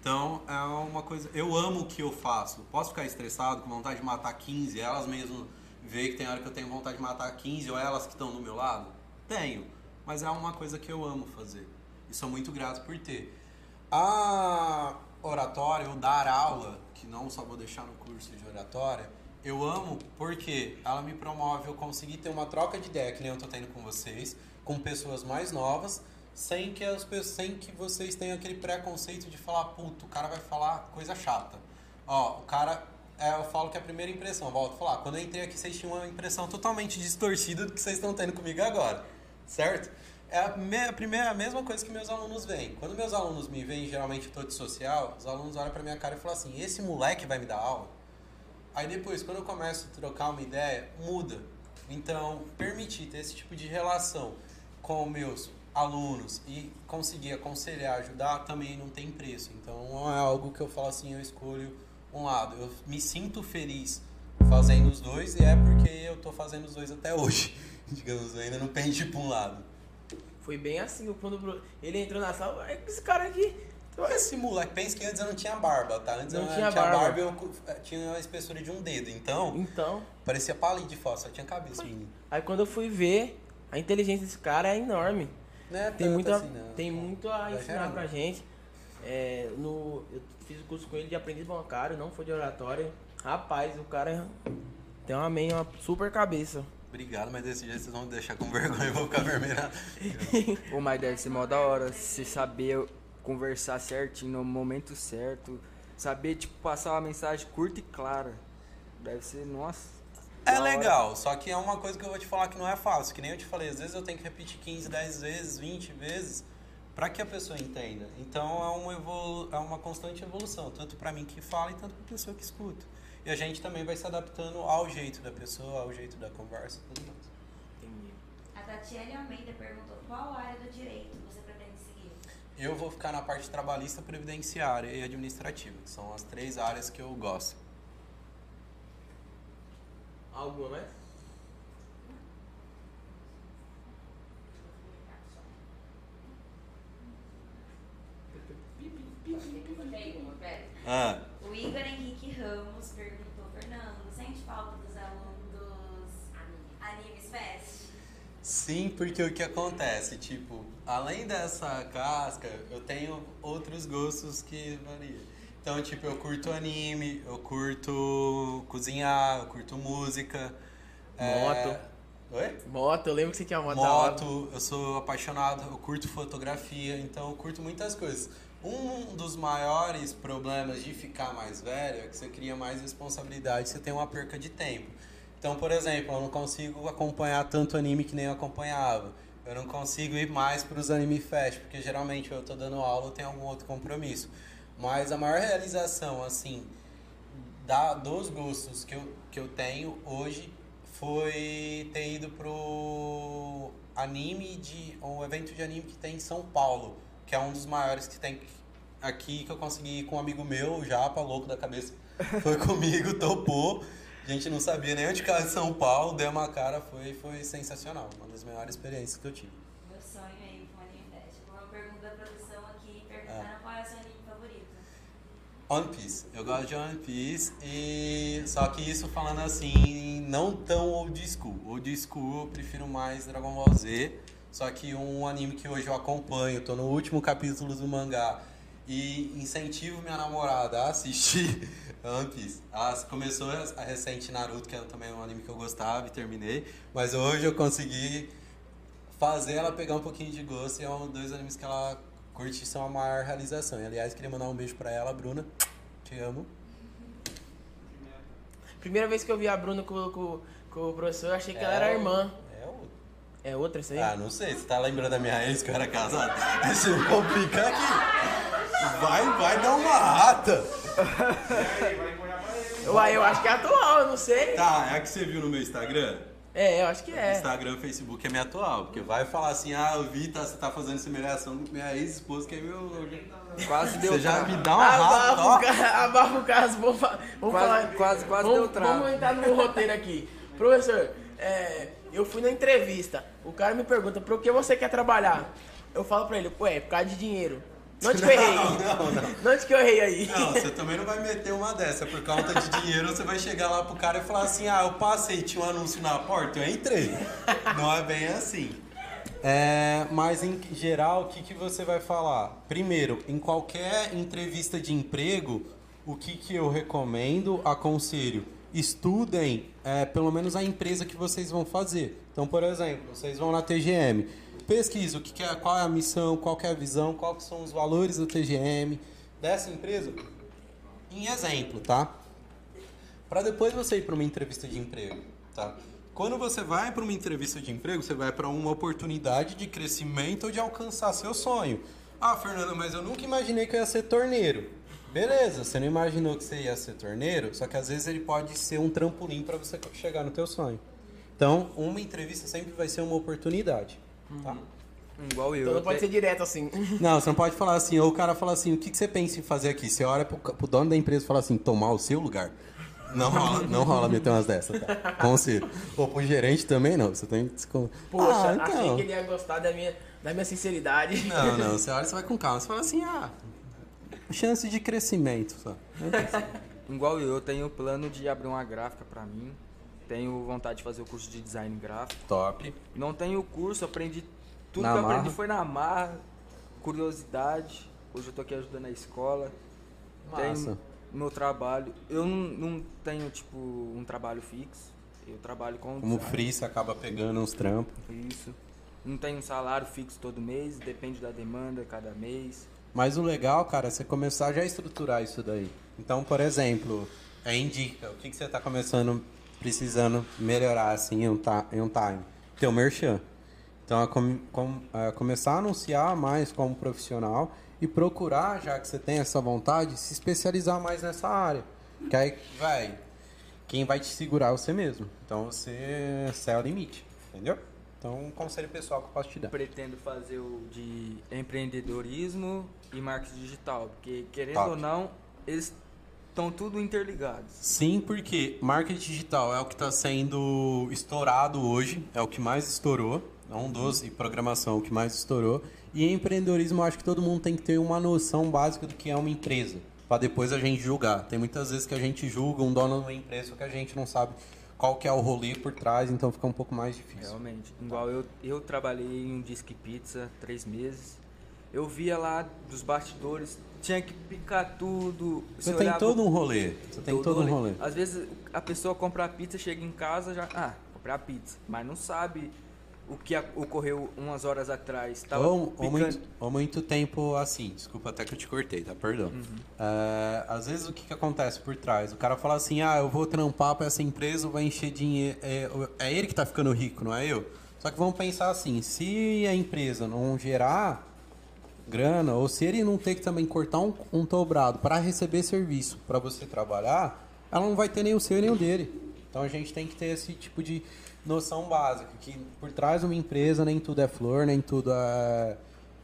Então é uma coisa. Eu amo o que eu faço. Posso ficar estressado, com vontade de matar 15, elas mesmo veem que tem hora que eu tenho vontade de matar 15 ou elas que estão do meu lado? Tenho. Mas é uma coisa que eu amo fazer. E sou muito grato por ter. A oratória, ou dar aula, que não só vou deixar no curso de oratória, eu amo porque ela me promove eu conseguir ter uma troca de ideia, que nem eu tô tendo com vocês, com pessoas mais novas, sem que, as, sem que vocês tenham aquele preconceito de falar, puto, o cara vai falar coisa chata. Ó, o cara, é, eu falo que é a primeira impressão, volto a falar, quando eu entrei aqui vocês tinham uma impressão totalmente distorcida do que vocês estão tendo comigo agora, certo? É a, me, primeira, a mesma coisa que meus alunos veem. Quando meus alunos me veem, geralmente eu tô de social, os alunos olham pra minha cara e falam assim, esse moleque vai me dar aula? Aí depois, quando eu começo a trocar uma ideia, muda. Então, permitir ter esse tipo de relação com meus alunos e conseguir aconselhar, ajudar, também não tem preço. Então não é algo que eu falo assim, eu escolho um lado. Eu me sinto feliz fazendo os dois e é porque eu tô fazendo os dois até hoje. Digamos, eu ainda não pendi para um lado. Foi bem assim, quando ele entrou na sala, esse cara aqui, Esse moleque, pensa que antes eu não tinha barba, tá? Antes Não eu tinha barba. e eu eh, tinha a espessura de um dedo. Então, Então, parecia palito de fósforo, só tinha cabeça, menino. aí quando eu fui ver, a inteligência desse cara é enorme. Não é Tem muito, a, assim, não. tem muito a ensinar pra gente. É, no, eu fiz o curso com ele de aprendiz bancário, não foi de oratória. Rapaz, o cara tem uma, meio, uma super cabeça. Obrigado, mas desse jeito vocês vão me deixar com vergonha, eu vou ficar vermelho. Pô, mas deve ser mó da hora você saber conversar certinho no momento certo. Saber, tipo, passar uma mensagem curta e clara. Deve ser, nossa. É da hora. legal, só que é uma coisa que eu vou te falar que não é fácil. Que nem eu te falei, às vezes eu tenho que repetir 15, 10 vezes, 20 vezes, pra que a pessoa entenda. Então é uma, evolu é uma constante evolução, tanto pra mim que fala e tanto pra pessoa que escuta. E a gente também vai se adaptando ao jeito da pessoa, ao jeito da conversa e tudo mais. Entendi. A Tatiane Almeida perguntou qual área do direito você pretende seguir. Eu vou ficar na parte trabalhista, previdenciária e administrativa, que são as três áreas que eu gosto. Alguma mais? Ah, O Igor Henrique Ramos perguntou, Fernando, sente falta dos alunos Animes Fest? Sim, porque o que acontece, tipo, além dessa casca, eu tenho outros gostos que variam. Então, tipo, eu curto anime, eu curto cozinhar, eu curto música. é, Moto. Oi? Moto, eu lembro que você tinha moto. Moto, eu sou apaixonado, eu curto fotografia, então eu curto muitas coisas. Um dos maiores problemas de ficar mais velho é que você cria mais responsabilidade, você tem uma perca de tempo. Então, por exemplo, eu não consigo acompanhar tanto anime que nem eu acompanhava. Eu não consigo ir mais para os anime fest, porque geralmente eu tô dando aula ou tenho algum outro compromisso. Mas a maior realização, assim, da, dos gostos que eu, que eu tenho hoje foi ter ido pro anime de um evento de anime que tem em São Paulo, que é um dos maiores que tem aqui que eu consegui ir com um amigo meu, o Japa, louco da cabeça, foi comigo, topou. A gente não sabia nem onde ficava em São Paulo, deu uma cara, foi, foi sensacional, uma das melhores experiências que eu tive. Meu sonho é ir com o Anime Fest. Uma pergunta da produção aqui, perguntaram qual é o seu anime favorito. One Piece. Eu gosto de One Piece e só que isso falando assim, não tão old school. Old school eu prefiro mais Dragon Ball Z. Só que um anime que hoje eu acompanho, tô no último capítulo do mangá e incentivo minha namorada a assistir One Piece. Ela começou a recente Naruto, que é também um anime que eu gostava e terminei, mas hoje eu consegui fazer ela pegar um pouquinho de gosto e é um dos dois animes que ela curte são a maior realização. E, aliás, queria mandar um beijo pra ela, Bruna. Te amo. Primeira vez que eu vi a Bruna com, com, com o professor, eu achei que ela era É, irmã. É outra. É essa aí? Ah, não sei. Você tá lembrando da minha ex que eu era casado? Isso me complica aqui. Vai, vai dar uma rata. Uai, eu acho que é atual, eu não sei. Tá, é a que você viu no meu Instagram? É, eu acho que é. Instagram, Facebook é minha atual. Porque vai falar assim, ah, eu vi, tá, você tá fazendo semelhanção com minha ex-esposa, que é meu... Quase deu Você já me dá uma rata, Abafa ó. abafa o caso, fa- vamos Quase- falar. quase- quase vamos, deu trava. Vamos entrar no roteiro aqui. Professor, é, eu fui na entrevista, o cara me pergunta, por que você quer trabalhar? Eu falo pra ele, ué, por causa de dinheiro. Não onde que eu errei? Não, não. Não onde que eu errei aí? Não, você também não vai meter uma dessa. Por conta de dinheiro, você vai chegar lá pro cara e falar assim: ah, eu passei, tinha um anúncio na porta, eu entrei. Não é bem assim. É, mas em geral, o que, que você vai falar? Primeiro, em qualquer entrevista de emprego, o que, que eu recomendo, aconselho? Estudem é, pelo menos a empresa que vocês vão fazer. Então, por exemplo, vocês vão na TGM, pesquisa o que, que é, qual é a missão, qual é a visão, quais são os valores da TGM, dessa empresa, em exemplo, tá? Para depois você ir para uma entrevista de emprego, tá? Quando você vai para uma entrevista de emprego, você vai para uma oportunidade de crescimento ou de alcançar seu sonho. Ah, Fernando, mas eu nunca imaginei que eu ia ser torneiro. Beleza, você não imaginou que você ia ser torneiro, só que às vezes ele pode ser um trampolim para você chegar no teu sonho. Então, uma entrevista sempre vai ser uma oportunidade, tá? Igual eu. Então não pode até- ser direto assim. Não, você não pode falar assim, ou o cara fala assim, o que, que você pensa em fazer aqui? Você olha pro, pro dono da empresa e fala assim, tomar o seu lugar. Não rola, não rola meter umas dessas, tá? Conselho. Ou pro gerente também não, você tem que se... Poxa, ah, achei então. que ele ia gostar da minha, da minha sinceridade. Não, não, você olha e você vai com calma. Você fala assim, ah, chance de crescimento, só. Igual eu, eu tenho o plano de abrir uma gráfica pra mim. Tenho vontade de fazer o curso de design gráfico. Top. Não tenho o curso, aprendi tudo Na que eu marra? aprendi foi na marra, curiosidade. Hoje eu tô aqui ajudando a escola. Massa. Tenho meu trabalho. Eu não, não tenho tipo um trabalho fixo. Eu trabalho com Como design. free, você acaba pegando uns trampos. Isso. Não tenho um salário fixo todo mês, depende da demanda cada mês. Mas o legal, cara, é você começar já a estruturar isso daí. Então, por exemplo, é indica o que, que você está começando, precisando melhorar assim em um, em um time. Teu merchan. Então, é, com- com- é começar a anunciar mais como profissional e procurar, já que você tem essa vontade, se especializar mais nessa área. Que aí, vai, quem vai te segurar é você mesmo. Então, você, você é o limite, entendeu? Então, um conselho pessoal que eu posso te dar. Pretendo fazer o de empreendedorismo e marketing digital, porque querendo Top. ou não, eles estão tudo interligados. Sim, porque marketing digital é o que está sendo estourado hoje, é o que mais estourou, é um dos, e programação é o que mais estourou. E empreendedorismo, eu acho que todo mundo tem que ter uma noção básica do que é uma empresa, para depois a gente julgar. Tem muitas vezes que a gente julga um dono de uma empresa que a gente não sabe qual que é o rolê por trás, então fica um pouco mais difícil. Realmente. Igual eu, eu trabalhei em um Disque Pizza três meses. Eu via lá dos bastidores, tinha que picar tudo. Você tem todo um rolê, você tem todo um rolê. Às vezes a pessoa compra a pizza, chega em casa já. Ah, comprar a pizza. Mas não sabe o que ocorreu umas horas atrás. Tava Ou, ou muito, ou muito tempo assim, desculpa até que eu te cortei, tá? Perdão. Uhum. É, às vezes o que, que acontece por trás? O cara fala assim, ah, eu vou trampar pra essa empresa, vai encher dinheiro. É, é ele que tá ficando rico, não é eu? Só que vamos pensar assim, se a empresa não gerar grana, ou se ele não ter que também cortar um, um dobrado para receber serviço para você trabalhar, ela não vai ter nem o seu nem o dele. Então a gente tem que ter esse tipo de noção básica, que por trás de uma empresa nem tudo é flor, nem tudo é,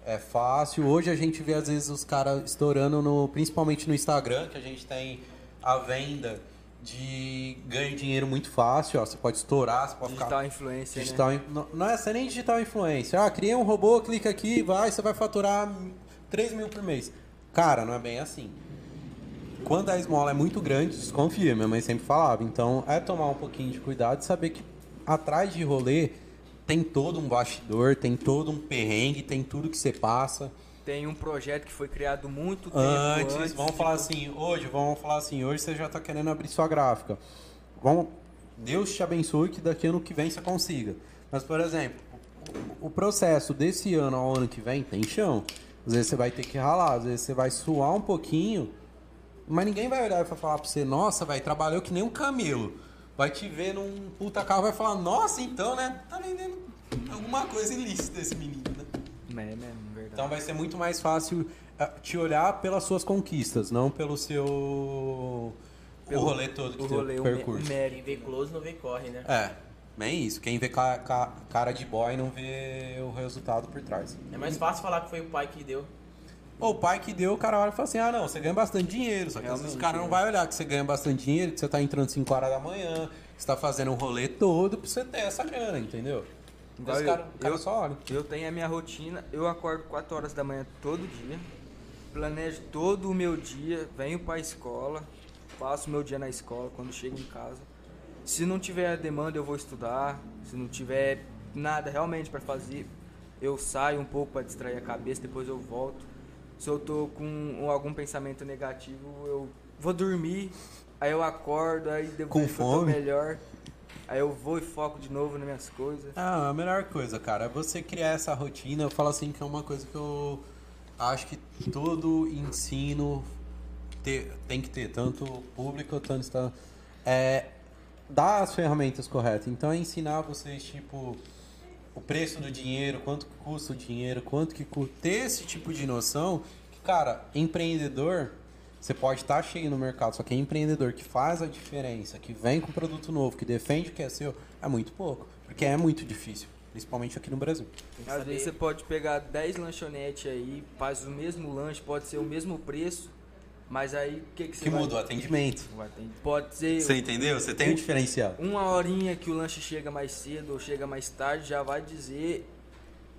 é fácil. Hoje a gente vê às vezes os caras estourando, no, principalmente no Instagram, que a gente tem a venda de ganho dinheiro muito fácil, ó. Você pode estourar, você pode ficar Digital influencer, né? Digital, não, não é nem digital influencer. Ah, criei um robô, clica aqui, vai, você vai faturar 3 mil por mês. Cara, não é bem assim. Quando a esmola é muito grande, desconfia, minha mãe sempre falava. Então, é tomar um pouquinho de cuidado e saber que atrás de rolê tem todo um bastidor, tem todo um perrengue, tem tudo que você passa. Tem um projeto que foi criado muito tempo Antes, antes. vamos falar assim, hoje, vamos falar assim, hoje você já está querendo abrir sua gráfica. Vamos, Deus te abençoe que daqui ano que vem você consiga. Mas, por exemplo, o, processo desse ano ao ano que vem tem chão. Às vezes você vai ter que ralar, às vezes você vai suar um pouquinho, mas ninguém vai olhar e falar pra você, nossa, vai trabalhou que nem um camelo. Vai te ver num puta carro e vai falar, nossa, então, né? Tá vendendo alguma coisa ilícita esse menino, né? É mesmo, verdade. Então vai ser muito mais fácil eh, te olhar pelas suas conquistas, não pelo seu Pelo- o rolê todo que o rolê, percurso. o Quem vê close não vê corre, né? É, bem isso. Quem vê ca- ca- cara de boy não vê o resultado por trás. É mais fácil falar que foi o pai que deu. Ou o pai que deu, o cara olha e fala assim: ah, não, você ganha bastante dinheiro. Só que às vezes o cara não é. vai olhar que você ganha bastante dinheiro, que você tá entrando 5 horas da manhã, que você tá fazendo um rolê todo pra você ter essa grana, entendeu? Igual Esse eu- cara, o cara eu- só olha. Eu tenho a minha rotina, eu acordo 4 horas da manhã todo dia, planejo todo o meu dia, venho para a escola, faço meu dia na escola quando chego em casa. Se não tiver demanda, eu vou estudar. Se não tiver nada realmente para fazer, eu saio um pouco para distrair a cabeça, depois eu volto. Se eu tô com algum pensamento negativo, eu vou dormir, aí eu acordo, aí depois Com fome? melhor, aí eu vou e foco de novo nas minhas coisas. Ah, a melhor coisa, cara, é você criar essa rotina. Eu falo assim que é uma coisa que eu acho que todo ensino te- tem que ter, tanto público quanto está é dar as ferramentas corretas. Então é ensinar vocês tipo o preço do dinheiro, quanto que custa o dinheiro, quanto que custa ter esse tipo de noção. Que cara, empreendedor você pode estar cheio no mercado, só que é empreendedor que faz a diferença, que vem com produto novo, que defende o que é seu, é muito pouco. Porque é muito difícil, principalmente aqui no Brasil. Às vezes você pode pegar 10 lanchonetes aí, faz o mesmo lanche, pode ser o mesmo preço, mas aí o que, que você Que vai... muda o atendimento. Pode ser Você entendeu? Você tem o diferencial. uma horinha que o lanche chega mais cedo ou chega mais tarde, já vai dizer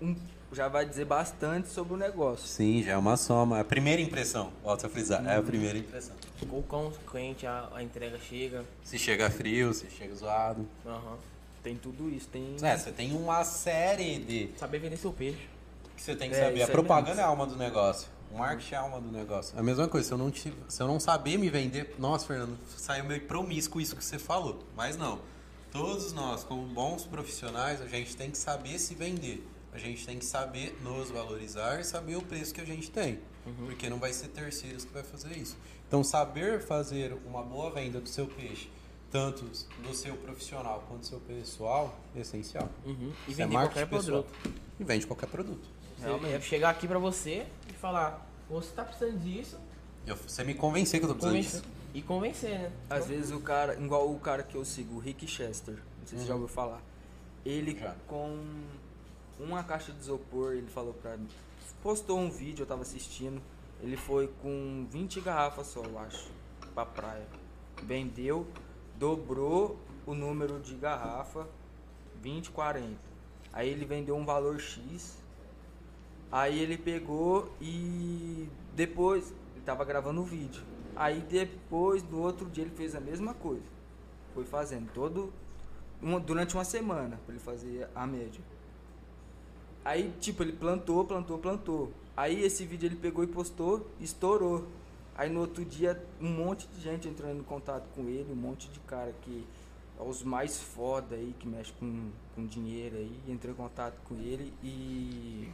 um já vai dizer bastante sobre o negócio. Sim, já é uma soma. É a primeira impressão, volto a frisar, é a primeira impressão. O quão quente a, a entrega chega. Se chega frio, se chega zoado. Aham. Tem tudo isso, tem... É, você tem uma série de Saber vender seu peixe. Que você tem que É, saber. A é propaganda é a alma do negócio. O marketing é a alma do negócio. É a mesma coisa, se eu não, tive, se eu não saber me vender... Nossa, Fernando, saiu meio promíscuo isso que você falou. Mas não. Todos nós, como bons profissionais, a gente tem que saber se vender. A gente tem que saber nos valorizar e saber o preço que a gente tem. Porque não vai ser terceiros que vai fazer isso. Então, saber fazer uma boa venda do seu peixe, tanto do seu profissional quanto do seu pessoal, é essencial. Uhum. E é vender marketing qualquer pessoal. produto. E vende qualquer produto. Realmente. É chegar aqui pra você e falar, você tá precisando disso, Eu- você me convencer que eu tô precisando convencer. disso. E convencer, né? Às vezes o cara, igual o cara que eu sigo, o Rick Chester, não sei se você já ouviu falar. Ele Já. com uma caixa de isopor, ele falou pra mim, postou um vídeo, eu tava assistindo, ele foi com 20 garrafas só, eu acho, pra praia. Vendeu, dobrou o número de garrafa, 20, 40. Aí ele vendeu um valor X, Aí ele pegou e depois ele tava gravando o vídeo. Aí depois do outro dia ele fez a mesma coisa. Foi fazendo todo uma- durante uma semana para ele fazer a média. Aí tipo ele plantou, plantou, plantou. Aí esse vídeo ele pegou e postou, estourou. Aí no outro dia um monte de gente entrando em contato com ele, um monte de cara que é os mais foda aí que mexe com, com dinheiro aí, entrou em contato com ele e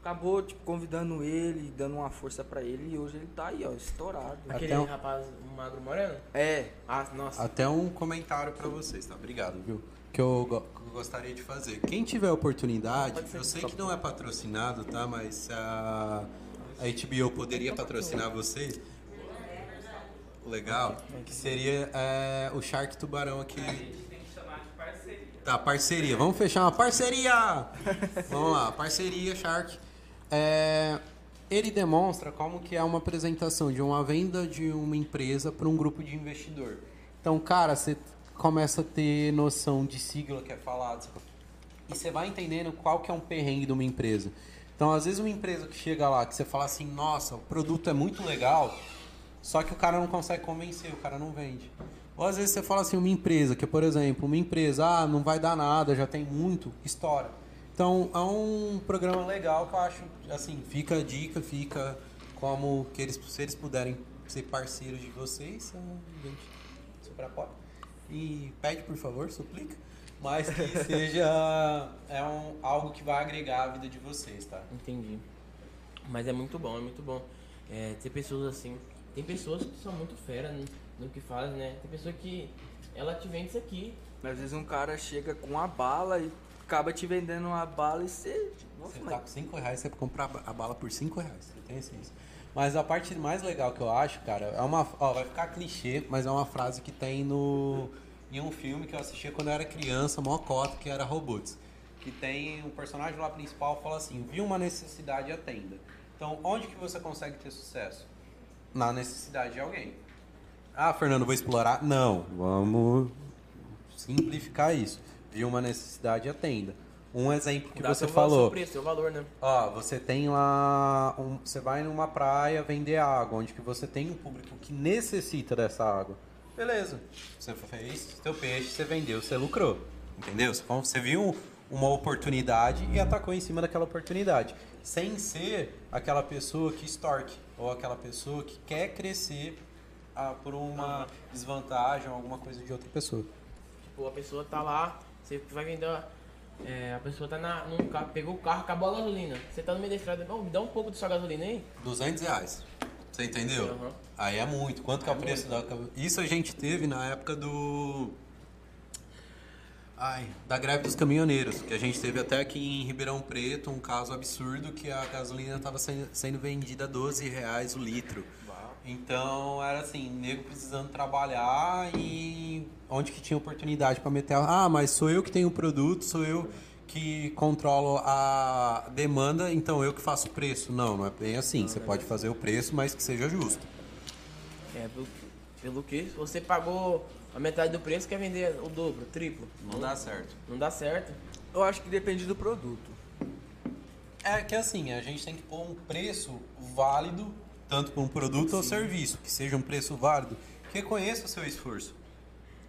acabou tipo, convidando ele, dando uma força pra ele e hoje ele tá aí, ó, estourado. Aquele Até um- rapaz um magro moreno? É, Ah, nossa. Até um comentário pra vocês, tá? Obrigado, viu? Que eu, go- eu gostaria de fazer. Quem tiver oportunidade, eu sei que não é patrocinado, tá? Mas a, a HBO poderia patrocinar vocês. Legal. Que seria é, o Shark Tubarão aqui. Tem que chamar de parceria. Tá, parceria. Vamos fechar uma parceria! Vamos lá, parceria Shark. É, ele demonstra como que é uma apresentação de uma venda de uma empresa para um grupo de investidor. Então, cara, você começa a ter noção de sigla que é falado. E você vai entendendo qual que é um perrengue de uma empresa. Então, às vezes uma empresa que chega lá, que você fala assim, nossa, o produto é muito legal, só que o cara não consegue convencer, o cara não vende. Ou às vezes você fala assim, uma empresa, que por exemplo, uma empresa, ah, não vai dar nada, já tem muito, estoura. Então é um programa legal que eu acho, assim, fica a dica, fica como que eles, se eles puderem ser parceiros de vocês, a gente super apoia. E pede, por favor, suplica. Mas que seja é um, algo que vai agregar a vida de vocês, tá? Entendi. Mas é muito bom, é muito bom. É, ter pessoas assim. Tem pessoas que são muito fera no, no que fazem, né? Tem pessoa que ela te vende isso aqui. às vezes um cara chega com uma bala e acaba te vendendo uma bala e você. Nossa, Você mas tá com 5 reais, você compra a bala por 5 reais. Você tem isso. Mas a parte mais legal que eu acho, cara, é uma. Ó, vai ficar clichê, mas é uma frase que tem no. Em um filme que eu assistia quando eu era criança, mó cota, que era Robots. Que tem um personagem lá principal fala assim, viu uma necessidade e atenda. Então, onde que você consegue ter sucesso? Na necessidade de alguém. Ah, Fernando, vou explorar? Não, vamos simplificar isso. Viu uma necessidade atenda. Um exemplo que Dá você falou. Preço, seu valor, né? Ó, você tem lá, um- você vai numa praia vender água, onde que você tem um público que necessita dessa água. Beleza. Você fez seu peixe, você vendeu, você lucrou. Entendeu? Você- viu uma oportunidade e atacou em cima daquela oportunidade. Sem ser aquela pessoa que extorque ou aquela pessoa que quer crescer ah, por uma desvantagem ou alguma coisa de outra pessoa. Tipo, a pessoa tá lá, você vai vender. é, a pessoa tá na, num carro, pegou o carro, acabou a gasolina. Você tá no meio da estrada, "Ô, me dá um pouco da sua gasolina aí. 200 reais. Você entendeu? Uhum. Aí é muito. Quanto que é o É preço da. Isso a gente teve na época do. Ai, da greve dos caminhoneiros, que a gente teve até aqui em Ribeirão Preto um caso absurdo que a gasolina estava sendo vendida a 12 reais o litro. Então era assim, nego precisando trabalhar e onde que tinha oportunidade para meter. a- Ah, mas sou eu que tenho o produto, sou eu que controlo a demanda, então eu que faço o preço. Não, não é bem assim. Você pode fazer o preço, mas que seja justo. É, pelo, pelo que você pagou a metade do preço, quer vender o dobro, o triplo. Não dá certo. Não dá certo. eu acho que depende do produto. É que assim, a gente tem que pôr um preço válido, tanto para um produto ou serviço, que seja um preço válido, que reconheça o seu esforço,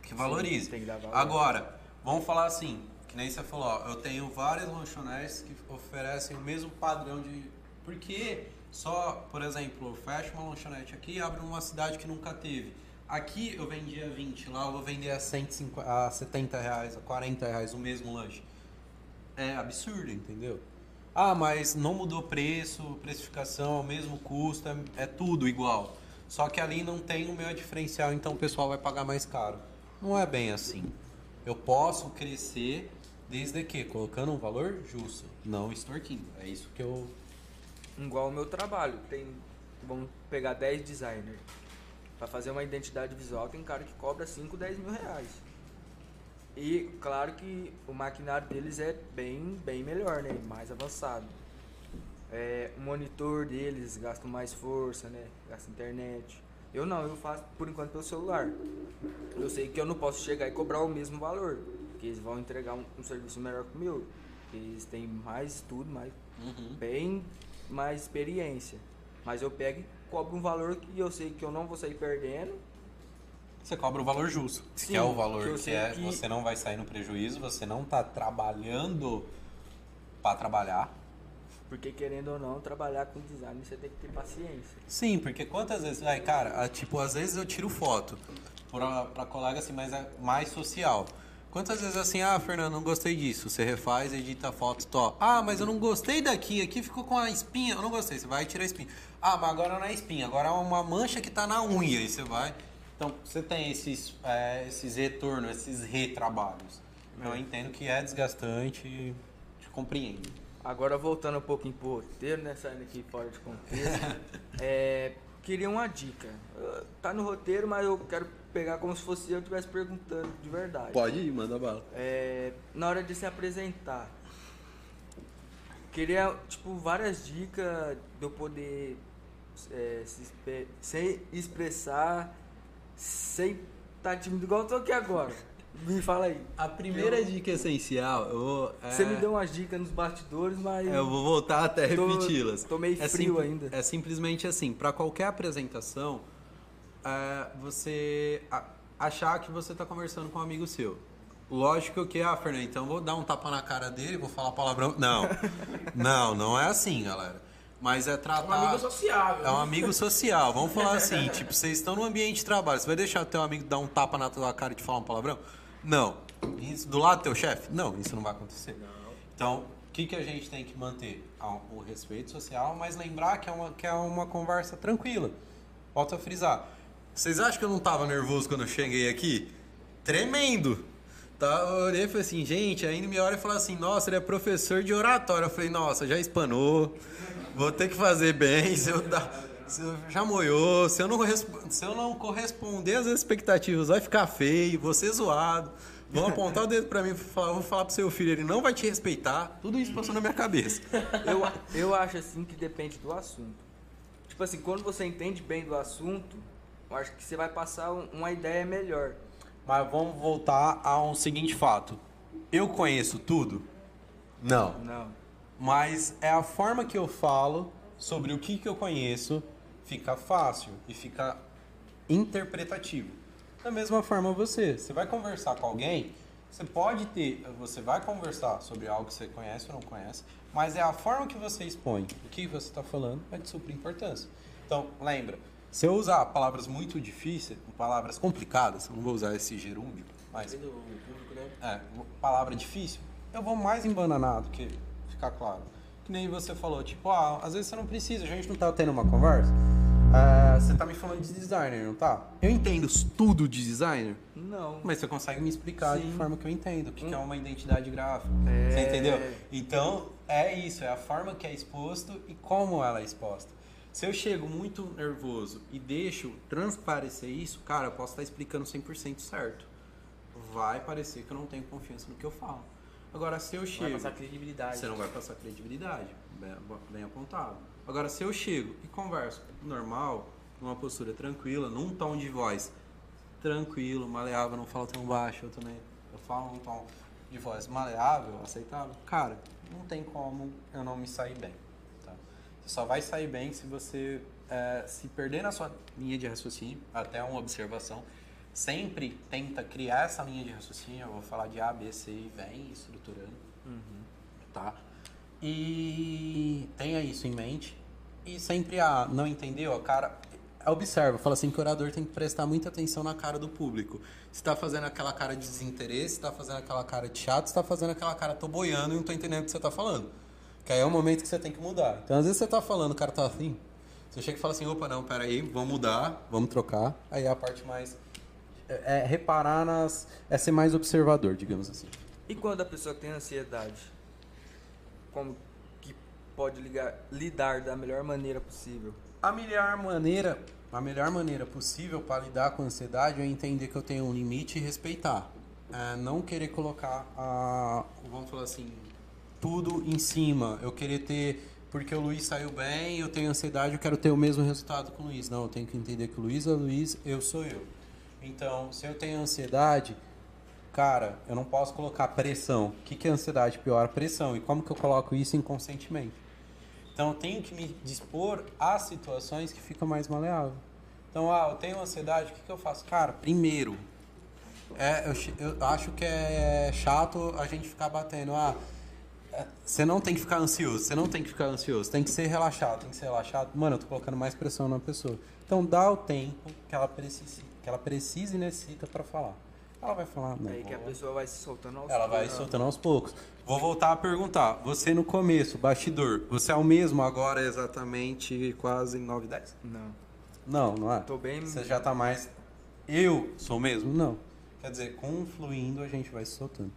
que valorize. tem que dar valor. Agora, vamos falar assim, que nem você falou, ó, eu tenho várias lanchonetes que oferecem o mesmo padrão de. Porque só, por exemplo, eu fecho uma lanchonete aqui e abro numa cidade que nunca teve. Aqui eu vendia 20, lá eu vou vender a, 150, a 70 reais, a 40 reais o mesmo lanche. É absurdo, entendeu? Ah, mas não mudou preço, precificação, é o mesmo custo, é, é tudo igual. Só que ali não tem o meu diferencial, então o pessoal vai pagar mais caro. Não é bem assim. Eu posso crescer desde que colocando um valor justo, não extorquindo. É isso que eu Igual o meu trabalho. Tem. Vamos pegar 10 designers. Pra fazer uma identidade visual tem cara que cobra 5, 10 mil reais. E claro que o maquinário deles é bem, bem melhor, né? Mais avançado. É, o monitor deles gasta mais força, né? Gasta internet. Eu não, eu faço por enquanto pelo celular. Eu sei que eu não posso chegar e cobrar o mesmo valor. Porque eles vão entregar um, um serviço melhor que o meu. Eles têm mais estudo, mais bem mais experiência. Mas eu pego e cobro um valor que eu sei que eu não vou sair perdendo. Você cobra o valor justo, Sim, que é o valor que que, é, que- você não vai sair no prejuízo, você não tá trabalhando para trabalhar. Porque querendo ou não, trabalhar com design você tem que ter paciência. Sim, porque quantas vezes, ai, cara, ah, tipo, às vezes eu tiro foto pra colega assim, mais, mais social. Quantas vezes assim, ah, Fernando, não gostei disso. Você refaz, edita a foto, tó. Ah, mas eu não gostei daqui, aqui ficou com a espinha. Eu não gostei, você vai tirar a espinha. Ah, mas agora não é espinha, agora é uma mancha que tá na unha. Aí você vai. Então, você tem esses, é, esses retornos, esses retrabalhos. Eu entendo que é desgastante, te compreendo. Agora voltando um pouquinho pro roteiro, né? Saindo aqui fora de contexto. é, queria uma dica. Tá no roteiro, mas eu quero pegar como se fosse eu estivesse perguntando de verdade. Pode ir, manda bala. É, na hora de se apresentar, queria, tipo, várias dicas de eu poder é, se, sem expressar, sem estar tímido igual eu tô aqui agora. Me fala aí. A primeira dica essencial, eu vou, é- Você me deu umas dicas nos bastidores, mas. É, Eu vou voltar até repeti-las. tô meio é frio simp- ainda. É simplesmente assim, para qualquer apresentação, é, você achar que você está conversando com um amigo seu. Lógico que, ah, Fernando, então eu vou dar um tapa na cara dele, vou falar palavrão. Não, não, não é assim, galera. Mas é tratar... Um amigo sociável. É um amigo social. Vamos falar assim, tipo, vocês estão no ambiente de trabalho, você vai deixar teu amigo dar um tapa na tua cara e te falar um palavrão? Não. Isso do lado do teu chefe? Não, isso não vai acontecer. Então, o que, que a gente tem que manter? Ah, O respeito social, mas lembrar que é uma, que é uma conversa tranquila. Volto a frisar. Vocês acham que eu não tava nervoso quando eu cheguei aqui? Tremendo! Tá, eu olhei e falei assim, gente, aí me olha e fala assim, nossa, ele é professor de oratória. Eu falei, nossa, já espanou, vou ter que fazer bem, se eu se eu- já moiou, se eu, não, se eu não corresponder às expectativas, vai ficar feio, vou ser zoado. Vão apontar o dedo pra mim e falar, vou falar pro seu filho, ele não vai te respeitar. Tudo isso passou na minha cabeça. Eu, eu acho assim que depende do assunto. Tipo assim, quando você entende bem do assunto, eu acho que você vai passar um- uma ideia melhor. Mas vamos voltar a um seguinte fato. Eu conheço tudo? Não. Não. Mas é a forma que eu falo sobre o que, que eu conheço fica fácil e fica interpretativo. Da mesma forma você, você vai conversar com alguém, você pode ter, você vai conversar sobre algo que você conhece ou não conhece, mas é a forma que você expõe o que você está falando é de super importância. Então, lembra, se eu usar palavras muito difíceis, palavras complicadas, eu não vou usar esse gerúndio, mas né? é, palavra difícil, eu vou mais embananado que ficar claro. Que nem você falou, tipo, ah, às vezes você não precisa, a gente não tá tendo uma conversa. É, você tá me falando de designer, não tá? Eu entendo tudo de designer, Não. mas você consegue me explicar de Sim. forma que eu entendo, o que, que é uma identidade gráfica. É. Você entendeu? Então, é isso, é a forma que é exposto e como ela é exposta. Se eu chego muito nervoso e deixo transparecer isso, cara, eu posso estar explicando 100% certo. Vai parecer que eu não tenho confiança no que eu falo. Agora, se eu Vai chego... passar credibilidade. Você não vai passar credibilidade, bem, bem apontado. Agora, se eu chego e converso normal, numa postura tranquila, num tom de voz tranquilo, maleável, não falo tão baixo, eu também. Eu falo num tom de voz maleável, aceitável. Cara, não tem como eu não me sair bem. Tá? Você só vai sair bem se você é, se perder na sua linha de raciocínio, até uma observação. Sempre tenta criar essa linha de raciocínio. Eu vou falar de A, B, C e vem estruturando. Tá? E tenha isso em mente. E sempre a não entendeu, a cara. Observa, fala assim que o orador tem que prestar muita atenção na cara do público. Se tá fazendo aquela cara de desinteresse, se tá fazendo aquela cara de chato, se tá fazendo aquela cara tô boiando e não tô entendendo o que você tá falando. Que aí é o momento que você tem que mudar. Então às vezes você tá falando, o cara tá assim. Você chega e fala assim, opa, não, peraí, vamos mudar, vamos trocar. Aí é a parte mais. É, reparar nas. É ser mais observador, digamos assim. E quando a pessoa tem ansiedade? Como que pode ligar, lidar da melhor maneira possível? A melhor maneira, a melhor maneira possível para lidar com a ansiedade é entender que eu tenho um limite e respeitar. É, não querer colocar a, vamos falar assim, tudo em cima. Eu querer ter, porque o Luiz saiu bem, eu tenho ansiedade, eu quero ter o mesmo resultado com o Luiz. Não, eu tenho que entender que o Luiz é o Luiz, eu sou eu. Então, se eu tenho ansiedade, cara, eu não posso colocar pressão. O que, que é ansiedade? Pior, pressão. E como que eu coloco isso inconscientemente? Então eu tenho que me dispor a situações que ficam mais maleável. Então, ah, eu tenho ansiedade, o que, que eu faço? Cara, primeiro, é, eu, eu acho que é chato a gente ficar batendo. Ah, é, você não tem que ficar ansioso, você não tem que ficar ansioso, tem que ser relaxado, tem que ser relaxado. Mano, eu tô colocando mais pressão na pessoa. Então dá o tempo que ela precise, que ela precisa e necessita para falar. Ela vai falar, não. Aí que a pessoa vai se soltando aos ela vai poucos. soltando aos poucos. Vou voltar a perguntar. Você no começo, bastidor, você é o mesmo agora exatamente quase 9, 10? Não. Não, não é? Tô bem- Você já tá mais. Eu sou o mesmo? Não. Quer dizer, com fluindo a gente vai se soltando.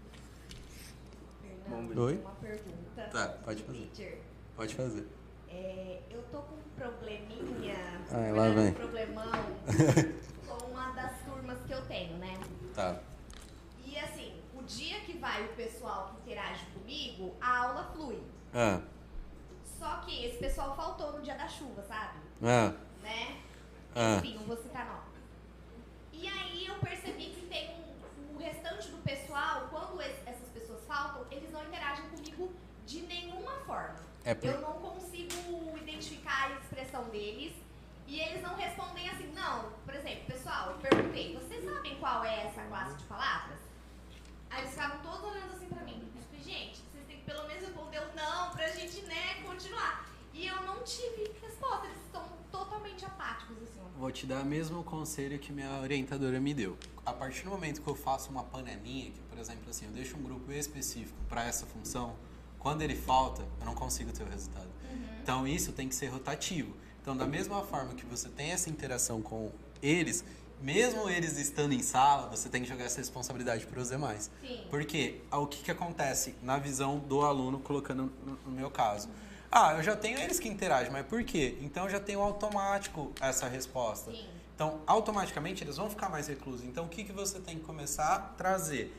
Ver. Oi? Uma pergunta. Tá, pode fazer. Teacher, Pode fazer. é, eu tô com um probleminha, Ah, lá vem. um problemão com uma das turmas que eu tenho, né? Tá. E assim, o dia que vai o pessoal que interage comigo, a aula flui. Ah, Só que esse pessoal faltou no dia da chuva, sabe? ah, Né? ah. Enfim, não vou citar nome. E aí eu percebi que tem um, o restante do pessoal, quando es- essas pessoas faltam, eles não interagem comigo de nenhuma forma. É por- Eu não consigo identificar a expressão deles e eles não respondem assim, não. Por exemplo, pessoal, eu perguntei, vocês sabem qual é essa classe de palavras? Aí eles ficavam todos olhando assim pra mim. Eu falei, gente, vocês têm que pelo menos responder o não pra gente, né, continuar. E eu não tive resposta, eles estão totalmente apáticos, assim. Vou te dar o mesmo conselho que minha orientadora me deu. A partir do momento que eu faço uma panelinha, que por exemplo assim, eu deixo um grupo específico para essa função, quando ele falta, eu não consigo ter o resultado. Então isso tem que ser rotativo. Então da mesma forma que você tem essa interação com eles, mesmo eles estando em sala, você tem que jogar essa responsabilidade para os demais. Sim. Porque ah, o que, que acontece na visão do aluno, colocando no, no meu caso? Ah, eu já tenho eles que interagem, mas por quê? Então eu já tenho automático essa resposta. Sim. Então, automaticamente eles vão ficar mais reclusos. Então, o que, que você tem que começar a trazer?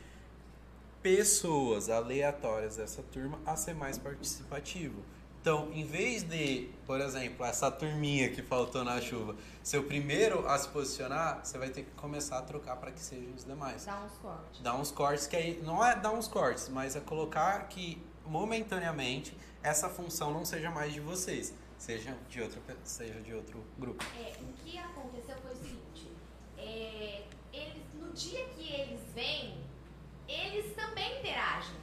Pessoas aleatórias dessa turma a ser mais participativo. Então, em vez de, por exemplo, essa turminha que faltou na chuva, ser o primeiro a se posicionar, você vai ter que começar a trocar para que sejam os demais Dá uns cortes. dar uns cortes que aí não é dar uns cortes, mas é colocar que momentaneamente essa função não seja mais de vocês, seja de outra pe- seja de outro grupo. É, o que aconteceu foi o seguinte: é, eles, no dia que eles vêm, eles também interagem.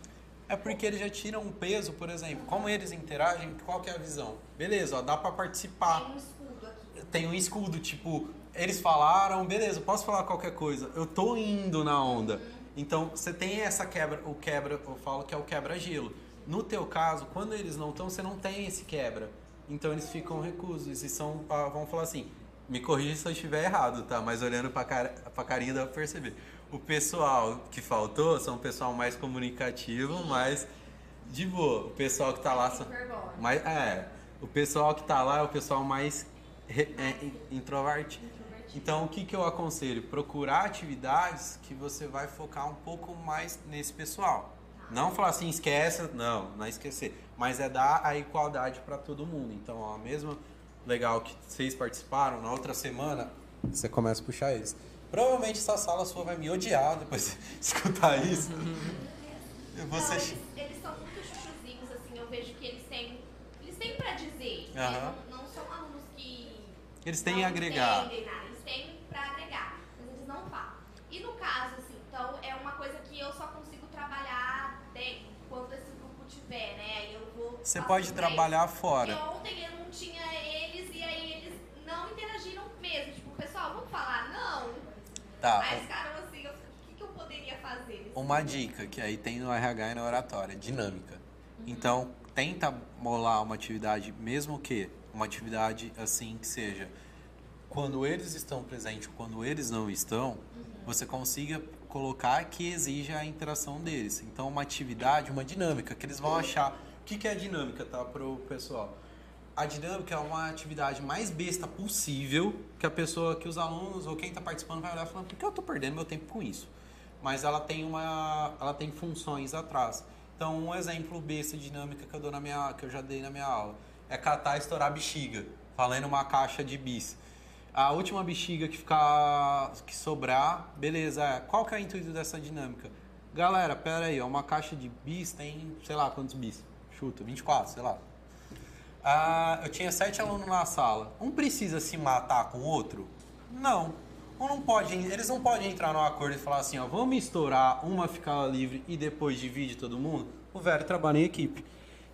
É porque eles já tiram um peso, por exemplo, como eles interagem, qual que é a visão? Beleza, ó, dá pra participar. Tem um escudo aqui. Tem um escudo, tipo, eles falaram, beleza, posso falar qualquer coisa. Eu tô indo na onda. Então, você tem essa quebra, o quebra, eu falo que é o quebra-gelo. No teu caso, quando eles não estão, você não tem esse quebra. Então, eles ficam recusos e são, ah, vamos falar assim, me corrija se eu estiver errado, tá? Mas olhando pra, cara, pra carinha dá pra perceber. O pessoal que faltou são o pessoal mais comunicativo, mais de boa. O pessoal que tá lá... mas é, o pessoal que tá lá é o pessoal mais é, in- introvertido. Então, o que, que eu aconselho? Procurar atividades que você vai focar um pouco mais nesse pessoal. Não falar assim, esquece, não, não é esquecer. Mas é dar a igualdade para todo mundo. Então, ó, mesmo legal que vocês participaram, na outra semana, você começa a puxar eles. Provavelmente essa sala sua vai me odiar depois de escutar isso. Não, Você... eles, eles são muito chuchuzinhos, assim, vejo que eles têm, eles têm pra dizer. né? Aham. Não, não são alunos que Eles têm não a agregar. entendem nada, eles têm pra agregar, mas eles não falam. E no caso, assim, então é uma coisa que eu só consigo trabalhar de, quando esse grupo tiver, né? Aí eu vou. Você pode pra eles. trabalhar fora. Porque ontem eu não tinha eles e aí eles não interagiram mesmo. Tipo, pessoal, vamos falar? Não. Tá. Ficaram assim, eu, o que, que eu poderia fazer? Uma dica que aí tem no RH e na oratória, dinâmica. Então, tenta molar uma atividade, mesmo que uma atividade assim que seja quando eles estão presentes ou quando eles não estão, você consiga colocar que exija a interação deles. Então, uma atividade, uma dinâmica, que eles vão achar. O que, que é dinâmica, tá, pro pessoal? A dinâmica é uma atividade mais besta possível que a pessoa, que os alunos ou quem está participando vai olhar e falar, por que eu estou perdendo meu tempo com isso? Mas ela tem uma, ela tem funções atrás. Então, um exemplo besta dinâmica que eu dou na minha, que eu já dei na minha aula é catar e estourar bexiga, valendo uma caixa de bis. A última bexiga que ficar, que sobrar, beleza. É. Qual que é o intuito dessa dinâmica? Galera, pera aí, uma caixa de bis tem, sei lá, quantos bis? Chuta, 24, sei lá. Ah, eu tinha sete alunos na sala. Um precisa se matar com o outro? Não. Um não pode, eles não podem entrar num acordo e falar assim, ó, vamos estourar, uma ficar livre e depois divide todo mundo? O velho trabalha em equipe.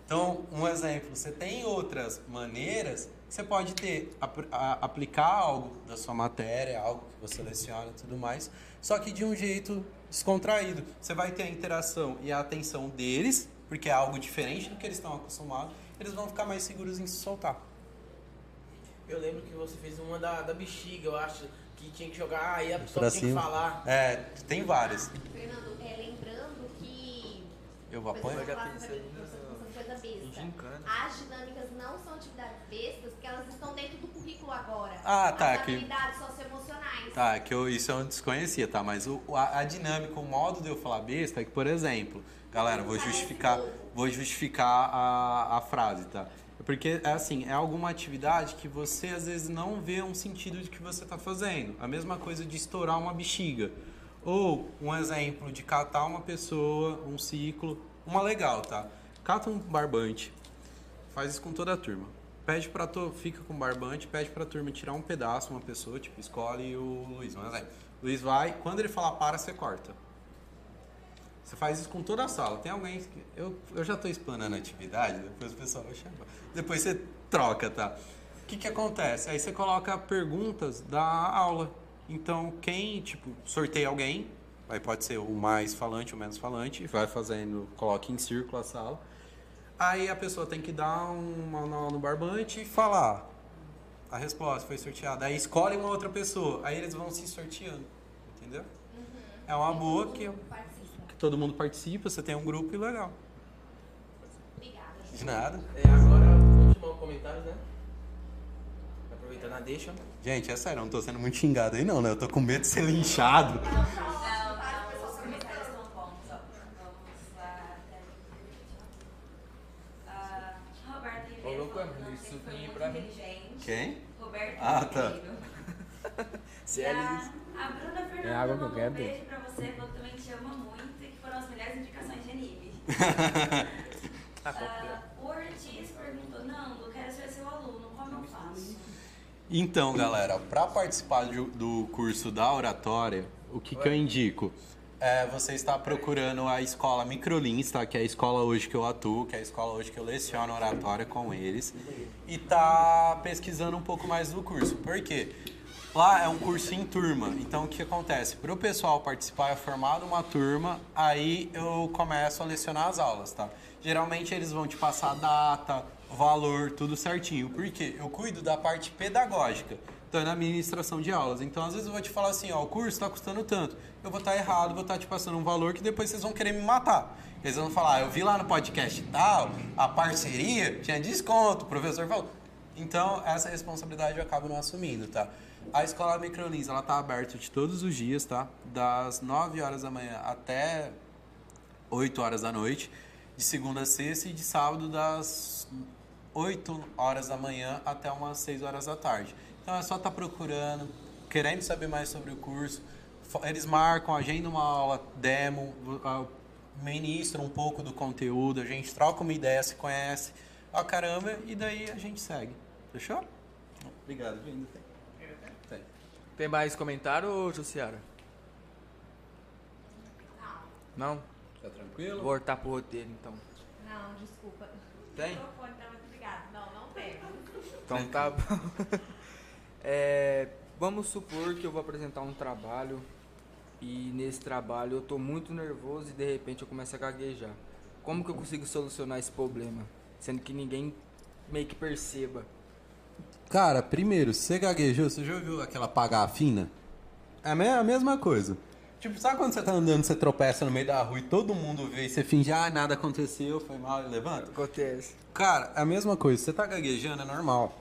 Então, um exemplo, você tem outras maneiras que você pode ter, ap- a- aplicar algo da sua matéria, algo que você seleciona e tudo mais, só que de um jeito descontraído. Você vai ter a interação e a atenção deles, porque é algo diferente do que eles estão acostumados, eles vão ficar mais seguros em se soltar. Eu lembro que você fez uma da, da bexiga, eu acho, que tinha que jogar, aí a pessoa Pra tinha que falar. É, tem várias. Fernando, é, lembrando que. Eu vou apoiar. Eu já pensei coisa besta. Gincana. As dinâmicas não são atividades bestas porque elas estão dentro do currículo agora. Ah, tá, As que- habilidades socioemocionais. Tá, que eu, isso eu não desconhecia, tá? Mas o, a, a dinâmica, o modo de eu falar besta é que, por exemplo, galera, vou justificar, vou justificar a, a frase, tá? Porque é assim, é alguma atividade que você às vezes não vê um sentido de que você tá fazendo. A mesma coisa de estourar uma bexiga. Ou um exemplo de catar uma pessoa, um ciclo, uma legal, tá? Cata um barbante, faz isso com toda a turma. Pede pra tu, fica com o barbante, pede pra turma tirar um pedaço, uma pessoa, tipo, escolhe o Luiz, um exemplo. Luiz vai, quando ele falar para, você corta. Você faz isso com toda a sala. Tem alguém que. Eu, eu já tô explanando a atividade, depois o pessoal vai chamar. Depois você troca, tá? O que que acontece? Aí você coloca perguntas da aula. Então, quem, tipo, sorteia alguém, aí pode ser o mais falante ou menos falante, vai fazendo, coloca em círculo a sala. Aí a pessoa tem que dar um manual no barbante e falar a resposta foi sorteada. Aí escolhe uma outra pessoa. Aí eles vão se sorteando. Entendeu? É uma boa que. Todo mundo participa, você tem um grupo e legal. Obrigada. De nada. É, agora vamos chamar os comentários, né? Aproveitando a deixa. Gente, é sério, eu não tô sendo muito xingado aí não, né? Eu tô com medo de ser linchado. Ah. Quem? Roberto Ah, tá. E é a, isso. a Bruna Fernanda É água que eu quero, um beijo pra você, que também te ama muito e as melhores indicações de. Tá Ah, o Ortiz perguntou, Nando, quero ser seu aluno, como eu faço? Então, galera, para participar do, do curso da oratória, o que, que eu indico? É, você está procurando a escola Microlins, tá? Que é a escola hoje que eu atuo, que é a escola hoje que eu leciono oratória com eles. E tá pesquisando um pouco mais do curso. Por quê? Lá é um curso em turma. Então, o que acontece? Para o pessoal participar, é formado uma turma, aí eu começo a lecionar as aulas, tá? Geralmente eles vão te passar data, valor, tudo certinho. Por quê? Eu cuido da parte pedagógica. Então, é na administração de aulas. Então, às vezes eu vou te falar assim, ó, o curso está custando tanto. Eu vou estar errado, vou estar te passando um valor que depois vocês vão querer me matar. Eles vão falar, ah, eu vi lá no podcast tal, a parceria tinha desconto, o professor falou. Então, essa responsabilidade eu acabo não assumindo, tá? A escola Microlins, ela tá aberta de todos os dias, tá? Das 9 horas da manhã até 8 horas da noite, de segunda a sexta e de sábado das 8 horas da manhã até umas 6 horas da tarde. Então é só estar procurando, querendo saber mais sobre o curso. Eles marcam, agendam uma aula demo, vo- a- ministra um pouco do conteúdo, a gente troca uma ideia, se conhece, ó caramba, e daí a gente segue. Fechou? Obrigado, vindo. Tem. Mais comentário, Jussiara? Não? Tá tranquilo? Vou voltar pro roteiro, então. Não, desculpa. Tem? O microfone tá muito ligado. Não, não tem. Então tá bom. É, vamos supor que eu vou apresentar um trabalho e nesse trabalho eu tô muito nervoso e de repente eu começo a gaguejar. Como que eu consigo solucionar esse problema? Sendo que ninguém meio que perceba. Cara, primeiro, você gaguejou, você já ouviu aquela apagar fina? É a mesma coisa. Tipo, sabe quando você tá andando, você tropeça no meio da rua e todo mundo vê e você finge, ah, nada aconteceu, foi mal e levanta? Acontece. Cara, é a mesma coisa. Você tá gaguejando, é normal.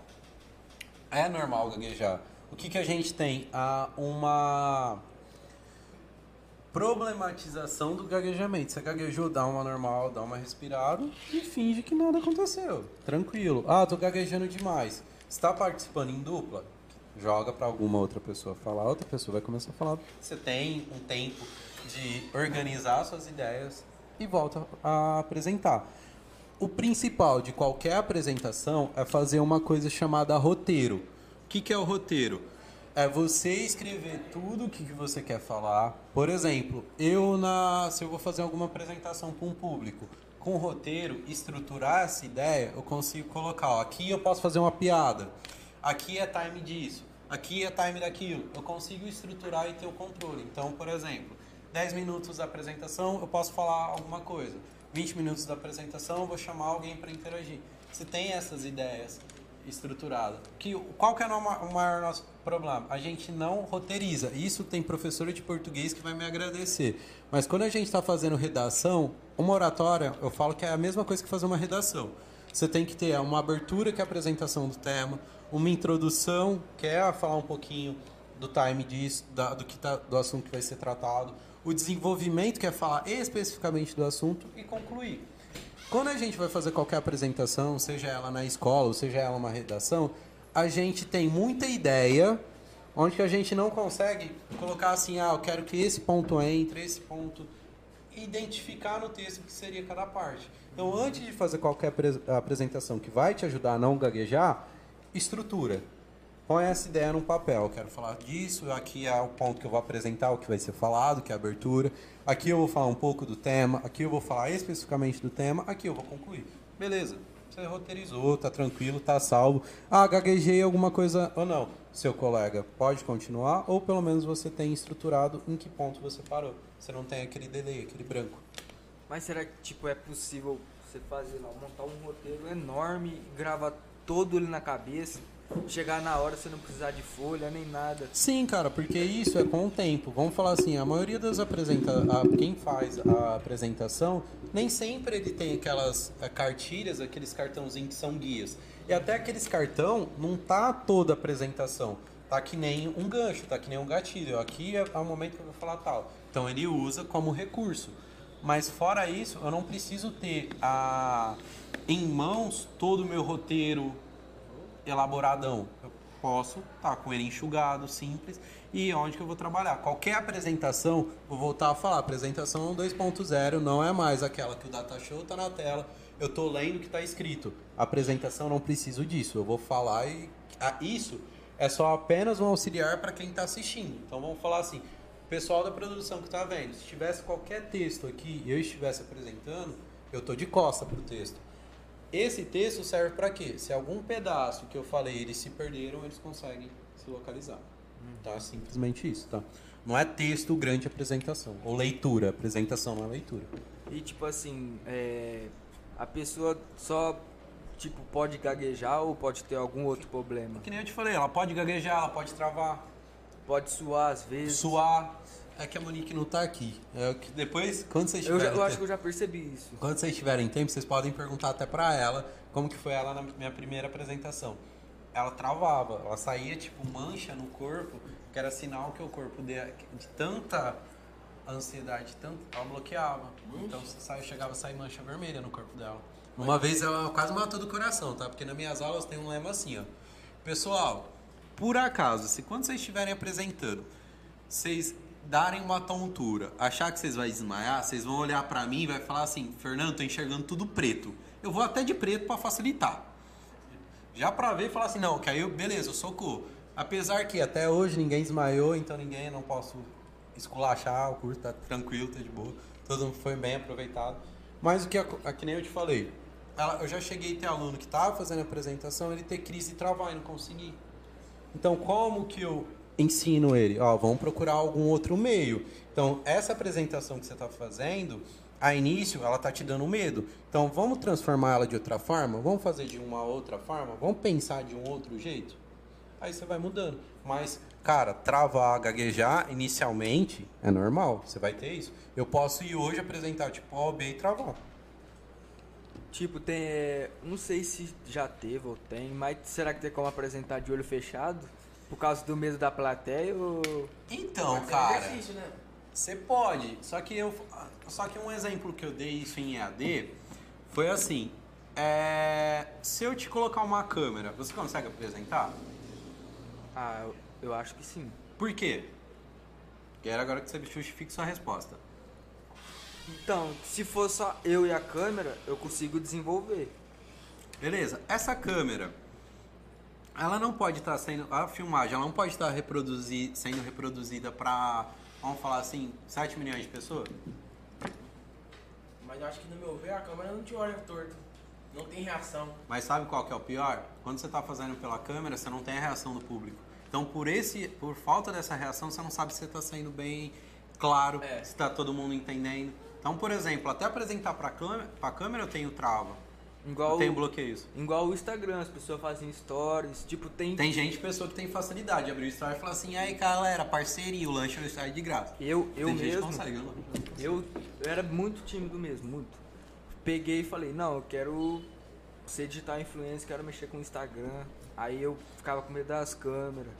É normal gaguejar. O que, que a gente tem? Ah, uma problematização do gaguejamento. Você gaguejou, dá uma normal, dá uma respirada e finge que nada aconteceu. Tranquilo. Ah, tô gaguejando demais. Está participando em dupla? Joga para alguma outra pessoa falar, outra pessoa vai começar a falar. Você tem um tempo de organizar suas ideias e volta a apresentar. O principal de qualquer apresentação é fazer uma coisa chamada roteiro. O que, que é o roteiro? É você escrever tudo o que, que você quer falar. Por exemplo, eu na, se eu vou fazer alguma apresentação para um público, com roteiro, estruturar essa ideia, eu consigo colocar, ó, aqui eu posso fazer uma piada, aqui é time disso, aqui é time daquilo. Eu consigo estruturar e ter o controle. Então, por exemplo, 10 minutos da apresentação, eu posso falar alguma coisa. 20 minutos da apresentação, eu vou chamar alguém para interagir. Você tem essas ideias estruturadas. Que, qual que é o o maior nosso problema? A gente não roteiriza. Isso tem professora de português que vai me agradecer. Mas quando a gente está fazendo redação, uma oratória, eu falo que é a mesma coisa que fazer uma redação. Você tem que ter uma abertura, que é a apresentação do tema, uma introdução, que é falar um pouquinho do time disso, da- do, que tá, do assunto que vai ser tratado, o desenvolvimento, que é falar especificamente do assunto, e concluir. Quando a gente vai fazer qualquer apresentação, seja ela na escola, ou seja ela uma redação, a gente tem muita ideia, onde que a gente não consegue colocar assim, ah, eu quero que esse ponto entre, esse ponto identificar no texto o que seria cada parte. Então, antes de fazer qualquer apres- apresentação que vai te ajudar a não gaguejar, estrutura. Põe essa ideia num papel. Eu quero falar disso, aqui é o ponto que eu vou apresentar, o que vai ser falado, que é a abertura. Aqui eu vou falar um pouco do tema, aqui eu vou falar especificamente do tema, aqui eu vou concluir. Beleza. Você roteirizou, tá tranquilo, tá salvo. Ah, gaguejei alguma coisa ou não. Seu colega pode continuar ou pelo menos você tem estruturado em que ponto você parou. Você não tem aquele delay, aquele branco. Mas será que tipo é possível você fazer lá, montar um roteiro enorme, gravar todo ele na cabeça, chegar na hora você não precisar de folha nem nada? Sim, cara, porque isso é com o tempo. Vamos falar assim, a maioria das apresenta a- quem faz a apresentação, nem sempre ele tem aquelas eh, cartilhas, aqueles cartãozinhos que são guias. E até aqueles cartão não tá toda a apresentação. Tá que nem um gancho, tá que nem um gatilho. Aqui é, é o momento que eu vou falar tal. Então ele usa como recurso. Mas fora isso, eu não preciso ter a, em mãos todo o meu roteiro elaboradão. Eu posso estar com ele enxugado, simples, e onde que eu vou trabalhar. Qualquer apresentação, vou voltar a falar, apresentação 2.0 não é mais aquela que o data show tá na tela, eu tô lendo o que está escrito. A apresentação não preciso disso, eu vou falar e ah, isso é só apenas um auxiliar para quem está assistindo. Então vamos falar assim, pessoal da produção que está vendo, se tivesse qualquer texto aqui e eu estivesse apresentando, eu tô de costa pro texto. Esse texto serve para quê? Se algum pedaço que eu falei eles se perderam, eles conseguem se localizar. Tá? Simplesmente isso, tá? Não é texto grande apresentação. Ou leitura. Apresentação não é leitura. E tipo assim, é, a pessoa só tipo pode gaguejar ou pode ter algum outro problema? Que nem eu te falei, ela pode gaguejar, ela pode travar, Pode suar às vezes. suar. É que a Monique não tá aqui. É que depois, quando vocês Eu, já- tiverem eu acho que eu já percebi isso. Quando vocês tiverem tempo, vocês podem perguntar até pra ela como que foi ela na minha primeira apresentação. Ela travava, ela saía tipo mancha no corpo, que era sinal que o corpo de, de tanta ansiedade, tanto, ela bloqueava. Então você sai, chegava a sair mancha vermelha no corpo dela. Uma vez ela quase matou do coração, tá? Porque nas minhas aulas tem um lema assim, ó. Pessoal, por acaso, se quando vocês estiverem apresentando, vocês darem uma tontura, achar que vocês vão desmaiar, vocês vão olhar pra mim e vai falar assim, Fernando, tô enxergando tudo preto. Eu vou até de preto pra facilitar. Já pra ver e falar assim, não, que aí eu, beleza, eu socorro. Apesar que até hoje ninguém desmaiou, então ninguém, não posso esculachar, o curso tá tranquilo, tá de boa. Todo mundo foi bem aproveitado. Mas o que, é que nem eu te falei, ela- eu já cheguei a ter aluno que tava fazendo a apresentação, ele ter crise e travar e não conseguir. Então, como que eu ensino ele? Ó, vamos procurar algum outro meio. Então, essa apresentação que você está fazendo, a início, ela tá te dando medo. Então, vamos transformar ela de outra forma? Vamos fazer de uma outra forma? Vamos pensar de um outro jeito? Aí você vai mudando. Mas, cara, travar, gaguejar, inicialmente, é normal. Você vai ter isso. Eu posso ir hoje apresentar, tipo, A, B e travar. Tipo, tem. é, Não sei se já teve ou tem, mas será que tem como apresentar de olho fechado? Por causa do medo da plateia ou. Então, Mas é cara... exercício, né? Você pode, só que eu, só que um exemplo que eu dei isso em EAD foi assim: é, se eu te colocar uma câmera, você consegue apresentar? Ah, eu, eu acho que sim. Por quê? Quero agora que você justifique sua resposta. Então, se for só eu e a câmera, eu consigo desenvolver. Beleza? Essa câmera, ela não pode estar sendo a filmagem, ela não pode estar reproduzir, sendo reproduzida para, vamos falar assim, 7 milhões de pessoas. Mas eu acho que no meu ver a câmera não te olha torto. Não tem reação. Mas sabe qual que é o pior? Quando você está fazendo pela câmera, você não tem a reação do público. Então, por esse, por falta dessa reação, você não sabe se está sendo bem claro, É. se está todo mundo entendendo. Então, por exemplo, até apresentar para câmera, pra câmera eu tenho trava, Igual, eu tenho bloqueios. igual o Instagram, as pessoas fazem stories. Tipo, tem. Tem gente, pessoa que tem facilidade de abrir o story e falar assim, aí galera, parceria, o lanche eu story de graça. Eu, eu tem mesmo. consegue, eu não. Eu, eu era muito tímido mesmo, muito. Peguei e falei, não, eu quero ser digital influencer, quero mexer com o Instagram. Aí eu ficava com medo das câmeras.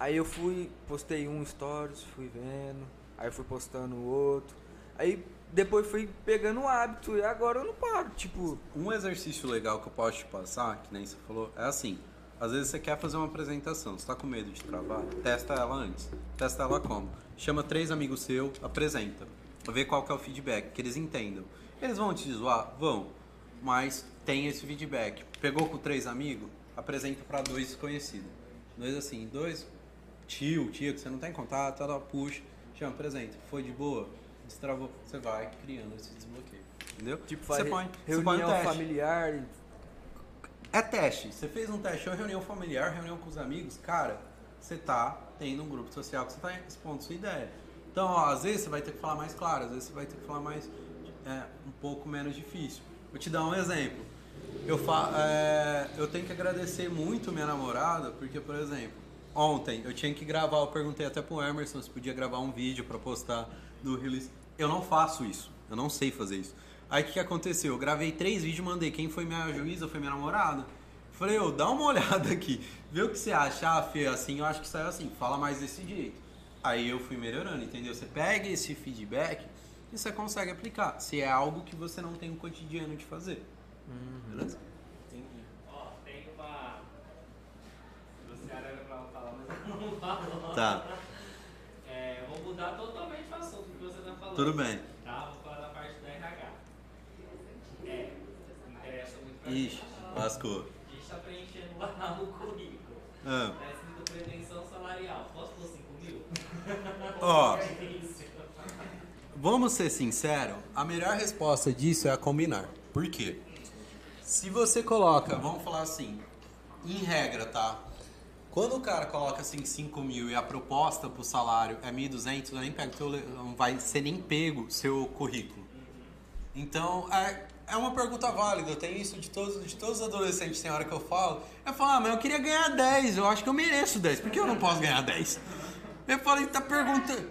Aí eu fui, postei um stories, fui vendo. Aí eu fui postando o outro. Aí depois fui pegando o hábito e agora eu não paro. Tipo, Um exercício legal que eu posso te passar, que nem você falou, é assim. Às vezes você quer fazer uma apresentação, você tá com medo de travar, testa ela antes. Testa ela como? Chama três amigos seus, apresenta. Vê qual que é o feedback, que eles entendam. Eles vão te zoar? Vão. Mas tem esse feedback. Pegou com três amigos? Apresenta para dois desconhecidos. Dois assim, dois tio, tia, que você não tem contato, ela puxa, chama, apresenta. Foi de boa? Destravou. Você vai criando esse desbloqueio. Entendeu? tipo você põe, você reunião põe um familiar. É teste. Você fez um teste, ou reunião familiar, reunião com os amigos, cara, você tá tendo um grupo social que você tá expondo sua ideia. Então, ó, às vezes você vai ter que falar mais claro, às vezes você vai ter que falar mais é, um pouco menos difícil. Vou te dar um exemplo. Eu, fa é, eu tenho que agradecer muito minha namorada, porque, por exemplo, ontem eu tinha que gravar, eu perguntei até pro Emerson se podia gravar um vídeo para postar no release. Eu não faço isso, eu não sei fazer isso. Aí o que, que aconteceu? Eu gravei três vídeos, mandei. Quem foi minha juíza foi minha namorada. Falei, ô, dá uma olhada aqui, vê o que você acha, ah, Fê, assim, eu acho que saiu assim, fala mais desse jeito. Aí eu fui melhorando, entendeu? Você pega esse feedback e você consegue aplicar, se é algo que você não tem um cotidiano de fazer. Beleza? Entendi. Ó, tem uma. Você era pra falar, mas eu não falo. Tá, É, vou mudar o assunto que você tá tudo bem. Tá? Vou falar da parte da RH. É, interessa muito pra Ixi, gente. lascou. A gente tá preenchendo lá o currículo. Ah, Tá escrito pretensão salarial. Posso pôr 5 mil? Ó. É. Vamos ser sinceros, a melhor resposta disso é a combinar. Por quê? Se você coloca, vamos falar assim, em regra, tá? Quando o cara coloca assim 5 mil e a proposta pro salário é 1.200, eu nem pego teu, não vai ser nem pego seu currículo. Então, é, é uma pergunta válida. Eu tenho isso de todos, de todos os adolescentes, tem hora que eu falo. Eu falo, ah, mas eu queria ganhar 10, eu acho que eu mereço 10. Por que eu não posso ganhar 10? Eu falei, tá perguntando.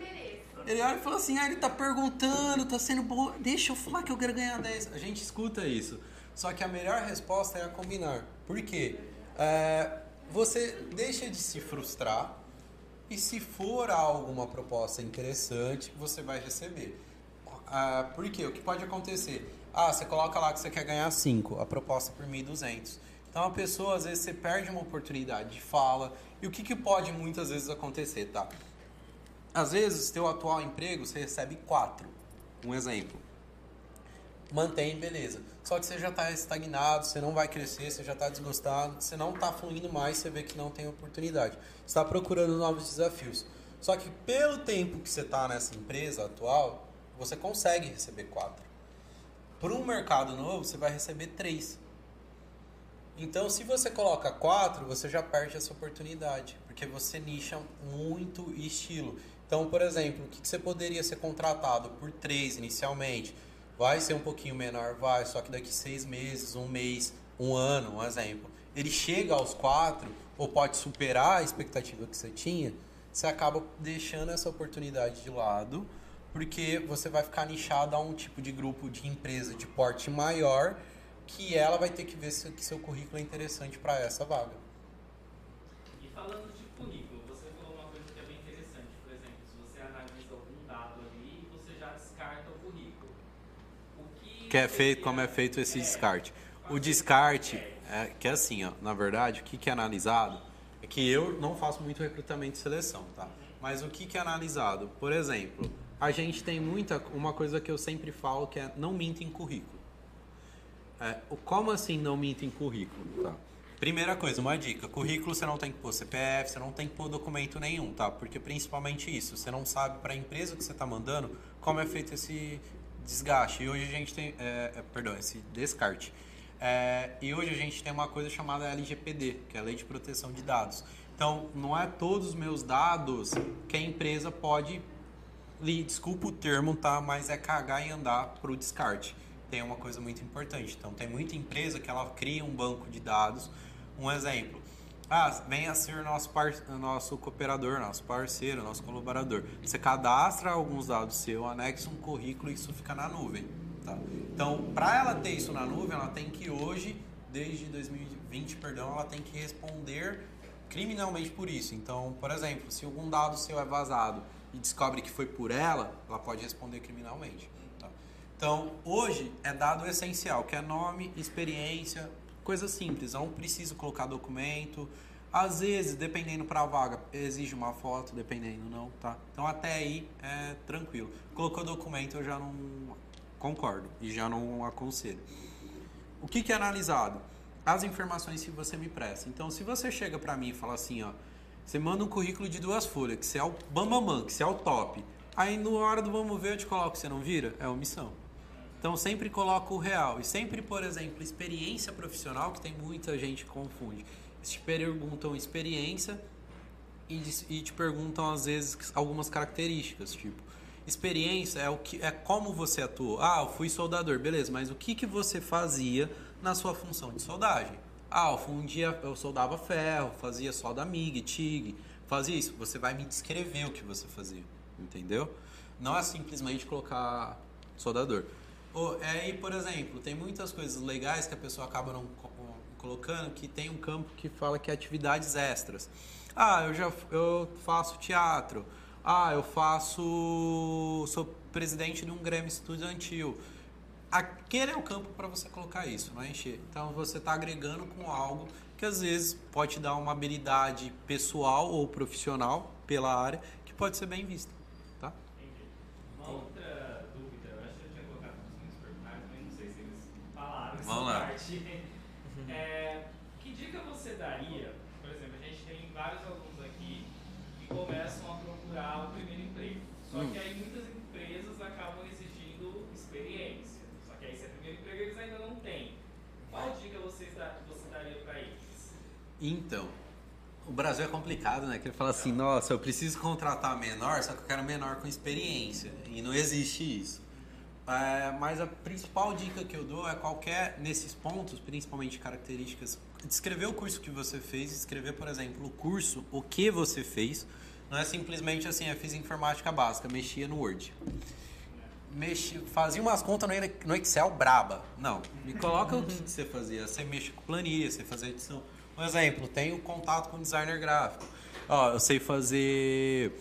Ele olha e fala assim, ah, ele tá perguntando, tá sendo bom. Deixa eu falar que eu quero ganhar 10. A gente escuta isso. Só que a melhor resposta é a combinar. Por quê? É, você deixa de se frustrar e se for alguma proposta interessante, você vai receber. Ah, por quê? O que pode acontecer? Ah, você coloca lá que você quer ganhar 5, a proposta por 1.200. Então a pessoa, às vezes, você perde uma oportunidade de fala. E o que, que pode muitas vezes acontecer, tá? Às vezes, teu atual emprego, você recebe quatro. Um exemplo. Mantém, beleza. Só que você já está estagnado, você não vai crescer, você já está desgostado, você não está fluindo mais, você vê que não tem oportunidade. Está procurando novos desafios. Só que pelo tempo que você está nessa empresa atual, você consegue receber quatro. Para um mercado novo, você vai receber três. Então, se você coloca quatro, você já perde essa oportunidade, porque você nicha muito estilo. Então, por exemplo, o que você poderia ser contratado por três inicialmente? Vai ser um pouquinho menor, vai, só que daqui seis meses, um mês, um ano, um exemplo. Ele chega aos quatro, ou pode superar a expectativa que você tinha, você acaba deixando essa oportunidade de lado, porque você vai ficar nichado a um tipo de grupo de empresa de porte maior, que ela vai ter que ver se que seu currículo é interessante para essa vaga. E falando de currículo, você falou uma coisa que é bem interessante. Por exemplo, se você analisa algum dado ali, você já descarta o currículo. O que, é feito, como é feito esse descarte. O descarte é que é assim, ó, na verdade, o que, que é analisado é que eu não faço muito recrutamento e seleção, tá? Mas o que, que é analisado? Por exemplo, a gente tem muita uma coisa que eu sempre falo que é não minta em currículo. É, como assim não minta em currículo? Tá. Primeira coisa, uma dica: currículo você não tem que pôr CPF, você não tem que pôr documento nenhum, tá? Porque principalmente isso, você não sabe para a empresa que você está mandando como é feito esse desgaste. E hoje a gente tem, é, é, perdão, esse descarte. É, e hoje a gente tem uma coisa chamada LGPD, que é a Lei de Proteção de Dados. Então, não é todos os meus dados que a empresa pode desculpa o termo, tá? Mas é cagar e andar pro descarte. Tem uma coisa muito importante. Então, tem muita empresa que ela cria um banco de dados. Um exemplo. Ah, venha ser nosso, par... nosso cooperador, nosso parceiro, nosso colaborador. Você cadastra alguns dados seu, anexa um currículo e isso fica na nuvem. Tá? Então, para ela ter isso na nuvem, ela tem que hoje, desde 2020, perdão, ela tem que responder criminalmente por isso. Então, por exemplo, se algum dado seu é vazado e descobre que foi por ela, ela pode responder criminalmente. tá? Então, hoje é dado essencial, que é nome, experiência, coisa simples. Não preciso colocar documento. Às vezes, dependendo para a vaga, exige uma foto, dependendo não, tá? Então, até aí é tranquilo. Colocou documento, eu já não concordo e já não aconselho. O que, que é analisado? As informações que você me presta. Então, se você chega para mim e fala assim, ó, você manda um currículo de duas folhas, que você é o bambamã, que você é o top. Aí, na hora do vamos ver, eu te coloco, você não vira? É omissão. Então, sempre coloco o real. E sempre, por exemplo, experiência profissional, que tem muita gente que confunde. Eles te perguntam experiência e, e te perguntam, às vezes, algumas características, tipo... Experiência é o que é como você atuou. Ah, eu fui soldador, beleza, mas o que, que você fazia na sua função de soldagem? Ah, um dia eu soldava ferro, fazia solda MIG, TIG, fazia isso. Você vai me descrever o que você fazia, entendeu? Não é simplesmente colocar soldador. Ou, aí, por exemplo, tem muitas coisas legais que a pessoa acaba não co- colocando que tem um campo que fala que é atividades extras. Ah, eu já eu faço teatro. Ah, eu faço. sou presidente de um Grêmio estudantil. Aquele é o campo para você colocar isso, não é encher. Então você está agregando com algo que às vezes pode te dar uma habilidade pessoal ou profissional pela área que pode ser bem vista, tá? Entendi. Uma outra dúvida, eu acho que eu tinha colocado nos meus perguntários, mas não sei se eles falaram essa Vamos lá. parte. É, que dica você daria? Por exemplo, a gente tem vários alunos aqui que começam a procurar o primeiro emprego. Só Hum. que aí muitas empresas acabam exigindo experiência. Só que aí se é primeiro emprego eles ainda não têm. Qual dica você, você daria para eles? Então, o Brasil é complicado, né? Que ele fala assim, nossa, eu preciso contratar menor, só que eu quero menor com experiência. E não existe isso. É, mas a principal dica que eu dou é qualquer, nesses pontos, principalmente características, descrever o curso que você fez, escrever, por exemplo, o curso, o que você fez. Não é simplesmente assim, eu fiz informática básica, mexia no Word. Mexi, fazia umas contas no Excel braba. Não, me coloca o que que você fazia. Você mexe com planilha, você fazia edição. Um exemplo, tenho contato com designer gráfico. Ó, eu sei fazer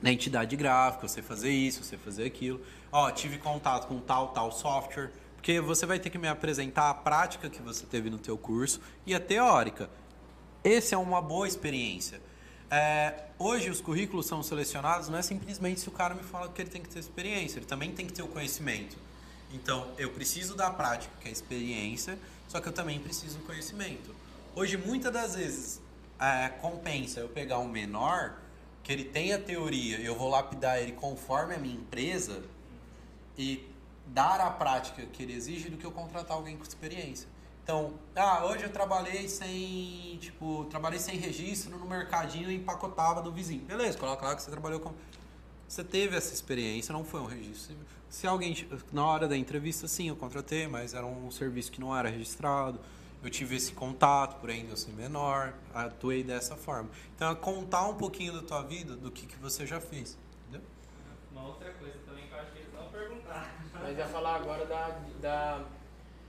na entidade gráfica, eu sei fazer isso, eu sei fazer aquilo. Ó, tive contato com tal, tal software. Porque você vai ter que me apresentar a prática que você teve no teu curso e a teórica. Esse é uma boa experiência. É, hoje os currículos são selecionados não é simplesmente se o cara me fala que ele tem que ter experiência, ele também tem que ter o conhecimento. Então, eu preciso da prática, que é a experiência, só que eu também preciso do conhecimento. Hoje, muitas das vezes, é, compensa eu pegar um menor, que ele tem a teoria, eu vou lapidar ele conforme a minha empresa e dar a prática que ele exige do que eu contratar alguém com experiência. Então, ah, hoje eu trabalhei sem, tipo, trabalhei sem registro no mercadinho e empacotava do vizinho. Beleza, coloca lá que você trabalhou com você teve essa experiência, não foi um registro. Se alguém na hora da entrevista sim, eu contratei, mas era um serviço que não era registrado. Eu tive esse contato, por ainda eu ser menor, atuei dessa forma. Então, é contar um pouquinho da tua vida, do que, que você já fez. Entendeu? Uma outra coisa também que eu acho que eles vão perguntar. Nós ia falar agora da. da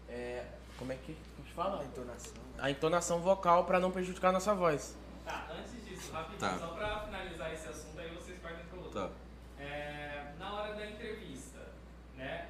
é, como é que a gente fala? A entonação. né? A entonação vocal para não prejudicar a nossa voz. Tá, antes disso, rapidinho, Tá. só pra finalizar esse assunto aí, vocês partem pro outro. Tá. É, na hora da entrevista, né?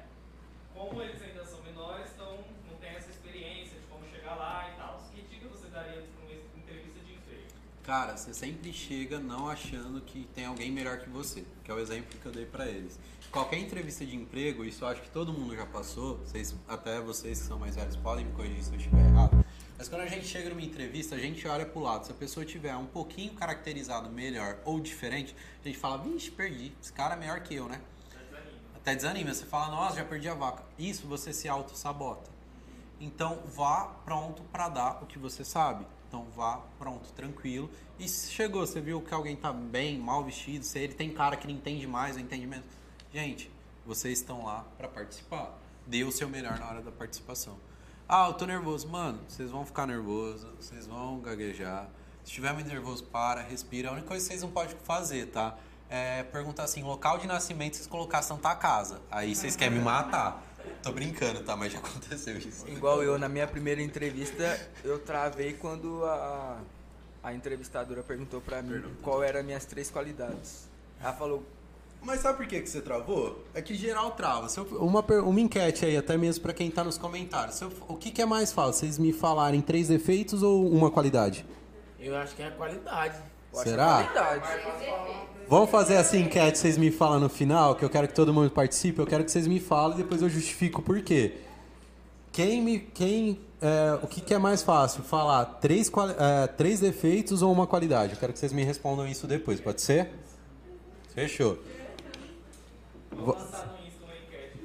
Como eles ainda são menores, então não tem essa experiência de como chegar lá e tal. Que dica você daria para uma entrevista de emprego? Cara, você sempre chega não achando que tem alguém melhor que você, que é o exemplo que eu dei pra eles. Qualquer entrevista de emprego, isso acho que todo mundo já passou, vocês, até vocês que são mais velhos podem me corrigir se eu estiver errado. Mas quando a gente chega numa entrevista, a gente olha pro lado. Se a pessoa tiver um pouquinho caracterizado melhor ou diferente, a gente fala, vixe, perdi, esse cara é melhor que eu, né? Desanima. Até desanima, você fala, nossa, já perdi a vaca. Isso você se auto-sabota. Então vá pronto para dar o que você sabe. Então vá pronto, tranquilo. E se chegou, você viu que alguém tá bem, mal vestido, se ele tem cara que não entende mais ou entende menos. Gente, vocês estão lá para participar. Dê o seu melhor na hora da participação. Ah, eu tô nervoso. Mano, vocês vão ficar nervosos, vocês vão gaguejar. Se estiver muito nervoso, para, respira. A única coisa que vocês não podem fazer, tá? É perguntar assim, local de nascimento, vocês colocar Santa Casa. Aí vocês querem me matar. Tô brincando, tá? Mas já aconteceu isso. Igual eu, na minha primeira entrevista, eu travei quando a, a entrevistadora perguntou pra mim qual eram as minhas três qualidades. Ela falou, Mas sabe por que, que você travou? É que geral trava. Eu- uma, per- uma enquete aí, até mesmo pra quem tá nos comentários. Se eu- o que, que é mais fácil? Vocês me falarem três defeitos ou uma qualidade? Eu acho que é a qualidade. eu acho Será? que é qualidade. Vamos fazer essa enquete, vocês me falam no final, que eu quero que todo mundo participe, eu quero que vocês me falem e depois eu justifico por quê. Quem me. Quem. é, o que, que é mais fácil? Falar três, é, três defeitos ou uma qualidade? Eu quero que vocês me respondam isso depois, pode ser? Fechou. Vamos lançar no Insta uma enquete.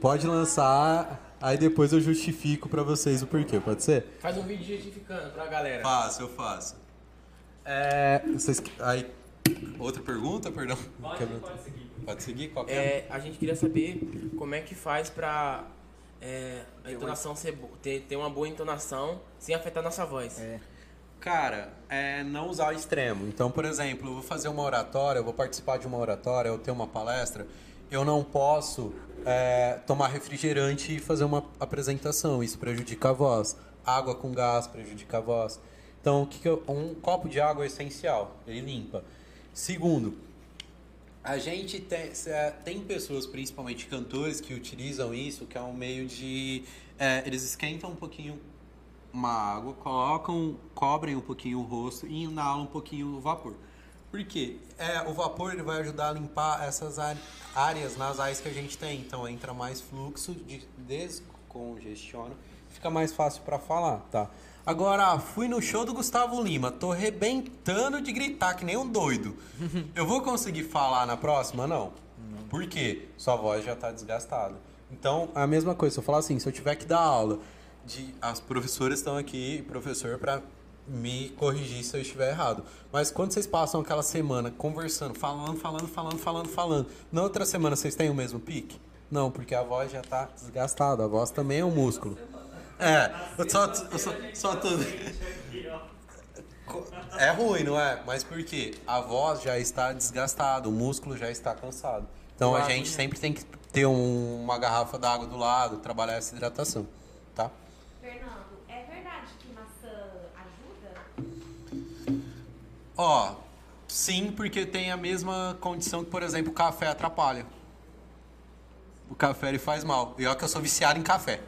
Pode lançar, aí depois eu justifico pra vocês o porquê, pode ser? Faz um vídeo justificando pra galera. Faço, eu faço. É. Vocês, aí. Outra pergunta, perdão? Pode, Quebra- pode seguir. Pode seguir? Qual que é? É, a gente queria saber como é que faz pra é, a entonação ser bo- ter, ter uma boa entonação sem afetar nossa voz. É. Cara, é não usar o extremo. Então, por exemplo, eu vou fazer uma oratória, eu vou participar de uma oratória, eu tenho uma palestra, eu não posso é, tomar refrigerante e fazer uma apresentação. Isso prejudica a voz. Água com gás prejudica a voz. Então, que que eu- um copo de água é essencial, ele limpa. Segundo, a gente tem, tem pessoas, principalmente cantores, que utilizam isso, que é um meio de. é, eles esquentam um pouquinho uma água, colocam, cobrem um pouquinho o rosto e inalam um pouquinho o vapor. Por quê? É, o vapor ele vai ajudar a limpar essas áreas nasais que a gente tem. Então entra mais fluxo, de- descongestiona, fica mais fácil para falar, tá? Agora, fui no show do Gustavo Lima, tô rebentando de gritar que nem um doido. Eu vou conseguir falar na próxima? Não. Por quê? Sua voz já tá desgastada. Então, a mesma coisa, se eu falar assim, se eu tiver que dar aula, de, as professoras estão aqui, professor, para me corrigir se eu estiver errado. Mas quando vocês passam aquela semana conversando, falando, falando, falando, falando, falando, na outra semana vocês têm o mesmo pique? Não, porque a voz já tá desgastada, a voz também é um músculo. É, eu só, eu só, só tô... É ruim, não é? Mas por quê? A voz já está desgastada, o músculo já está cansado. Então a gente né? sempre tem que ter um- uma garrafa d'água do lado, trabalhar essa hidratação, Ó, sim, porque tem a mesma condição que, por exemplo, o café atrapalha. O café ele faz mal. E olha que eu sou viciado em café.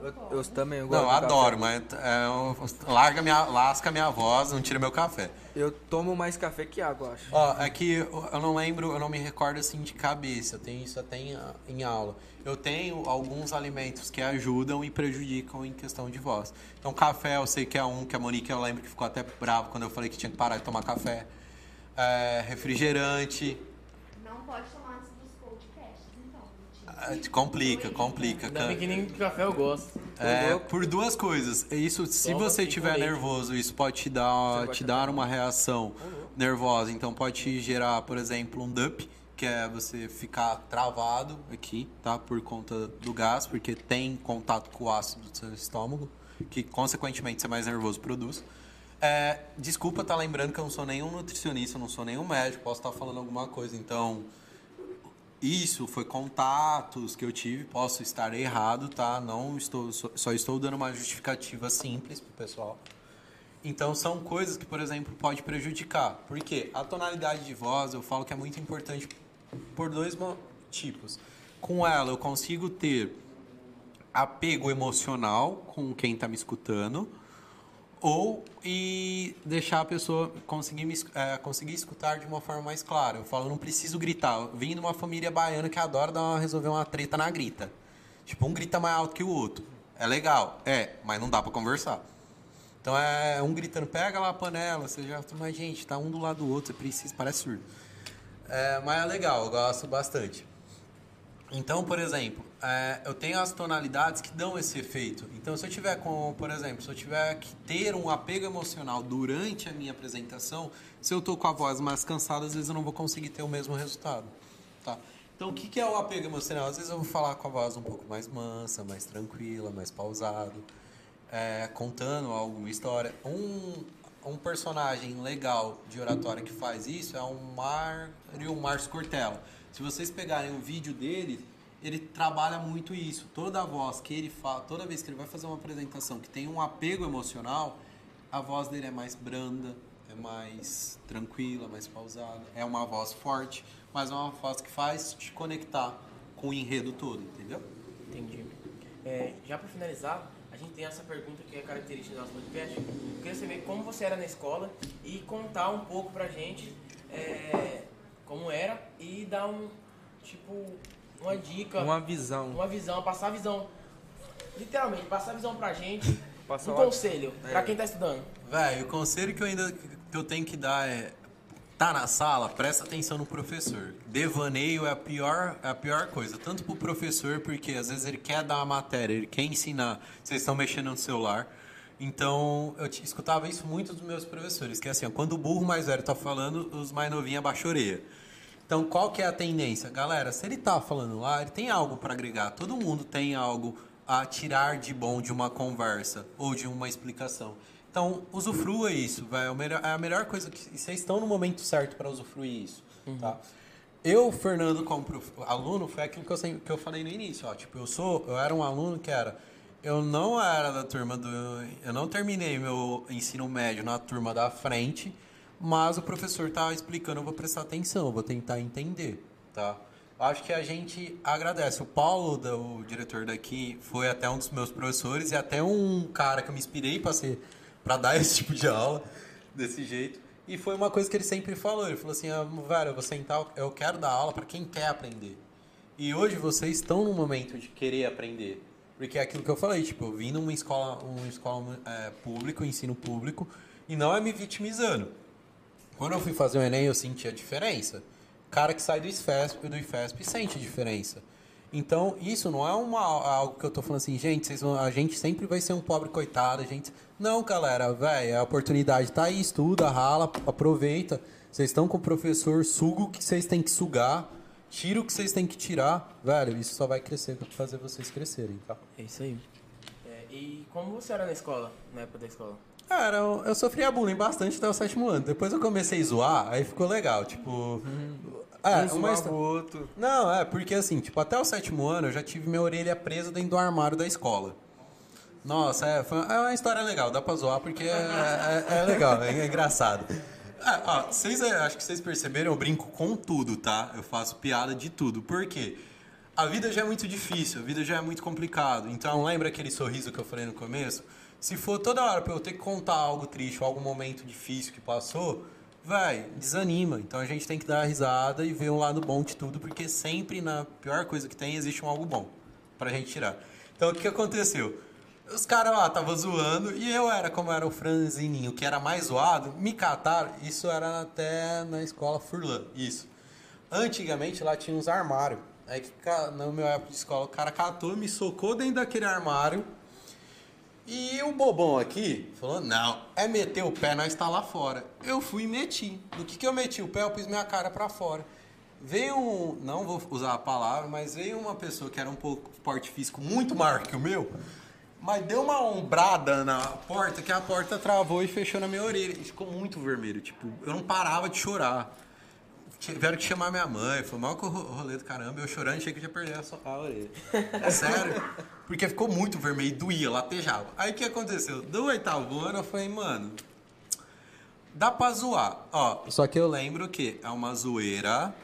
Não Eu, eu também eu Não, gosto eu de café. adoro, mas é, eu- larga minha, lasca minha voz, não tira meu café. Eu tomo mais café que água, acho. Ó, é que eu eu não lembro, eu não me recordo assim de cabeça, eu tenho isso até em, em aula. Eu tenho alguns alimentos que ajudam e prejudicam em questão de voz. Então, café eu sei que é um, que a Monique eu lembro que ficou até bravo quando eu falei que tinha que parar de tomar café. É, refrigerante, Não pode tomar antes dos podcasts, então. é, te complica, complica. Ainda bem que nem café eu gosto. É, por duas coisas. Isso, se Toma você assim estiver leite. nervoso, isso pode te dar, te dar uma reação nervosa. Então pode te gerar, por exemplo, um DUP, que é você ficar travado aqui, tá? Por conta do gás, porque tem contato com o ácido do seu estômago, que consequentemente você mais nervoso produz. É, desculpa estar lembrando que eu não sou nenhum nutricionista, eu não sou nenhum médico, posso estar falando alguma coisa, então isso foi contatos que eu tive, posso estar errado, tá? Não estou só, estou dando uma justificativa simples pro pessoal. Então são coisas que, por exemplo, pode prejudicar. Por quê? A tonalidade de voz, eu falo que é muito importante por dois motivos. Com ela eu consigo ter apego emocional com quem está me escutando ou e deixar a pessoa conseguir, me, é, conseguir escutar de uma forma mais clara. Eu falo, não preciso gritar. Eu vim de uma família baiana que adora dar uma- resolver uma treta na grita. Tipo, um grita mais alto que o outro. É legal, é, mas não dá pra conversar. Então é um gritando, pega lá a panela, você já. Mas, gente, tá um do lado do outro, você precisa, parece surdo. É, mas é legal, eu gosto bastante. Então, por exemplo, é, eu tenho as tonalidades que dão esse efeito. Então, se eu tiver com, por exemplo, se eu tiver que ter um apego emocional durante a minha apresentação, se eu tô com a voz mais cansada, às vezes eu não vou conseguir ter o mesmo resultado, tá? Então, o que que é o apego emocional? Às vezes eu vou falar com a voz um pouco mais mansa, mais tranquila, mais pausado, é, contando alguma história. Um, um personagem legal de oratória que faz isso é o Mário Márcio Cortella. Se vocês pegarem o vídeo dele, ele trabalha muito isso. Toda voz que ele fala, toda vez que ele vai fazer uma apresentação que tem um apego emocional, a voz dele é mais branda, é mais tranquila, mais pausada. É uma voz forte, mas é uma voz que faz te conectar com o enredo todo, entendeu? Entendi. É, já para finalizar, a gente tem essa pergunta que é característica do nosso podcast. Eu queria saber como você era na escola e contar um pouco pra gente é, como era e dar um, tipo, uma dica, Uma visão. uma visão, passar a visão, literalmente, passar a visão pra gente, Passar um uma- conselho É. pra quem tá estudando. Velho, o conselho que eu ainda que eu tenho que dar é tá na sala, presta atenção no professor. Devaneio é a pior, é a pior coisa, tanto pro professor, porque às vezes ele quer dar uma matéria, ele quer ensinar, vocês estão mexendo no celular. Então, eu escutava isso muito dos meus professores, que é assim, ó, quando o burro mais velho tá falando, os mais novinhos abaixam a orelha. Então, qual que é a tendência? Galera, se ele tá falando lá, ele tem algo para agregar. Todo mundo tem algo a tirar de bom de uma conversa ou de uma explicação. Então, usufrua isso, velho. É a melhor coisa que vocês estão no momento certo para usufruir isso, tá? Eu, Fernando, como prof- aluno, foi aquilo que eu, sempre, que eu falei no início, ó. Tipo, eu sou, eu era um aluno que era eu não era da turma do eu não terminei meu ensino médio na turma da frente, mas o professor tá explicando, eu vou prestar atenção, eu vou tentar entender, tá? Acho que a gente agradece. O Paulo, o diretor daqui, foi até um dos meus professores e até um cara que eu me inspirei para ser para dar esse tipo de aula desse jeito. E foi uma coisa que ele sempre falou. Ele falou assim: ah, velho, eu vou sentar, eu quero dar aula para quem quer aprender. E hoje vocês estão no momento de querer aprender. Porque é aquilo que eu falei, tipo, eu vim numa escola, uma escola é, pública, ensino público, e não é me vitimizando. Quando eu fui fazer o Enem, eu senti a diferença. O cara que sai do IFESP do IFESP sente a diferença. Então, isso não é uma, algo que eu tô falando assim, gente, vocês vão- a gente sempre vai ser um pobre coitado, a gente... Não, galera, velho, a oportunidade tá aí, estuda, rala, aproveita. Vocês estão com o professor, suga o que vocês têm que sugar, tira o que vocês têm que tirar. Velho, isso só vai crescer, fazer vocês crescerem, tá? É isso aí. É, e como você era na escola, na época da escola? Cara, eu, eu sofria bullying bastante até o sétimo ano. Depois eu comecei a zoar, aí ficou legal. Tipo. É, um uma zoava histó- o outro. Não, é, porque assim, tipo, até o sétimo ano eu já tive minha orelha presa dentro do armário da escola. Nossa, é, foi, é uma história legal, dá pra zoar porque é, é- é legal, é, engraçado. É, ó, vocês, é, acho que vocês perceberam, eu brinco com tudo, tá? Eu faço piada de tudo. Por quê? a vida já é muito difícil, a vida já é muito complicado. Então, lembra aquele sorriso que eu falei no começo? Se for toda hora pra eu ter que contar algo triste ou algum momento difícil que passou, vai, desanima. Então a gente tem que dar risada e ver um lado bom de tudo, porque sempre na pior coisa que tem existe um algo bom pra gente tirar. Então o que que aconteceu? Os caras lá estavam zoando e eu era, como era o franzininho, que era mais zoado, me cataram. Isso era até na escola Furlan, isso. Antigamente lá tinha uns armários. Aí que ca- no meu época de escola o cara catou, me socou dentro daquele armário. E o bobão aqui falou: não, é meter o pé, nós está lá fora. Eu fui e meti. No que, que eu meti o pé, eu pus minha cara para fora. Veio um, não vou usar a palavra, mas veio uma pessoa que era um pouco porte físico muito maior que o meu, mas deu uma ombrada na porta que a porta travou e fechou na minha orelha. Ficou muito vermelho, tipo, eu não parava de chorar. Tiveram que chamar minha mãe, foi mal com o ro- rolê do caramba, eu chorando, achei que eu ia perder a, a orelha. É sério, porque ficou muito vermelho, doía, latejava. Aí o que aconteceu? Do oitavo ano eu falei, mano, dá pra zoar. Ó, só que eu lembro que é uma zoeira.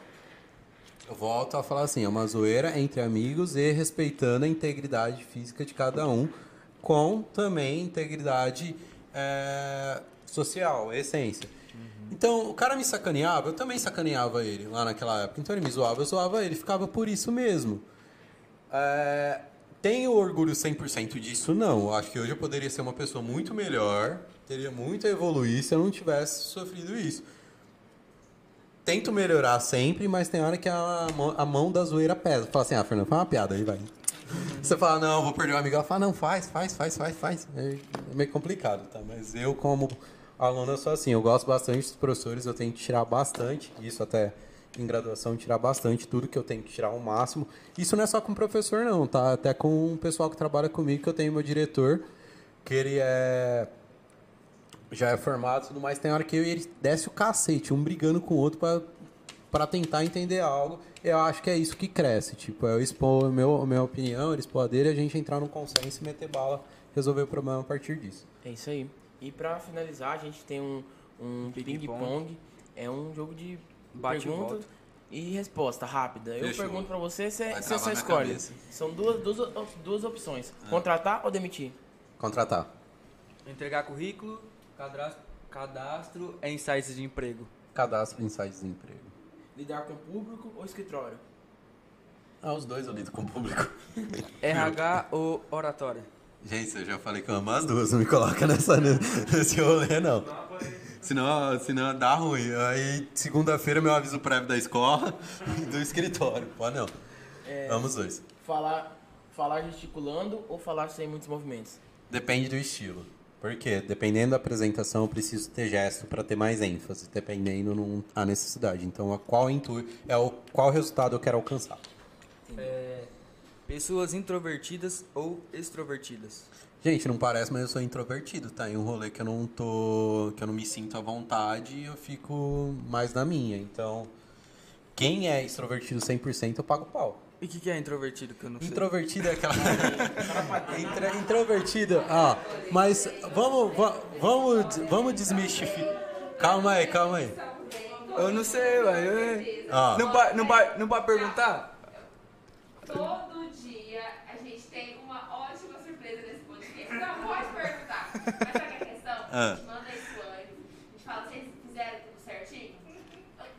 Eu volto a falar assim, é uma zoeira entre amigos e respeitando a integridade física de cada um, com também integridade é, social, essência. Então, o cara me sacaneava, eu também sacaneava ele lá naquela época. Então ele me zoava, eu zoava ele, ficava por isso mesmo. É, tenho orgulho 100% disso? Não. Eu acho que hoje eu poderia ser uma pessoa muito melhor, teria muito a evoluir se eu não tivesse sofrido isso. Tento melhorar sempre, mas tem hora que a mão, a mão da zoeira pesa. Fala assim, ah, Fernando, faz uma piada aí, vai. Você fala, não, vou perder um amigo. Ela fala, não, faz, faz, faz, faz, faz. É é meio complicado, tá? Mas eu, como aluno, eu sou assim. Eu gosto bastante dos professores, eu tenho que tirar bastante. Isso até em graduação, tirar bastante. Tudo que eu tenho que tirar ao máximo. Isso não é só com o professor, não, tá? Até com o pessoal que trabalha comigo, que eu tenho meu diretor, que ele é já é formado e tudo mais, tem hora que eu e ele desce o cacete, um brigando com o outro pra, pra tentar entender algo. Eu acho que é isso que cresce, tipo, eu expor a meu, a minha opinião, ele expor a dele, a gente entrar num consenso e meter bala, resolver o problema a partir disso. É isso aí. E pra finalizar, a gente tem um, um ping-pong. É um jogo de Bate e pergunta volta. e resposta rápida. Eu Fechou. pergunto pra você, você, só escolhe. cabeça. São duas, duas, duas opções. Contratar ou demitir? Contratar. Entregar currículo, cadastro, cadastro em sites de emprego. Cadastro em sites de emprego. Lidar com público ou escritório? Ah, os dois eu lido com o público. RH ou oratória? Gente, eu já falei que eu amo as duas, não me coloca nessa, nesse rolê, não. Senão, senão dá ruim. Aí, segunda-feira, meu aviso prévio da escola e do escritório. Pode não. Amo os dois. Falar, falar gesticulando ou falar sem muitos movimentos? Depende do estilo. Por quê? Dependendo da apresentação, eu preciso ter gesto para ter mais ênfase, dependendo não a necessidade. Então, a qual intu é o qual resultado eu quero alcançar. É, pessoas introvertidas ou extrovertidas? Gente, não parece, mas eu sou introvertido, tá? Em um rolê que eu não tô, que eu não me sinto à vontade, eu fico mais na minha. Então, quem é extrovertido 100%, eu pago pau. E o que, que é introvertido que eu não sei? Introvertido é aquela. Intra, introvertido. Ah, mas vamos, va- vamos, vamos desmistificar. Calma aí, calma aí. Eu não sei, ué. eu- Ah. Não, vai, não, vai, não vai perguntar? Todo dia a gente tem uma ótima surpresa nesse podcast. Não pode perguntar. Mas sabe que a questão? Ah. A gente manda isso antes. A gente fala, vocês fizeram tudo certinho?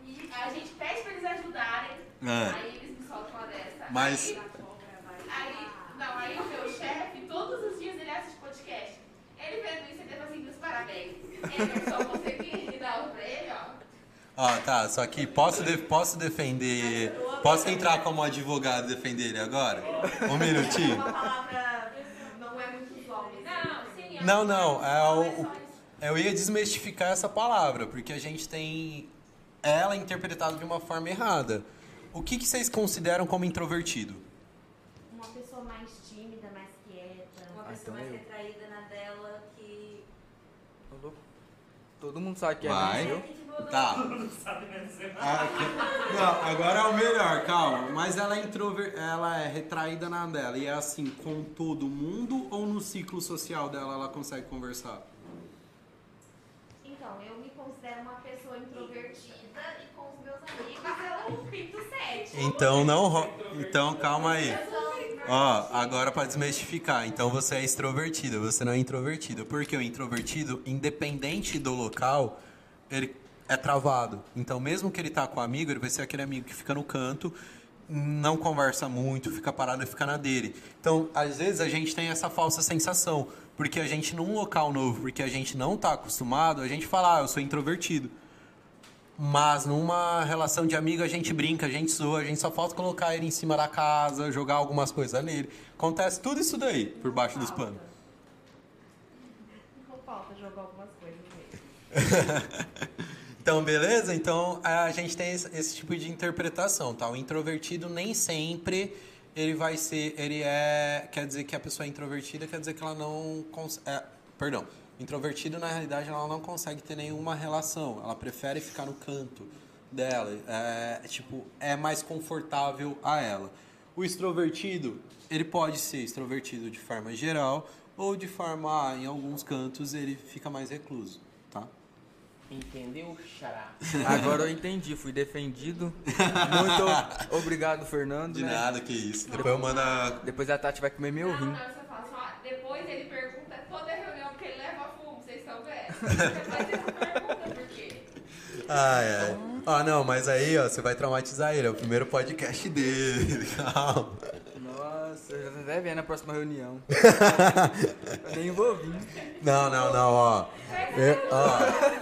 E a gente pede pra eles ajudarem. Ah. Aí eles me soltam uma dessa. Mas- Aí, aí, não, aí o meu chefe, todos os dias ele assiste podcast. Ele vendo isso, ele deve assim, parabéns. Emerson, você que dá aula pra ele, ó. Ó, tá, só que posso, de- posso defender. Posso entrar como advogado e defender ele agora? Um minutinho? Uma palavra não é muito usual mesmo. Não. Não, não, é o, eu ia desmistificar essa palavra, porque a gente tem ela interpretada de uma forma errada. O que, que vocês consideram como introvertido? Uma pessoa mais tímida, mais quieta. Uma Ah, pessoa então mais eu. retraída na dela que. Todo mundo sabe que é Vai. menos Tá. Ah, que- Não, agora é o melhor, calma. Mas ela é introver... ela é retraída na dela. E é assim, com todo mundo ou no ciclo social dela ela consegue conversar? Então, eu me considero uma pessoa introvertida e com os meus amigos eu pinto sério. Então não ro... Então calma aí. Ó, agora para desmistificar, então você é extrovertida, você não é introvertida. Porque o introvertido, independente do local, ele é travado. Então mesmo que ele tá com um amigo, ele vai ser aquele amigo que fica no canto, não conversa muito, fica parado e fica na dele. Então, às vezes a gente tem essa falsa sensação, porque a gente num local novo, porque a gente não tá acostumado, a gente fala, ah, eu sou introvertido. Mas numa relação de amigo a gente brinca, a gente zoa, a gente só falta colocar ele em cima da casa, jogar algumas coisas nele. Acontece tudo isso daí por baixo dos panos. Não falta jogar algumas coisas mesmo. Então, beleza? Então a gente tem esse, tipo de interpretação, tá? O introvertido nem sempre ele vai ser, ele é, quer dizer que a pessoa é introvertida, quer dizer que ela não consegue, é, perdão, introvertido na realidade ela não consegue ter nenhuma relação, ela prefere ficar no canto dela, é, é tipo, é mais confortável a ela. O extrovertido, ele pode ser extrovertido de forma geral ou de forma, ah, em alguns cantos ele fica mais recluso? Entendeu, xará? Agora eu entendi, fui defendido. Muito obrigado, Fernando. De né? nada, que isso. Depois eu mando a... Depois a Tati vai comer meu Não, rim. não, você fala só, depois ele pergunta toda reunião que ele leva fumo, vocês estão vendo? Depois ele pergunta por quê. Ah, é. Ah, não, mas aí, ó, você vai traumatizar ele. É o primeiro podcast dele. Calma. Nossa, já tô até vendo a próxima reunião. eu nem vou vir. Não, não, não, ó. Eu- ó.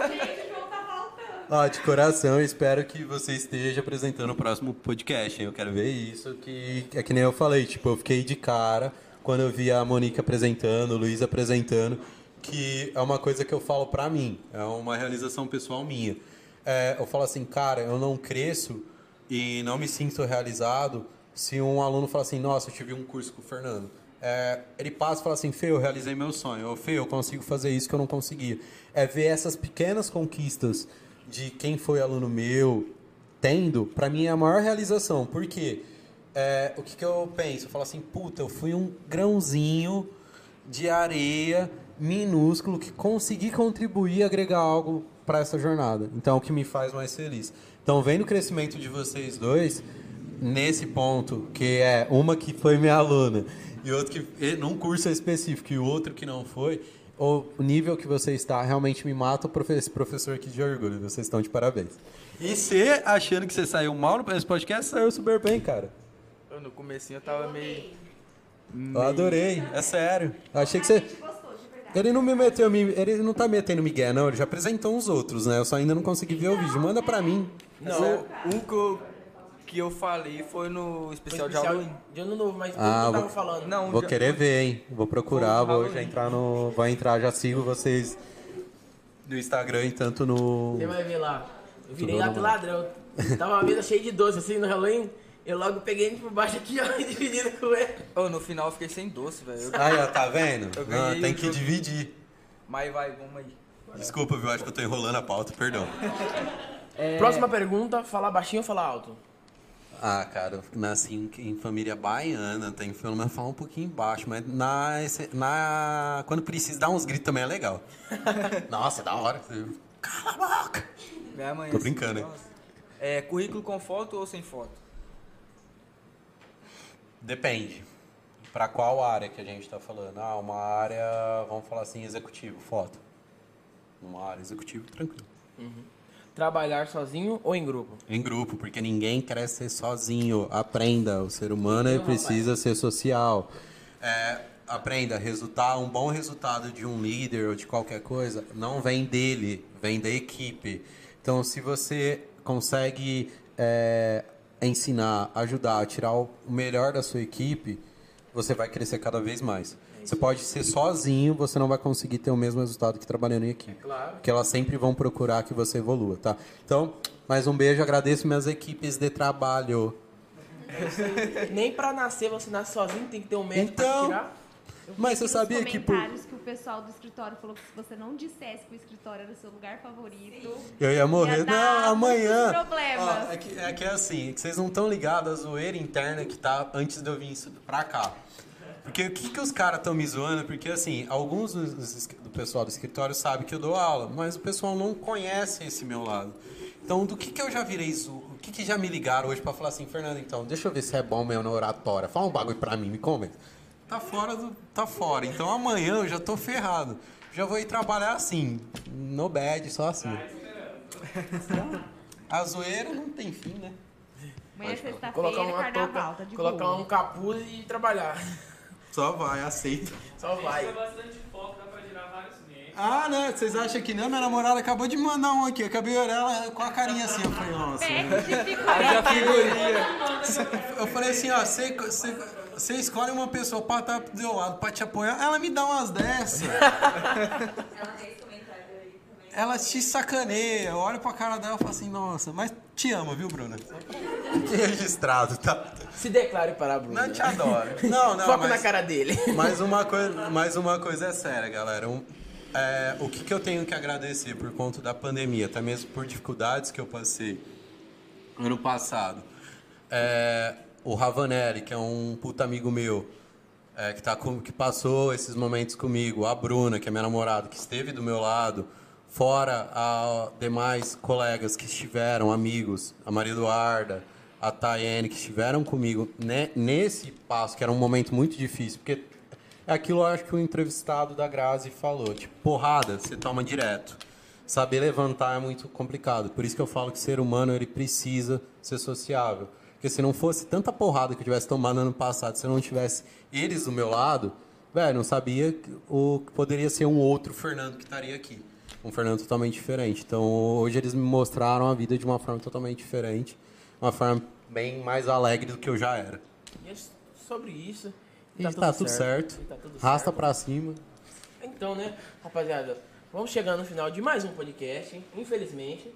Gente, o João tá faltando. Ó, de coração, espero que você esteja apresentando o próximo podcast, hein? Eu quero ver isso, que é que nem eu falei, tipo, eu fiquei de cara quando eu vi a Monique apresentando, o Luiz apresentando, que é uma coisa que eu falo pra mim, é uma realização pessoal minha. É, eu falo assim, cara, eu não cresço e não me sinto realizado se um aluno fala assim, nossa, eu tive um curso com o Fernando. É, ele passa e fala assim, Fê, eu realizei meu sonho. Ou, Fê, eu consigo fazer isso que eu não conseguia. É ver essas pequenas conquistas de quem foi aluno meu tendo, pra mim é a maior realização. Por quê? É, o que, que eu penso? Eu falo assim, puta, eu fui um grãozinho de areia minúsculo que consegui contribuir e agregar algo para essa jornada. Então, é o que me faz mais feliz. Então, vendo o crescimento de vocês dois, nesse ponto, que é uma que foi minha aluna e outro que num curso específico e o outro que não foi, o nível que você está realmente me mata, o profe- esse professor aqui de orgulho. Vocês estão de parabéns. E você, achando que você saiu mal nesse podcast, saiu super bem, cara. Eu, no comecinho eu tava meio... Eu adorei, é sério. Eu achei que você... gente gostou, de verdade. Ele não me meteu, ele não tá metendo Miguel, não. Ele já apresentou uns outros, né? Eu só ainda não consegui ver o vídeo. Manda pra mim. Não, um que eu, que eu falei foi no Foi especial, de especial Halloween. de ano novo, mas Ah, eu tava vou- falando. Não, Vou já- querer ver, hein? Vou procurar, Vou já entrar no. Vou entrar, já sigo vocês no Instagram e tanto no. Você vai ver lá. Eu virei Tudo lá pro ladrão. Tava uma mesa cheia de doce assim no Halloween. Eu logo peguei ele por baixo aqui, ó, e dividindo com ele. Ô, no final eu fiquei sem doce, velho. Aí, ó, tá vendo? Não, tem que jogo. dividir. Mas vai, vamos aí. Desculpa, viu? Acho que eu tô enrolando a pauta, perdão. Próxima pergunta, falar baixinho ou falar alto? Ah, cara, eu nasci em, em família baiana, tem que pelo menos falar um pouquinho baixo, mas na, na, quando precisa dar uns gritos também é legal. Nossa, é da hora. Cala a boca! Minha mãe Tô assim, brincando, hein? É, currículo com foto ou sem foto? Depende. Pra qual área que a gente tá falando? Ah, uma área, vamos falar assim, executivo, foto. Uma área executivo, tranquilo. Trabalhar sozinho ou em grupo? Em grupo, porque ninguém cresce sozinho. Aprenda, o ser humano precisa ser social. É, aprenda, resultar, um bom resultado de um líder ou de qualquer coisa não vem dele, vem da equipe. Então, se você consegue é, ensinar, ajudar, tirar o melhor da sua equipe, você vai crescer cada vez mais. Você pode ser sozinho, você não vai conseguir ter o mesmo resultado que trabalhando em equipe. Claro. Porque elas sempre vão procurar que você evolua, tá? Então, mais um beijo, agradeço minhas equipes de trabalho. Nem pra nascer você nasce sozinho, tem que ter um médico Então, pra tirar. Mas você sabia que por... comentários que o pessoal do escritório falou que se você não dissesse que o escritório era o seu lugar favorito, Eu ia morrer. Ia dar não, amanhã. Ó, é, que, é que é assim, é que vocês não estão ligados à zoeira interna que tá antes de eu vir isso pra cá. Porque o que, que os caras estão me zoando? Porque assim, alguns dos- do pessoal do escritório sabe que eu dou aula, mas o pessoal não conhece esse meu lado. Então, do que, que eu já virei zo... O que, que já me ligaram hoje pra falar assim, Fernando, então, deixa eu ver se é bom mesmo na oratória. Fala um bagulho pra mim, me convence. Tá fora do. tá fora. Então amanhã eu já tô ferrado. Já vou ir trabalhar assim, no bad, só assim. A zoeira não tem fim, né? Amanhã é Colocar sexta-feira, uma carnaval, touca, tá de colocar boa. um capuz e trabalhar. Só vai, aceita. Só vai. Tem bastante foco, dá pra girar vários clientes. Ah, né? Vocês acham que não? Minha namorada acabou de mandar um aqui. Eu acabei de olhar ela com a carinha assim. Eu falei, nossa. Haja figurinha. figurinha. Eu falei assim, ó, você, você, você escolhe uma pessoa pra estar do seu lado, pra te apoiar. Ela me dá umas dessas. Ela fez comentário aí também. Ela te sacaneia. Eu olho pra cara dela e falo assim, nossa, mas te amo, viu, Bruna? Que registrado, tá? Se declare para a Bruna. Não te adoro. Não, não, Foco mas, na cara dele. mas uma coisa, mas uma coisa é séria, galera. Um- é, o que, que eu tenho que agradecer por conta da pandemia, até mesmo por dificuldades que eu passei ano passado. É, o Ravanelli, que é um puta amigo meu, é, que, tá com- que passou esses momentos comigo. A Bruna, que é minha namorada, que esteve do meu lado. Fora a demais colegas que estiveram, amigos. A Maria Eduarda, a Tayane, que estiveram comigo né, nesse passo, que era um momento muito difícil. Porque é aquilo, eu acho que o entrevistado da Grazi falou. Tipo, porrada, você toma direto. Saber levantar é muito complicado. Por isso que eu falo que o ser humano ele precisa ser sociável. Porque se não fosse tanta porrada que eu tivesse tomado no ano passado, se eu não tivesse eles do meu lado, velho, não sabia o que poderia ser um outro Fernando que estaria aqui. Um Fernando totalmente diferente. Então, hoje eles me mostraram a vida de uma forma totalmente diferente. Uma forma bem mais alegre do que eu já era. E é sobre isso. E tá, tudo certo. E tá tudo Rasta certo. pra cima. Então, né, rapaziada, vamos chegar no final de mais um podcast, hein? infelizmente.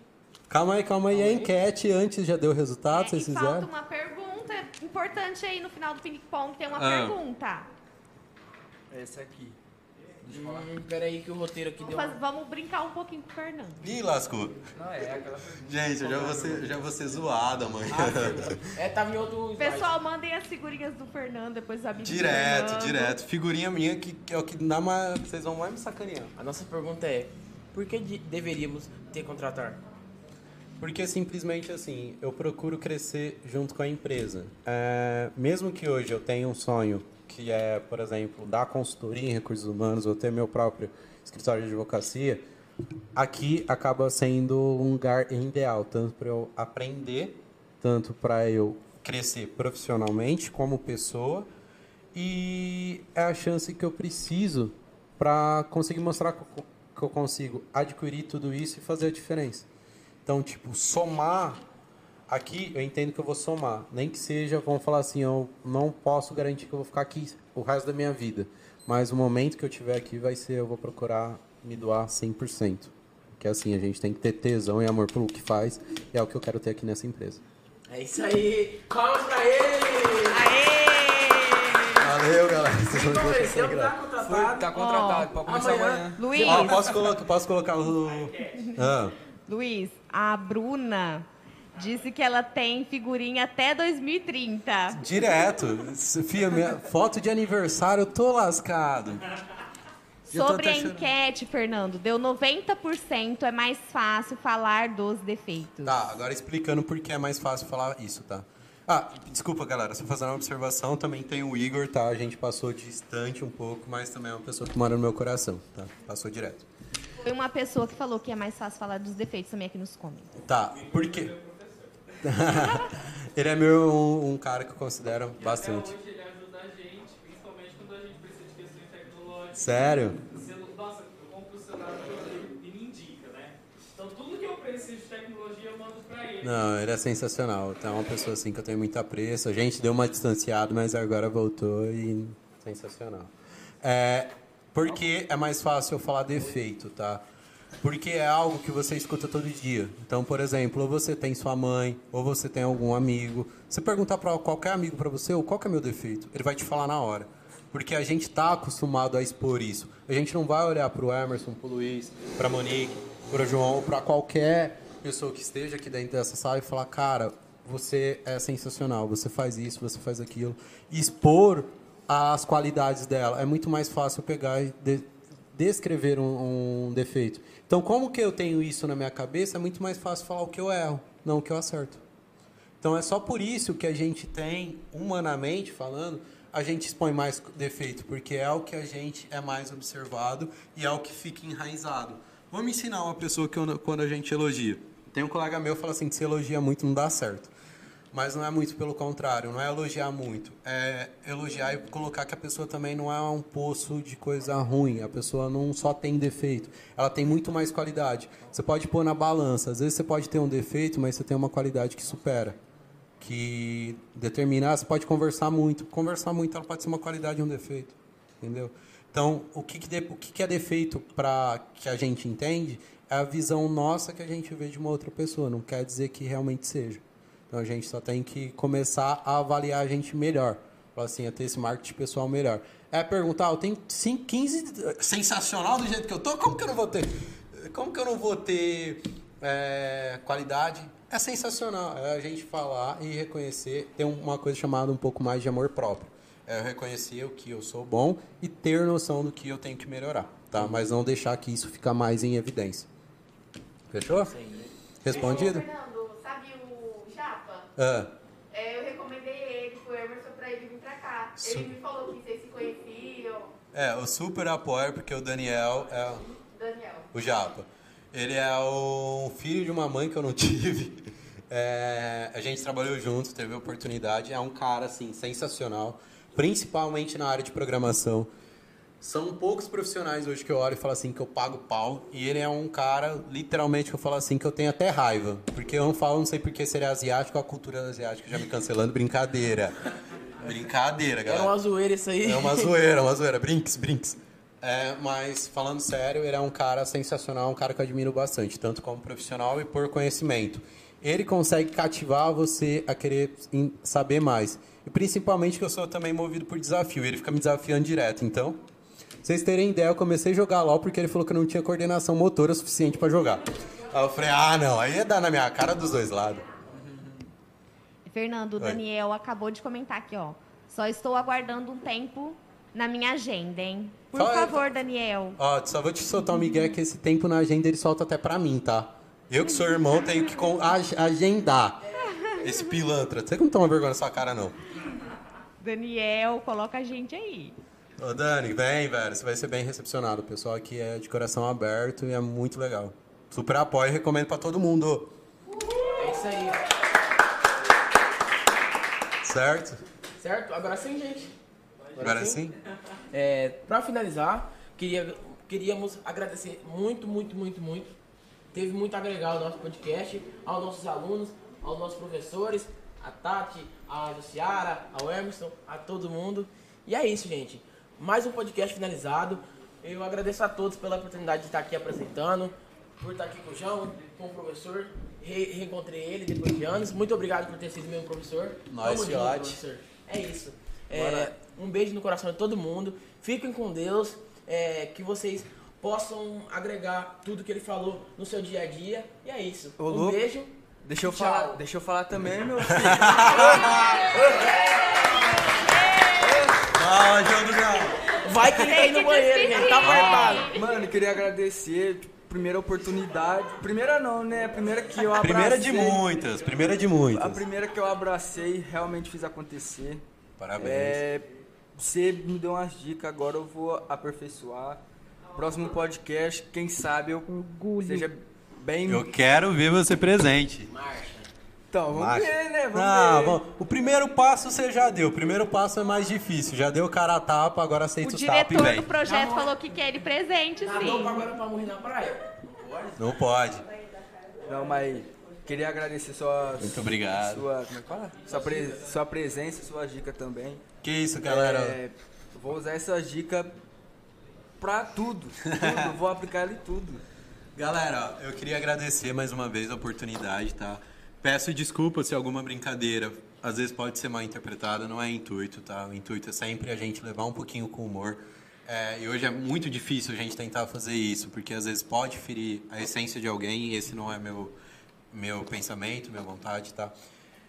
Calma aí, calma aí. A enquete antes já deu resultado, É, vocês e falta fizeram? uma pergunta importante aí no final do ping-pong. Tem uma Ah. pergunta. Esse aqui. Deixa eu falar. Hum, peraí que o roteiro aqui Vamos, deu uma... vamos brincar um pouquinho com o Fernando. Ih, lascou. Não, é aquela. Gente, eu já vou ser, já vou ser zoado amanhã. É, tava em outro. Pessoal, mandem as figurinhas do Fernando, depois amigos do direto, direto. Figurinha minha que, que é o que dá mais. Vocês vão mais me sacanear. A nossa pergunta é, por que de- deveríamos ter contratar? Porque simplesmente assim, eu procuro crescer junto com a empresa. É, mesmo que hoje eu tenha um sonho que é, por exemplo, dar consultoria em recursos humanos ou ter meu próprio escritório de advocacia, aqui acaba sendo um lugar ideal, tanto para eu aprender, tanto para eu crescer profissionalmente como pessoa, e é a chance que eu preciso para conseguir mostrar que eu consigo adquirir tudo isso e fazer a diferença. Então, tipo, somar aqui, eu entendo que eu vou somar. Nem que seja, vamos falar assim, eu não posso garantir que eu vou ficar aqui o resto da minha vida. Mas o momento que eu tiver aqui vai ser, eu vou procurar me doar 100%. Porque assim, a gente tem que ter tesão e amor pelo que faz. E é o que eu quero ter aqui nessa empresa. É isso aí! Palmas pra ele! Valeu, galera. Vocês vão ver que convenceu é que tá graça. contratado. Tá contratado, pode começar amanhã. amanhã. Luiz, Ó, posso, colocar, posso colocar o... Ah, Luiz, a Bruna disse que ela tem figurinha até 2030. direto. Fia, minha foto de aniversário, eu tô lascado. Eu tô Sobre a enquete, Fernando, deu 90% é mais fácil falar dos defeitos. Tá, agora explicando por que é mais fácil falar isso, tá? Ah, desculpa, galera, só fazendo uma observação, também tem o Igor, tá? A gente passou distante um pouco, mas também é uma pessoa que mora no meu coração, tá? Passou direto. Foi uma pessoa que falou que é mais fácil falar dos defeitos também aqui nos comentários. Tá, por quê? ele é meu, um, um cara que eu considero Até bastante. hoje ele ajuda a gente, principalmente quando a gente precisa de questões tecnológicas. Sério? Celu- Nossa, eu compro o celular e me indica, né? Então tudo que eu preciso de tecnologia eu mando pra ele. Não, ele é sensacional. É uma pessoa assim que eu tenho muito apreço. A gente deu uma distanciada, mas agora voltou e sensacional. É, porque é mais fácil eu falar defeito, tá? Porque é algo que você escuta todo dia. Então, por exemplo, ou você tem sua mãe, ou você tem algum amigo. Você perguntar para qualquer amigo para você, "Ô, qual é meu defeito? Ele vai te falar na hora. Porque a gente tá acostumado a expor isso. A gente não vai olhar pro Emerson, pro Luiz, pra Monique, pro João, ou pra qualquer pessoa que esteja aqui dentro dessa sala e falar, cara, você é sensacional, você faz isso, você faz aquilo. Expor as qualidades dela. É muito mais fácil pegar e de- descrever um, um defeito. Então, como que eu tenho isso na minha cabeça, é muito mais fácil falar o que eu erro, não o que eu acerto. Então, é só por isso que a gente tem, humanamente falando, a gente expõe mais defeito, porque é o que a gente é mais observado e é o que fica enraizado. Vamos ensinar uma pessoa que eu- quando a gente elogia. Tem um colega meu que fala assim que se elogia muito não dá certo. Mas não é muito pelo contrário, não é elogiar muito. É elogiar e colocar que a pessoa também não é um poço de coisa ruim. A pessoa não só tem defeito, ela tem muito mais qualidade. Você pode pôr na balança. Às vezes você pode ter um defeito, mas você tem uma qualidade que supera. Que determina, ah, você pode conversar muito. Conversar muito ela pode ser uma qualidade e um defeito. Entendeu? Então, o que, que, de- o que, que é defeito para que a gente entende é a visão nossa que a gente vê de uma outra pessoa. Não quer dizer que realmente seja. Então a gente só tem que começar a avaliar a gente melhor. Assim, a ter esse marketing pessoal melhor. É perguntar, eu tenho 5, 15. Sensacional do jeito que eu tô, como que eu não vou ter? Como que eu não vou ter é, qualidade? É sensacional. É a gente falar e reconhecer, ter uma coisa chamada um pouco mais de amor próprio. É eu reconhecer o que eu sou bom e ter noção do que eu tenho que melhorar, tá? Mas não deixar que isso ficar mais em evidência. Fechou? Respondido? Ô, Fernando, sabe o Japa? Ah. É, eu recomendei ele pro Emerson pra ele vir pra cá. Su- Ele me falou que vocês se conheciam. É, o super apoio, porque o Daniel é Daniel. o Japa. Ele é o filho de uma mãe que eu não tive. É, a gente trabalhou junto, teve a oportunidade. É um cara, assim, sensacional. Principalmente na área de programação. São poucos profissionais hoje que eu olho e falo assim que eu pago pau. E ele é um cara, literalmente, que eu falo assim que eu tenho até raiva. Porque eu não falo, não sei porque se ele é asiático, a cultura asiática já me cancelando. Brincadeira. Brincadeira, galera. Era uma zoeira isso aí. É uma zoeira, uma zoeira. Brinks, brinks. É, mas falando sério, ele é um cara sensacional, um cara que eu admiro bastante, tanto como profissional e por conhecimento. Ele consegue cativar você a querer saber mais. E principalmente que eu sou também movido por desafio. Ele fica me desafiando direto. Então, vocês terem ideia, eu comecei a jogar LOL porque ele falou que eu não tinha coordenação motora suficiente pra jogar. Aí eu falei, ah, não, aí ia dar na minha cara dos dois lados. Fernando, o Oi. Daniel acabou de comentar aqui, ó. Só estou aguardando um tempo na minha agenda, hein? Por aí, favor, Daniel. Ó, só vou te soltar um migué que esse tempo na agenda ele solta até pra mim, tá? Eu que sou irmão tenho que agendar esse pilantra. Você que não toma vergonha na sua cara, não. Daniel, coloca a gente aí. Ô, Dani, vem, velho. Você vai ser bem recepcionado. O pessoal aqui é de coração aberto e é muito legal. Super apoio e recomendo pra todo mundo. É isso aí. Certo? Certo? Agora sim, gente. Agora sim? É, para finalizar, queria, queríamos agradecer muito, muito, muito, muito. Teve muito a agregar ao nosso podcast, aos nossos alunos, aos nossos professores, a Tati, a Luciara, ao Emerson, a todo mundo. E é isso, gente. Mais um podcast finalizado. Eu agradeço a todos pela oportunidade de estar aqui apresentando, por estar aqui com o João, com o professor. Re reencontrei ele depois de anos. Muito obrigado por ter sido meu professor. Nós, junto, professor. É isso. É, um beijo no coração de todo mundo. Fiquem com Deus. é, que vocês possam agregar tudo que ele falou no seu dia a dia. E é isso. Ô, um louco. beijo. Deixa eu Tchau. falar, deixa eu falar também, meu filho. Ah. Vai que tem no banheiro, gente. Tá apertado. Mano, eu queria agradecer, primeira oportunidade. Primeira não, né? A primeira que eu abracei. Primeira de muitas, primeira de A muitas. primeira que eu abracei, realmente fiz acontecer. Parabéns. É, você me deu umas dicas, agora eu vou aperfeiçoar. Próximo podcast, quem sabe eu seja bem. Eu quero ver você presente. Então, vamos Macho. ver, né? Vamos Ah, ver. bom. O primeiro passo você já deu. O primeiro passo é mais difícil. Já deu o cara a tapa, agora O aceita os tapas e diretor vem. do projeto falou que quer ele presente, Nadou sim. agora pra morrer na praia? Não pode. Não, mas queria agradecer sua. Muito obrigado. Sua, como é que fala? Sua, pre- sua presença, sua dica também. Que isso, galera. É, vou usar essa dica pra tudo. Tudo, vou aplicar ele em tudo. Galera, ó, eu queria agradecer mais uma vez a oportunidade, tá? Peço desculpa se alguma brincadeira às vezes pode ser mal interpretada, não é intuito, tá? O intuito é sempre a gente levar um pouquinho com humor. É, e hoje é muito difícil a gente tentar fazer isso, porque às vezes pode ferir a essência de alguém e esse não é meu, meu pensamento, minha vontade, tá?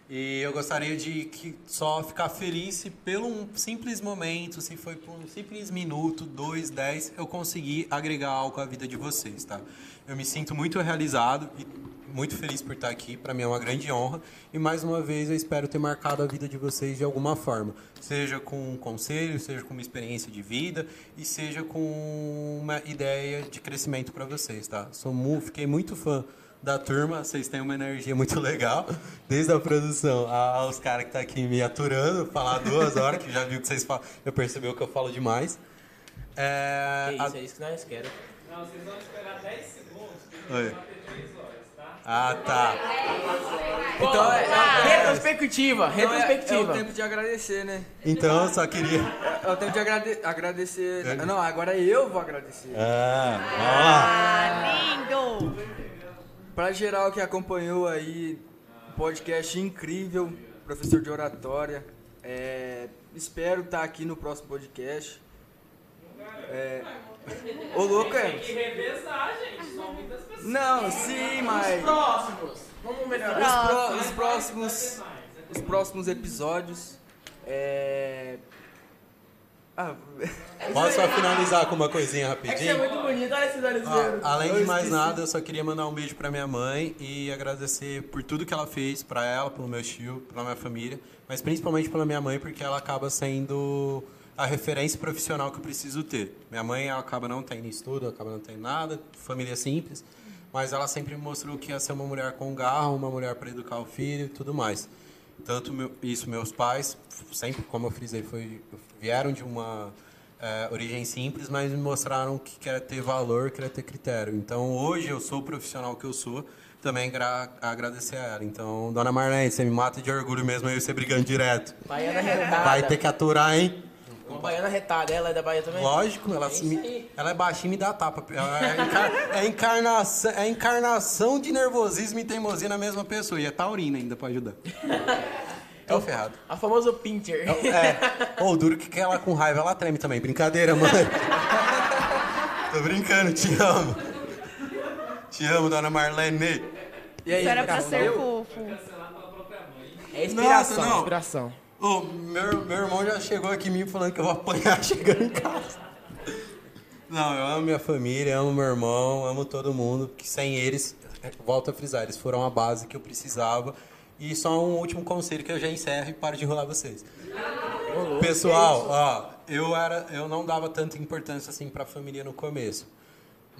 E eu gostaria de que só ficar feliz se pelo um simples momento, se foi por um simples minuto, dois, dez, eu conseguir agregar algo à vida de vocês, tá? Eu me sinto muito realizado e muito feliz por estar aqui. Para mim é uma grande honra. E mais uma vez eu espero ter marcado a vida de vocês de alguma forma. Seja com um conselho, seja com uma experiência de vida e seja com uma ideia de crescimento para vocês, tá? Sou mu fiquei muito fã da turma, vocês têm uma energia muito legal, desde a produção aos caras que estão tá aqui me aturando, falar duas horas, que já viu que vocês falam, eu percebeu que eu falo demais. É, que isso, a... é isso que nós queremos. Não, vocês vão esperar 10 segundos, Oi. vai ter 3 horas, tá? Ah, tá. Então, é, é, retrospectiva, retrospectiva. É, é, o tempo de agradecer, né? Então, eu só queria... É, é o tempo de agrade agradecer... É. Não, agora eu vou agradecer. Ah. Ah, lindo! Para geral que acompanhou aí, podcast incrível, professor de oratória. É, espero estar tá aqui no próximo podcast. É, ô louco, é. Tem que revezar, gente. São muitas pessoas. Não, sim, mas. Os próximos. Vamos melhorar. Os, pró os próximos. Os próximos episódios. É, ah, Posso só finalizar com uma coisinha rapidinho? É que é muito bonito, olha esses olhos ah, Além de mais nada, eu só queria mandar um beijo pra minha mãe e agradecer por tudo que ela fez, pra ela, pelo meu tio, pela minha família, mas principalmente pela minha mãe, porque ela acaba sendo a referência profissional que eu preciso ter. Minha mãe acaba não tendo estudo, acaba não tendo nada, família simples, mas ela sempre me mostrou que ia ser uma mulher com garra, uma mulher para educar o filho e tudo mais. Tanto meu, isso, meus pais, sempre, como eu frisei, foi, vieram de uma é, origem simples, mas me mostraram que quer ter valor, quer ter critério. Então, hoje eu sou o profissional que eu sou, também gra agradecer a ela. Então, dona Marlene, você me mata de orgulho mesmo aí você brigando direto. Vai ter que aturar, hein? Uma baiana retada, ela é da Bahia também? Lógico, ela, é me, ela é baixinha e me dá tapa. É, encar, é, encarnação, é encarnação de nervosismo e teimosia na mesma pessoa. E é taurina ainda pra ajudar. É o ferrado. A famosa pincher. É. é. Ou oh, duro que ela com raiva ela treme também. Brincadeira, mãe. Tô brincando, te amo. Te amo, dona Marlene. E aí, era pra ser fofo. É inspiração, Nossa, não. inspiração. Oh, meu, meu irmão já chegou aqui em mim falando que eu vou apanhar chegando em casa. Não, eu amo minha família, amo meu irmão, amo todo mundo, que sem eles, volto a frisar, eles foram a base que eu precisava e só um último conselho que eu já encerro e paro de enrolar vocês. Pessoal, ó, eu era, eu não dava tanta importância assim para a família no começo.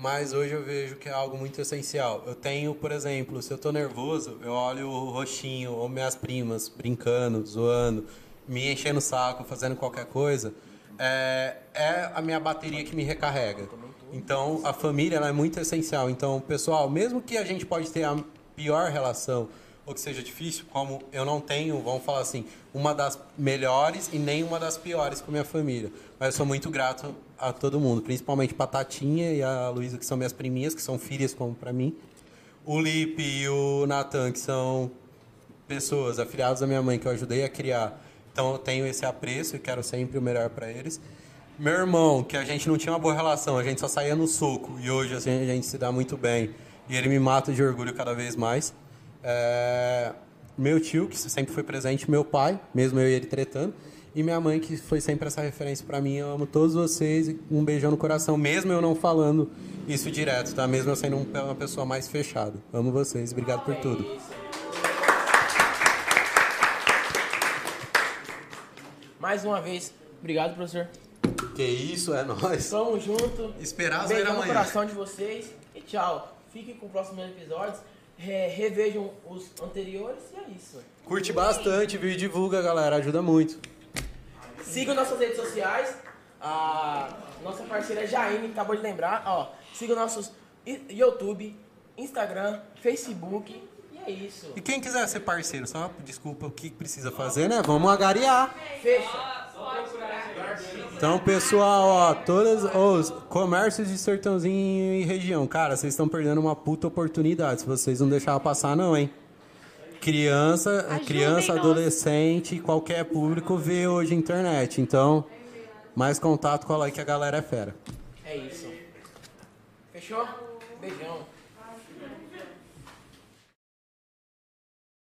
Mas hoje eu vejo que é algo muito essencial. Eu tenho, por exemplo, se eu tô nervoso, eu olho o roxinho ou minhas primas brincando, zoando, me enchendo o saco, fazendo qualquer coisa. É, é a minha bateria que me recarrega. Então, a família é muito essencial. Então, pessoal, mesmo que a gente pode ter a pior relação, ou que seja difícil, como eu não tenho, vamos falar assim, uma das melhores e nem uma das piores com minha família. Mas eu sou muito grato a todo mundo, principalmente a Tatinha e a Luísa, que são minhas priminhas, que são filhas como para mim. O Lipe e o Natan, que são pessoas, afiliados da minha mãe, que eu ajudei a criar. Então eu tenho esse apreço e quero sempre o melhor para eles. Meu irmão, que a gente não tinha uma boa relação, a gente só saía no soco e hoje assim, a gente se dá muito bem. E ele me mata de orgulho cada vez mais. É, meu tio, que sempre foi presente, meu pai, mesmo eu e ele tretando, e minha mãe, que foi sempre essa referência para mim. Eu amo todos vocês um beijão no coração, mesmo eu não falando isso direto, tá? Mesmo eu sendo uma pessoa mais fechada. Amo vocês, obrigado por tudo. Mais uma vez, obrigado, professor. Que isso, é nóis. Tamo junto. Esperar ver amanhã. no coração de vocês e tchau. Fiquem com os próximos episódios re, revejam os anteriores e é isso. Curte bastante, viu? E divulga, galera. Ajuda muito. Sigam nossas redes sociais. A nossa parceira Jaine acabou de lembrar. Ó, sigam nossos YouTube, Instagram, Facebook. E é isso. E quem quiser ser parceiro, só desculpa o que precisa fazer, né? Vamos agariar. Fecha. Então, pessoal, ó, todos os comércios de Sertãozinho e região, cara, vocês estão perdendo uma puta oportunidade se vocês não deixar passar não, hein? Criança, criança, adolescente, qualquer público vê hoje internet. Então, mais contato com a like que a galera é fera. É isso. Fechou? Beijão.